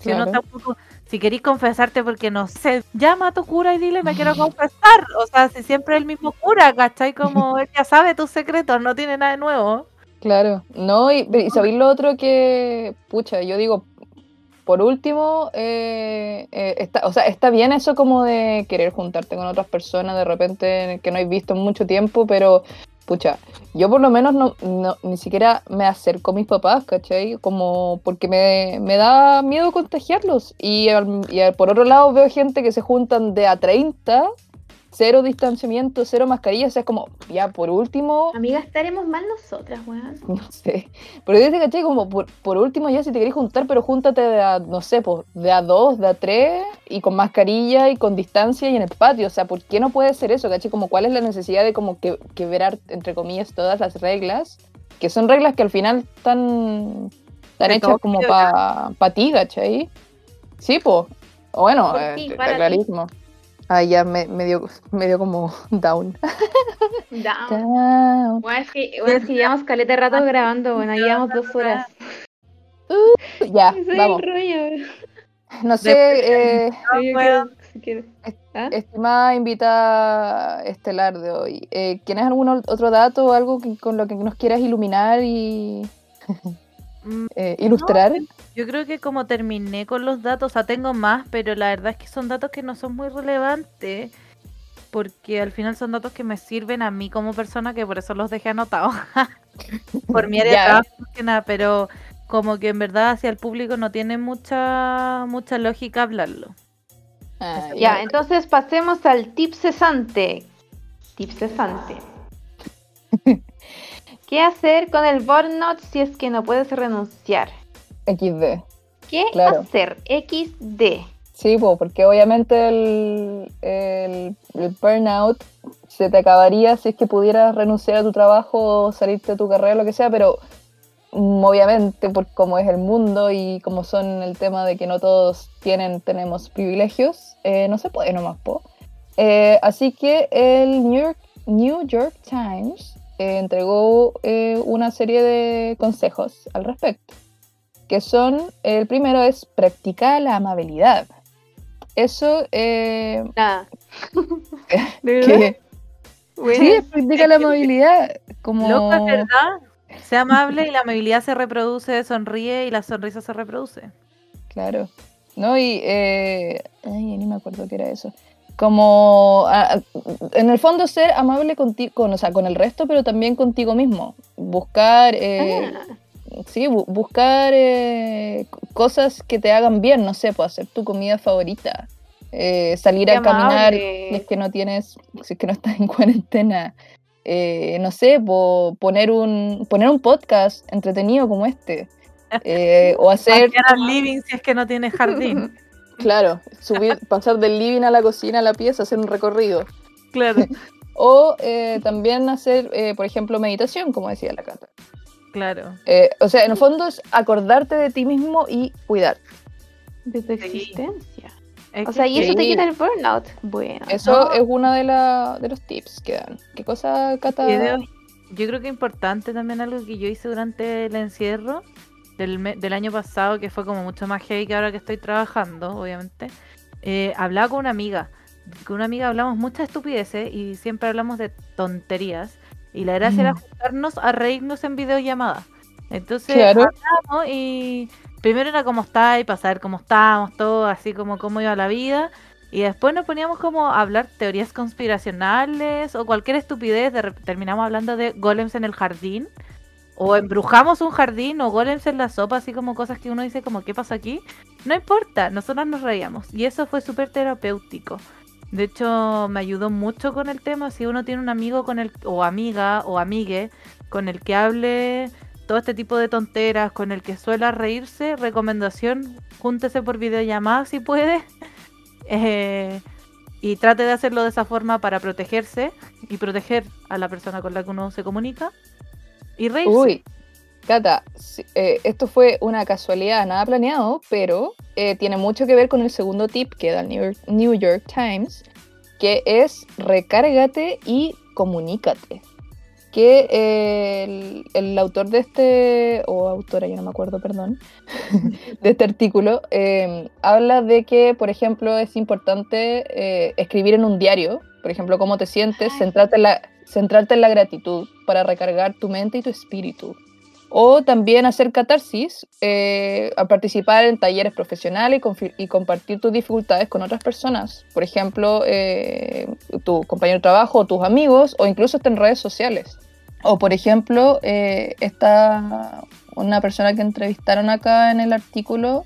Si Claro. tampoco, si queréis confesarte porque no sé, llama a tu cura y dile me quiero confesar. O sea, si siempre es el mismo cura, ¿cachai? Como (laughs) él ya sabe tus secretos, no tiene nada de nuevo. Claro, no, y, y sabéis lo otro que, pucha, yo digo, por último, eh, eh, está, o sea, está bien eso como de querer juntarte con otras personas de repente que no has visto en mucho tiempo, pero, pucha, yo por lo menos no, no- ni siquiera me acerco a mis papás, ¿cachai? Como porque me, me da miedo contagiarlos. Y, y por otro lado veo gente que se juntan de a 30, cero distanciamiento, cero mascarilla, o sea, es como, ya, por último... amiga estaremos mal nosotras weón (laughs) No sé. Pero dice, ¿cachai? Como por, por último, ya si te querés juntar, pero júntate de a, no sé, pues, de a dos, de a tres, y con mascarilla y con distancia y en el patio. O sea, ¿por qué no puede ser eso, cachai? Como cuál es la necesidad de como que quebrar, entre comillas, todas las reglas, que son reglas que al final están, están hechas como para pa ti, ¿cachai? Sí, pues. Bueno, Por eh, ti, está para ti. Ah, ya me, me dio, me dio como down. Down. Down. Bueno, es que, bueno, es que llevamos caleta de rato grabando, bueno, llevamos dos horas. Ya, (laughs) Soy vamos. rollo. No sé, eh, quieres. ¿Ah? Estimada invitada estelar de hoy, eh, ¿tienes algún otro dato o algo que- con lo que nos quieras iluminar y (laughs) eh, ilustrar? Yo creo que como terminé con los datos, o sea, tengo más, pero la verdad es que son datos que no son muy relevantes, porque al final son datos que me sirven a mí como persona, que por eso los dejé anotados. (laughs) por mi área de trabajo, más que nada, pero como que en verdad hacia el público no tiene mucha mucha lógica hablarlo. Ah, Ya, entonces pasemos al tip cesante. Tip cesante. (laughs) ¿Qué hacer con el burnout si es que no puedes renunciar? XD. ¿Qué Claro. hacer? XD. Sí, po, porque obviamente el, el, el burnout se te acabaría si es que pudieras renunciar a tu trabajo o salirte de tu carrera, lo que sea, pero mm, obviamente por cómo es el mundo y como son el tema de que no todos tienen, tenemos privilegios, eh, no se puede nomás, po. Eh, así que el New York, New York Times eh, entregó eh, una serie de consejos al respecto, que son, el primero es practicar la amabilidad. Eso, eh, (laughs) Nada. (laughs) que, Bueno, sí, practica la amabilidad, como... Loco, es verdad. Sea amable y la amabilidad se reproduce, sonríe y la sonrisa se reproduce. Claro. ¿No? Y. Eh, ay, ni me acuerdo qué era eso. Como. en el fondo, ser amable contigo, con, o sea, con el resto, pero también contigo mismo. Buscar. eh, ah, Sí, bu- buscar eh, cosas que te hagan bien, no sé, pues hacer tu comida favorita. eh, salir Qué a caminar amable. si es que no tienes, si es que no estás en (laughs) cuarentena. eh, no sé, po- poner un poner un podcast entretenido como este. eh, o hacer al living si es que no tienes jardín. (laughs) Claro, subir, (laughs) pasar del living a la cocina a la pieza, hacer un recorrido. Claro, (laughs) O eh, también hacer, eh, por ejemplo, meditación, como decía la Cata. claro. Eh, o sea, en el fondo es acordarte de ti mismo y cuidar. de tu Sí. existencia. Es O sea, y eso te sí. quita el burnout. Bueno. Eso No. es uno de, la, de los tips que dan. ¿Qué cosa, Cata? Yo creo que importante también algo que yo hice durante el encierro del, me- del año pasado, que fue como mucho más heavy que ahora que estoy trabajando, obviamente. eh, hablaba con una amiga. Con una amiga hablamos muchas estupideces y siempre hablamos de tonterías. Y la gracia era Mm. juntarnos a reírnos en videollamada. Entonces Claro. hablamos y primero era cómo está y para saber cómo estábamos, todo así como cómo iba la vida. Y después nos poníamos como a hablar teorías conspiracionales o cualquier estupidez. De terminamos hablando de golems en el jardín. O embrujamos un jardín o golems en la sopa, así como cosas que uno dice como, ¿qué pasa aquí? No importa, nosotros nos reíamos. Y eso fue súper terapéutico. De hecho, me ayudó mucho con el tema. Si uno tiene un amigo con el, o amiga o amigue con el que hable todo este tipo de tonteras, con el que suela reírse, recomendación, júntese por videollamada si puede. (laughs) Eh, y trate de hacerlo de esa forma para protegerse y proteger a la persona con la que uno se comunica. Y reírse. Uy, Cata, eh, esto fue una casualidad, nada planeado, pero eh, tiene mucho que ver con el segundo tip que da el New York, New York Times, que es recárgate y comunícate. Que eh, el, el autor de este, o autora, yo no me acuerdo, perdón, (laughs) de este artículo, eh, habla de que, por ejemplo, es importante escribir en un diario, por ejemplo, cómo te sientes, centrarte en la, centrarte en la gratitud para recargar tu mente y tu espíritu. O también hacer catarsis, eh, a participar en talleres profesionales y, compartir tus dificultades con otras personas. Por ejemplo, eh, tu compañero de trabajo tus amigos, o incluso en redes sociales. O por ejemplo, eh, esta, una persona que entrevistaron acá en el artículo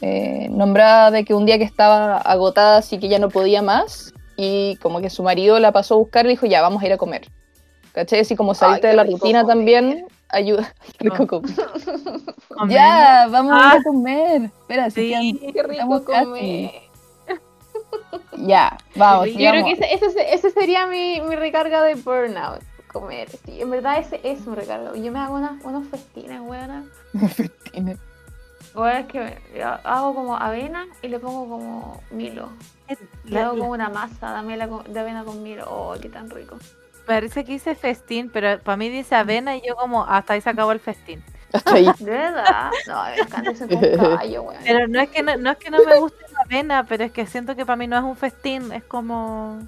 eh, nombraba de que un día que estaba agotada, así que ya no podía más, y como que su marido la pasó a buscar y dijo, ya, vamos a ir a comer. ¿Cachai? Así como salirte de la rutina comer. también ayuda. (laughs) Rico No. (laughs) comer. Ya, vamos a ir Ah. a comer. Espera, Sí. Qué rico comer. Ya, vamos. Yo Yo creo que ese, ese, ese sería mi, mi recarga de burnout. Comer. Sí, en verdad ese es mi recarga. Yo me hago unas, unos festines, weona. (laughs) Tiene- Bueno, es que hago como avena y le pongo como milo. Le La- hago la- como una masa de avena con, de avena con milo. Oh, qué tan rico. parece que dice festín, pero para mí dice avena y yo como hasta ahí se acabó el festín. Hasta ahí. (laughs) ¿De verdad? No, me encanta ese con caballo, weón. Pero no es que no, no es que no me guste la avena, pero es que siento que para mí no es un festín, es como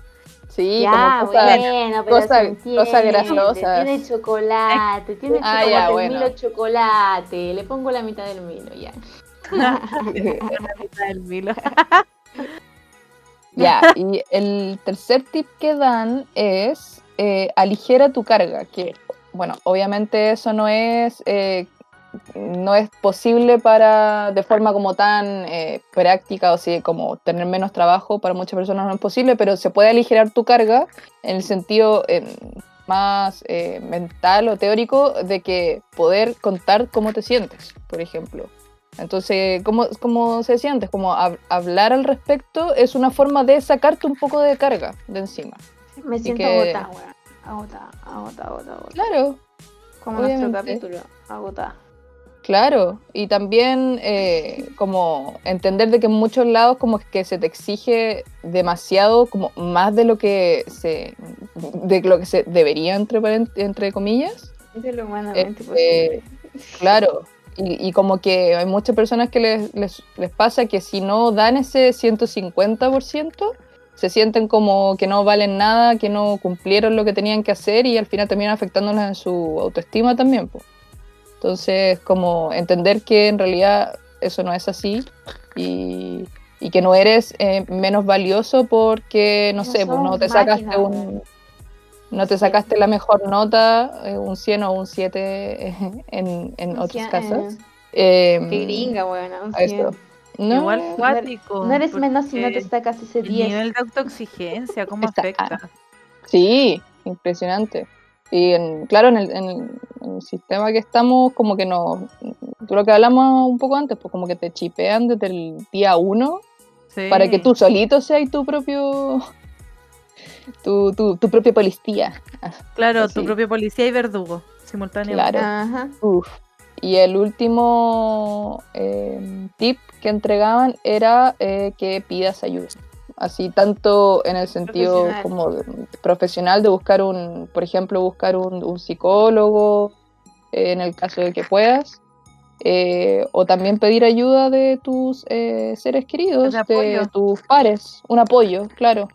Sí, Ya, como cosa- bueno, pero cosa- se entiende. cosa grasosas. Tiene chocolate, tiene Ah, chocolate, ya, el bueno. Milo chocolate. Le pongo la mitad del Milo, ya. (laughs) la (laughs) mitad del Milo. Ya, (laughs) y el tercer tip que dan es eh, aligera tu carga, que, bueno, obviamente eso no es, eh, no es posible para, de forma como tan eh, práctica, o sea, como tener menos trabajo, para muchas personas no es posible, pero se puede aligerar tu carga en el sentido eh, más eh, mental o teórico de que poder contar cómo te sientes, por ejemplo. Entonces, como, como se decía antes, como hab- hablar al respecto es una forma de sacarte un poco de carga de encima. Me siento que- agotada, weón. Agotada, agotada, agotada, agotada. Claro, Como nuestro obviamente. capítulo, agotada. Claro, y también eh, como entender de que en muchos lados como que se te exige demasiado, como más de lo que se, de lo que se debería entre, entre comillas. De lo humanamente Este, posible. claro, y, y como que hay muchas personas que les, les, les pasa que si no dan ese 150%, se sienten como que no valen nada, que no cumplieron lo que tenían que hacer y al final terminan afectándoles en su autoestima también. po. Entonces, como entender que en realidad eso no es así y, y que no eres eh, menos valioso porque, no, No sé, pues no te sacaste un... No te sacaste la mejor nota, eh, un 100 o un 7 en, en Un otras 100, casas. eh, Em, Qué gringa, eso. 100. No, Igual cuático. No eres menos si no te sacas ese El 10. nivel de autoexigencia, ¿cómo Está- afecta? Sí, impresionante. Y en, claro, en el, en el- en el sistema que estamos, como que no. Tú lo que hablamos un poco antes, pues como que te chipean desde el día uno Sí. para que tú solito seas tu propio. Tu, tu, tu propia policía. Claro, tu propio policía y verdugo, simultáneamente. Claro. Ajá. Uf. Y el último eh, tip que entregaban era eh, que pidas ayuda. Así tanto en el sentido Profesional. como de- profesional de buscar un, por ejemplo, buscar un, un psicólogo eh, en el caso de que puedas, eh, o también pedir ayuda de tus eh, seres queridos, De tus pares, un apoyo, claro.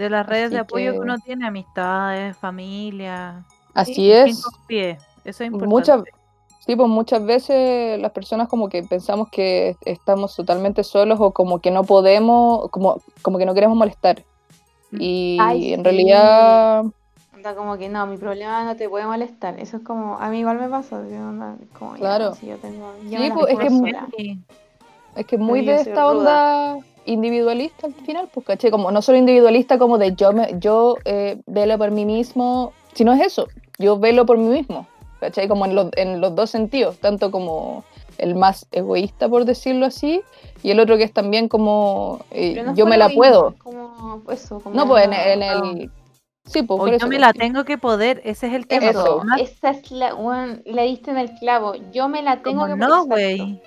De las redes de apoyo que... que- uno tiene, amistades, familia. Así ¿quién es. confíe? Eso es importante. Muchas, sí, pues muchas veces las personas como que pensamos que estamos totalmente solos o como que no podemos, como, como que no queremos molestar. Mm. Y Ay, en sí. realidad, Onda como que no, mi problema no te puede molestar. Eso es como, a mí igual me pasa. ya, Claro. si yo tengo, yo Sí, pues, es que es que muy de esta ruda. onda individualista al final, pues caché, como no solo individualista como de yo me, yo eh, velo por mí mismo, sino es eso, yo velo por mí mismo, ¿cachai? Como en los, en los dos sentidos, tanto como el más egoísta, por decirlo así, y el otro que es también como eh, no yo me lo la mismo, puedo. Como eso, como No, pues en, el... Sí, pues O yo eso. me pues, la sí. tengo que poder, ese es el tema. Eso. Esa es la, le diste en el clavo. Yo me la tengo como que no, güey.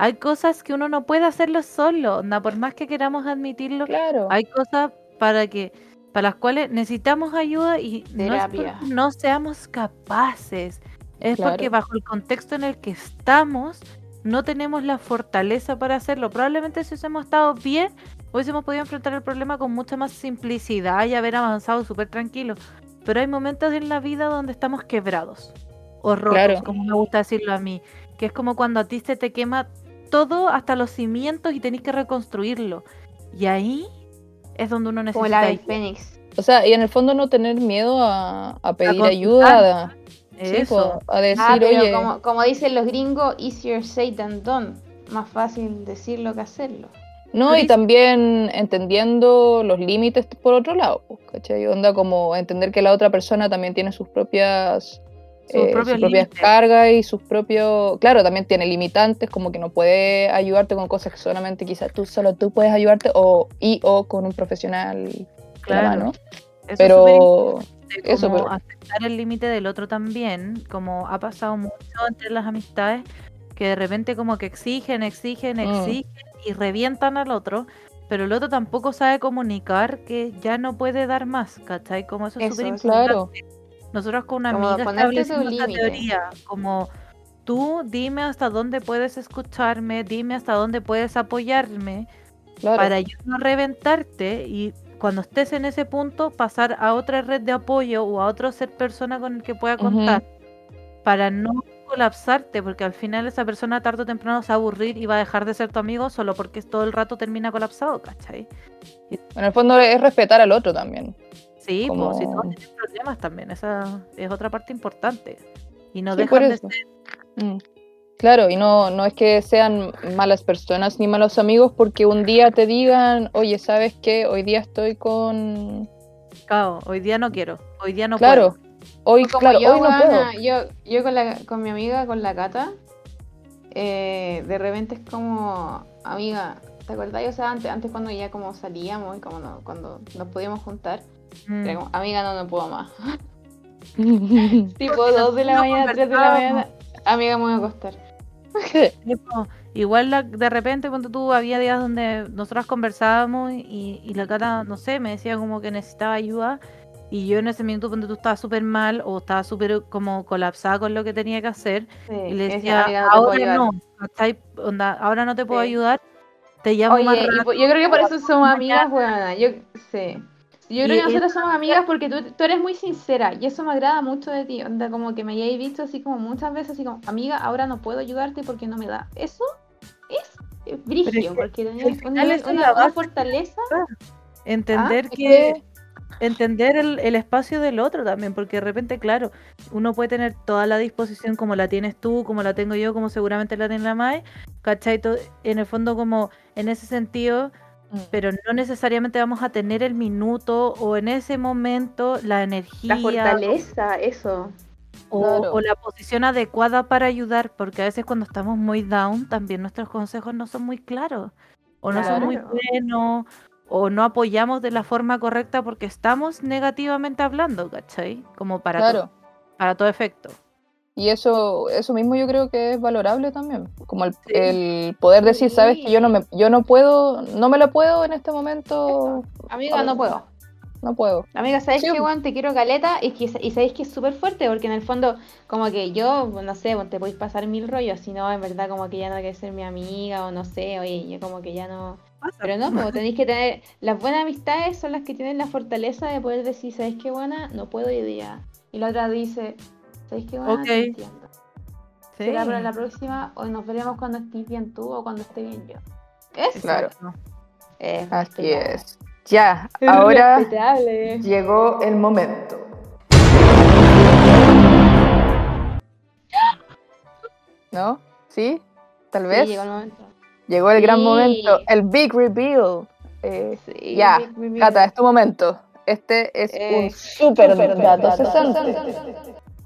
Hay cosas que uno no puede hacerlo solo, por más que queramos admitirlo, Claro. hay cosas para que para las cuales necesitamos ayuda y no Terapia. no seamos capaces, es porque bajo el contexto en el que estamos no tenemos la fortaleza para hacerlo. Probablemente si hubiésemos estado bien, hubiésemos podido enfrentar el problema con mucha más simplicidad y haber avanzado súper tranquilo. Pero hay momentos en la vida donde estamos quebrados o rotos, Claro. como me gusta decirlo a mí, que es como cuando a ti se te quema todo hasta los cimientos y tenés que reconstruirlo. Y ahí es donde uno Como necesita la del ayuda. Fénix. O sea, y en el fondo no tener miedo a, a pedir ayuda, a, Eso. a decir, Ah, pero oye, como, como dicen los gringos, easier said than done. Más fácil decirlo que hacerlo. No, y también entendiendo los límites por otro lado, ¿cachai? Onda como entender que la otra persona también tiene sus propias, Sus eh, sus propias cargas y sus propios, claro, también tiene limitantes, como que no puede ayudarte con cosas que solamente quizás tú solo tú puedes ayudarte o y o con un profesional de la Claro. mano. Eso es súper Pero importante, eso, como pero- aceptar el límite del otro también, como ha pasado mucho entre las amistades, que de repente como que exigen, exigen, Mm. exigen y revientan al otro, pero el otro tampoco sabe comunicar que ya no puede dar más, ¿cachai? Como eso es Eso, súper eso. importante. claro, Nosotros con una Como amiga establecimos esta teoría, como tú dime hasta dónde puedes escucharme, dime hasta dónde puedes apoyarme, claro. para yo no reventarte y cuando estés en ese punto pasar a otra red de apoyo o a otro ser persona con el que pueda contar para no colapsarte porque al final esa persona tarde o temprano se va a aburrir y va a dejar de ser tu amigo solo porque todo el rato termina colapsado, ¿cachai? En el fondo es respetar al otro también. Sí, pues si todos Como- tienen problemas también, esa es otra parte importante. Y no Sí, por dejan de ser Mm. Claro, y no, no es que sean malas personas ni malos amigos porque un día te digan, oye, ¿sabes qué? Hoy día estoy con... cao, hoy día no quiero, hoy día no claro, puedo. hoy, Como claro, yo, hoy no puedo. yo, yo con, la, con mi amiga, con la Cata, eh, de repente es como, amiga, ¿te acordás? O sea, antes, antes cuando ya como salíamos y como no, cuando nos podíamos juntar, Mm. era como, amiga, no, no puedo más. (laughs) tipo Porque 2 de la no mañana, 3 de la mañana, amiga, me voy a acostar. Tipo, Igual la- de repente cuando tú había días donde nosotras conversábamos y, y la Cata, no sé, me decía como que necesitaba ayuda y yo en ese minuto cuando tú estabas súper mal o estaba súper como colapsada con lo que tenía que hacer Sí, y le decía, amiga no ahora ayudar". no, ahora no te puedo Sí. ayudar, te llamo más Oye, y rato. po- yo creo que por eso somos amigas, buena. Yo sí. Yo creo que nosotros somos amigas porque tú, tú eres muy sincera y eso me agrada mucho de ti. Onda, como que me hayáis visto así como muchas veces, así como, amiga, ahora no puedo ayudarte porque no me da. Eso es eh, es que porque tenés una, una base. fortaleza. Entender Ah, es que entender el, el espacio del otro también, porque de repente, claro, uno puede tener toda la disposición como la tienes tú, como la tengo yo, como seguramente la tiene la Mae, ¿cachai? En el fondo, como en ese sentido. Pero no necesariamente vamos a tener el minuto o en ese momento la energía La fortaleza, eso. o, Claro. o la posición adecuada para ayudar, porque a veces cuando estamos muy down, también nuestros consejos no son muy claros, o no son muy buenos, o no apoyamos de la forma correcta porque estamos negativamente hablando, ¿cachai? Como para, Claro. to- para todo efecto. Y eso, eso mismo yo creo que es valorable también. Como el, Sí. el poder decir, sabes que yo no me, yo no puedo, no me la puedo en este momento, Amiga, no puedo. no puedo. Amiga, ¿sabes Sí, qué, po. weón? Te quiero caleta y, que, y sabéis que es súper fuerte porque en el fondo, como que yo, no sé, te podéis pasar mil rollos, si no, en verdad, como que ya no quieres ser mi amiga o no sé, oye, yo como que ya no. Pero no, como tenéis que tener. Las buenas amistades son las que tienen la fortaleza de poder decir, ¿sabéis qué, buena? No puedo hoy día. Y la otra dice, ¿sabéis qué, buena? Ok. Te entiendo. Sí. Será para la próxima o nos veremos cuando estés bien tú o cuando esté bien yo. Eso. Claro. Es Así es. Ya, Es ahora respetable. llegó el momento. ¿No? ¿Sí? Tal Sí, vez. llegó el momento. Llegó el gran momento, el big reveal. Eh, Sí, ya, Big Reveal. Cata, es tu momento. Este es Eh, un super dato.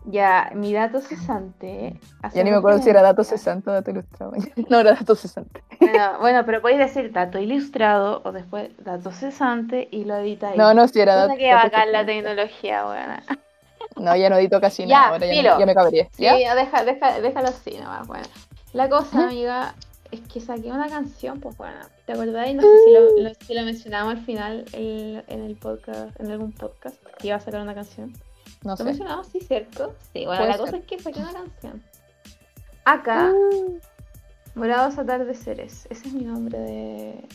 Ya, mi dato cesante. Ya ni me acuerdo si era dato cesante o dato ilustrado. (laughs) No, era dato cesante. Bueno, bueno, pero podéis decir dato ilustrado o después dato cesante y lo editáis. No, no, si era dato que bacán la tecnología, buena. No, ya no edito casi nada. Ahora ya, ya me cabría. Sí, ¿Ya? deja, deja, déjalo así nomás, bueno. La cosa, amiga, es que saqué una canción, pues bueno. ¿Te acordáis? No sé si lo, lo- si lo mencionamos al final el- en el podcast, en algún podcast, que iba a sacar una canción. No ¿Lo sé. mencionamos? Sí, ¿cierto? Sí, bueno, Puede la cosa ser. es que saqué una canción. Acá, Morados Atardeceres. Ese es mi nombre de, eh,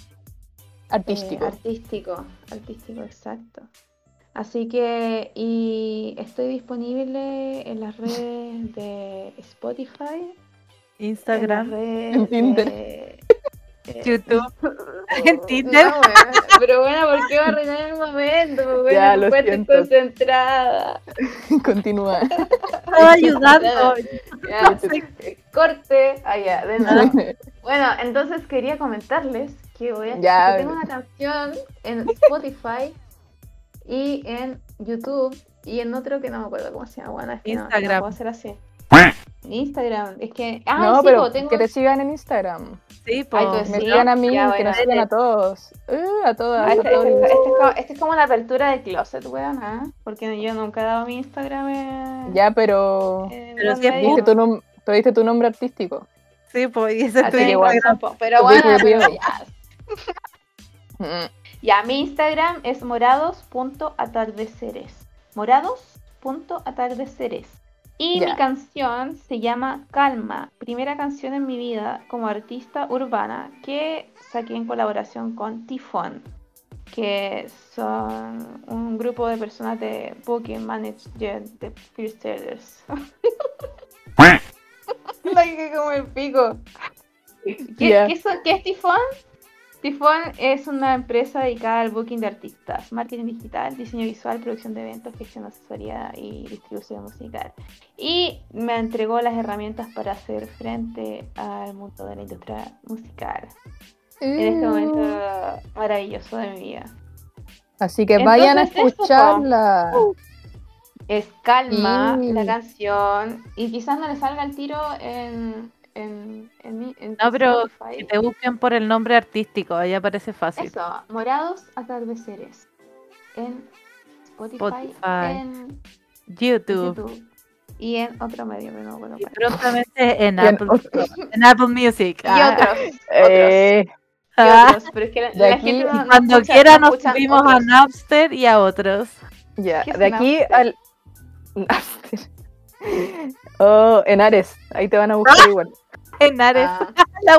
Artístico. artístico, artístico, exacto. Así que, y estoy disponible en las redes de Spotify, en las Instagram, redes En Tinder. de- YouTube, (laughs) en Tinder. No, pero bueno, ¿por qué va a arruinar el momento? Bueno, Ya, lo estoy siento. concentrada. (laughs) Continúa. Estaba (laughs) ayudando. Ya, corte, allá, de nuevo. Bueno, entonces quería comentarles que, voy a, Ya. que tengo una canción en Spotify y en YouTube y en otro que no me acuerdo cómo se llama. Bueno, es que no- No, Instagram. puedo hacer así. Instagram, es que. Ah, no, sí, pero po, tengo. que te sigan en Instagram. Sí, Ay, po. pues Me sigan a mí, ya, que nos bueno. sigan a todos. Uh, a todas. Ah, a este, todos. este- este es como, este es como una apertura de closet, weón, ¿ah? Porque yo nunca he dado mi Instagram en, Ya, pero. Pero sí es. Diste tu, diste tu nombre artístico. Sí, pues, y ese es Así tu. Instagram. Pero bueno, pero reveal. ya. (laughs) Mm. Ya, mi Instagram es morados.atardeceres. Morados.atardeceres. Y mi canción se llama Calma, primera canción en mi vida como artista urbana que saqué en colaboración con Tifón, que son un grupo de personas de Booking Management de Freestylers. La que como el pico. (laughs) ¿Qué, Ya. qué son- qué es Tifón? Tifón es una empresa dedicada al booking de artistas, marketing digital, diseño visual, producción de eventos, gestión de asesoría y distribución musical. Y me entregó las herramientas para hacer frente al mundo de la industria musical en este momento maravilloso de mi vida. Así que vayan a eso, escucharla. Es calma la canción y quizás no le salga el tiro en, en, en, mi- en No, pero Spotify. que te busquen por el nombre artístico, ahí aparece fácil. Eso, Morados Atardeceres. En Spotify, Spotify. en YouTube, YouTube y en otro medio, pero bueno, Y prontamente en Apple, en Apple Music. y Ah, otros, otros, Eh, y ah, otros, pero es que la, de la aquí- gente no, no cuando escucha- quiera no nos subimos a. Napster y a otros. ya, ¿Qué es de aquí Napster? al. Napster. (laughs) Oh, en Ares, ahí te van a buscar igual. En Ares, Ah, (laughs) la.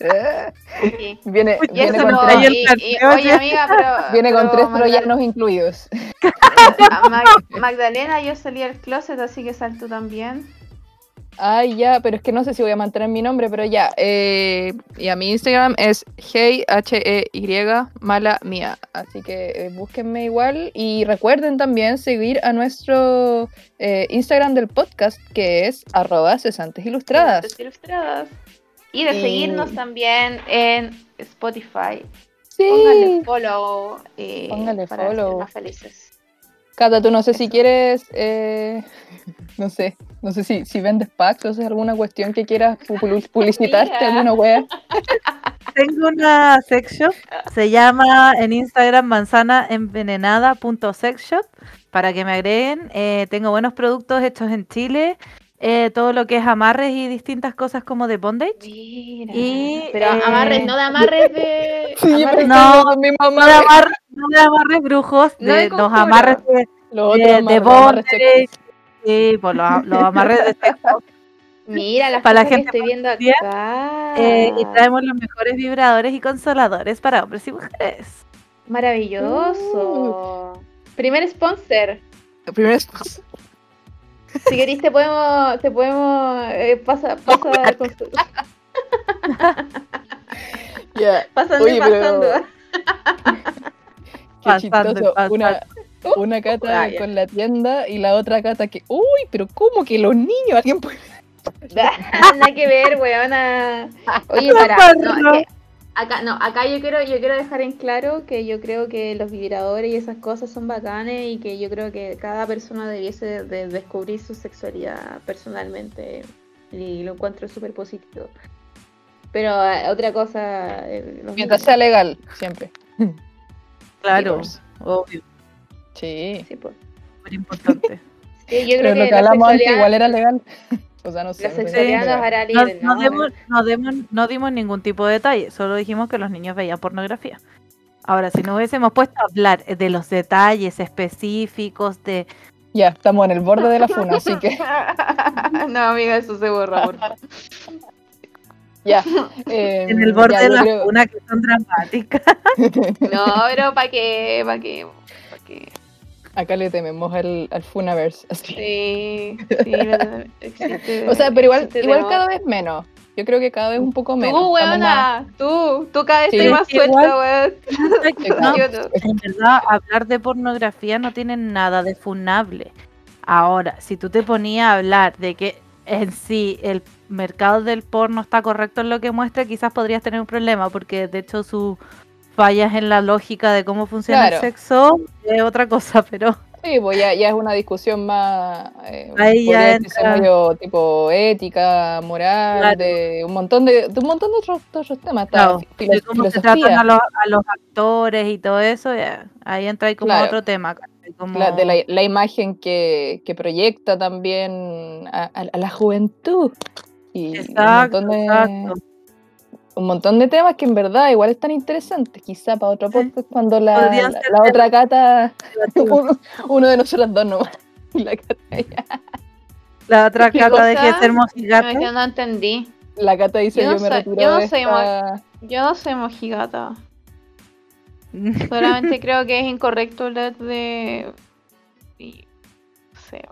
Eh, sí. (laughs) Viene, Y viene con, no- tres- y- y- oye, amiga, pero. viene con pero tres Magdalena- troyanos incluidos. a (laughs) Mag- Magdalena, yo salí del closet, así que sal tú también. Ay, ya, pero es que no sé si voy a mantener mi nombre, pero ya. Eh, y a mi Instagram es hey, H-E-Y, mala mía. Así que eh, búsquenme igual. Y recuerden también seguir a nuestro eh, Instagram del podcast, que es arroba cesantes ilustradas. Ilustradas. Ilustradas. Y de Y- seguirnos también en Spotify. Sí. follow. eh, Póngale para follow. ser más felices. Cata, tú no sé si quieres, eh, no sé, no sé si, si vendes packs o si es alguna cuestión que quieras pu- (laughs) publicitarte, alguna wea. (laughs) Tengo una sex shop, se llama en Instagram manzanaenvenenada.sexshop para que me agreguen. Eh, tengo buenos productos hechos en Chile, eh, todo lo que es amarres y distintas cosas como de bondage. Mira. Y, Pero eh, amarres, no de amarres de. (laughs) Sí, amarres- No, No de, amarre. amar- no de amarres brujos, No de los amarres de, Los de, de amarres, amarres bondage. Sí, pues los, los amarres de sexo. Mira las Para la cosas gente que estoy viendo día, acá. Eh, y traemos los mejores vibradores y consoladores para hombres y mujeres. Maravilloso. Primer sponsor. Primero es- Si queréis te podemos, te podemos eh, pasa, pasa, con su- (laughs) Ya, pasando Oye, pero- pasando. (laughs) Qué Pasando, chistoso. pasando. Una, una cata Ah, ya. con la tienda y la otra cata que. Uy, pero ¿cómo que los niños? Alguien puede. (laughs) Nada que ver, weona. Oye, para. No, es que acá, no, acá yo quiero, yo quiero dejar en claro que yo creo que los vibradores y esas cosas son bacanes y que yo creo que cada persona debiese de descubrir su sexualidad personalmente y lo encuentro súper positivo. Pero eh, otra cosa. eh, Mientras niños. sea legal, siempre. (laughs) Claro, pues. obvio, Sí. Sí, pues. muy importante. Sí, yo Pero lo que que la hablamos antes sexualidad, igual era legal. O sea, no sé. hará No, no ¿no? demos- no no dimos ningún tipo de detalle, solo dijimos que los niños veían pornografía. Ahora, si nos hubiésemos puesto a hablar de los detalles específicos de Ya, estamos en el borde de la funa, así que (laughs) no, amiga, eso se borra, por favor. ya. (laughs) eh, en el borde ya, de la creo- cuna que son dramáticas. No, pero ¿para qué? ¿Para qué? ¿Para qué? Acá le tememos al, al Funaverse. así. Sí, sí, existe. (laughs) O sea, pero igual, igual cada vez menos. Yo creo que cada vez un poco menos. Tú, Estamos más- weona, tú, tú cada vez Sí. estás más Igual- suelta, weón. (laughs) No, Yo no. en verdad, hablar de pornografía no tiene nada de funable. Ahora, si tú te ponías a hablar de que en sí el mercado del porno está correcto en lo que muestra, quizás podrías tener un problema, porque de hecho sus fallas en la lógica de cómo funciona el Claro. sexo es otra cosa, (laughs) pero Sí, pues ya, ya es una discusión más. Eh, Ahí ya decirse entra- medio tipo ética, moral, Claro. de un montón de, de un montón de otros, de otros temas. Claro, de cómo se tratan a los, a los actores y todo eso, ya, ahí entra ahí como Claro. otro tema. Como... la- de la, la imagen que, que proyecta también a, a- a la juventud. Y Exacto, un montón de, exacto. Un montón de temas que en verdad igual están interesantes. Quizá para otro Sí. podcast cuando la, la, la otra cata, (laughs) uno, uno de nosotros dos nomás. Y (laughs) la cata, ya. La otra ¿Qué cata deje de cosa? ser No, mojigata. yo no entendí. La cata dice Yo no yo, me soy- retiro yo no de soy esta... Yo no soy mojigata. (laughs) Solamente creo que es incorrecto hablar de. y- No sé.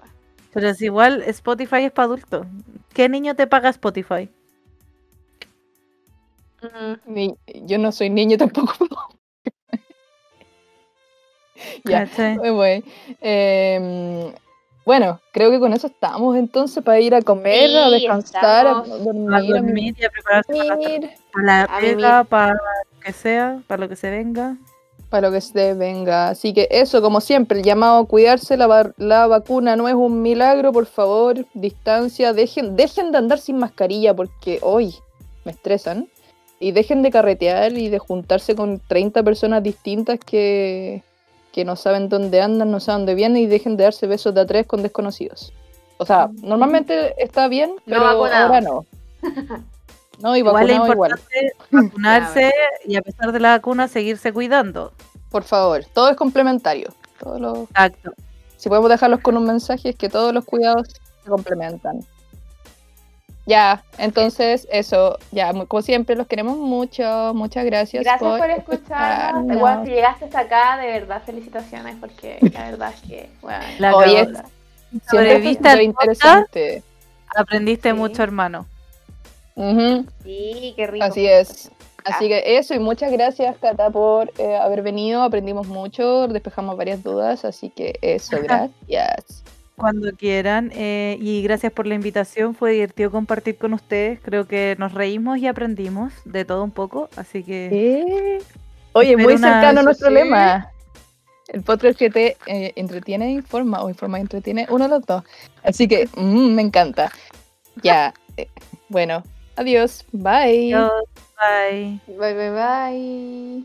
Pero es igual, Spotify es para adultos. ¿Qué niño te paga Spotify? Ni- yo no soy niño tampoco. (laughs) ya, muy bueno. Em, bueno, creo que con eso estamos entonces para ir a comer, a descansar, a dormir, a dormir y a prepararse para, mimir, para la pega, para lo que sea, para lo que se venga. para lo que se venga. Así que eso, como siempre, el llamado a cuidarse, la, la vacuna no es un milagro, por favor, distancia, dejen, dejen de andar sin mascarilla porque hoy me estresan. Y dejen de carretear y de juntarse con 30 personas distintas que, que no saben dónde andan, no saben dónde vienen y dejen de darse besos de a tres con desconocidos. O sea, normalmente está bien, pero ahora no. (laughs) No, y Igual es vacunado igual. importante (laughs) vacunarse y a pesar de la vacuna seguirse cuidando. Por favor, todo es complementario. Todos los- Exacto. si podemos dejarlos con un mensaje, es que todos los cuidados se complementan. Ya, entonces eso, ya, como siempre, los queremos mucho. Muchas gracias. Gracias por escucharnos. Igual si llegaste hasta acá, de verdad, felicitaciones, porque la verdad es que, bueno, (laughs) La sobreviviste fue al interesante. Aprendiste Sí. mucho, hermano. Sí, qué rico. Así es. Así que eso, y muchas gracias, Cata, por eh, haber venido. Aprendimos mucho, despejamos varias dudas, así que eso, (laughs) gracias. Cuando quieran. eh, y gracias por la invitación. Fue divertido compartir con ustedes. Creo que nos reímos y aprendimos de todo un poco. Así que Eh, Oye, muy una- cercano a nuestro sí. lema. El podcast que te eh, entretiene e informa, o informa y entretiene, uno de los dos. Así que mm, me encanta. Ya, eh, bueno, adiós, bye. adiós, bye. Bye, bye, bye.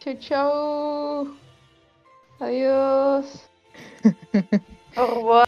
Chau, chau. Adiós. (laughs) Au revoir.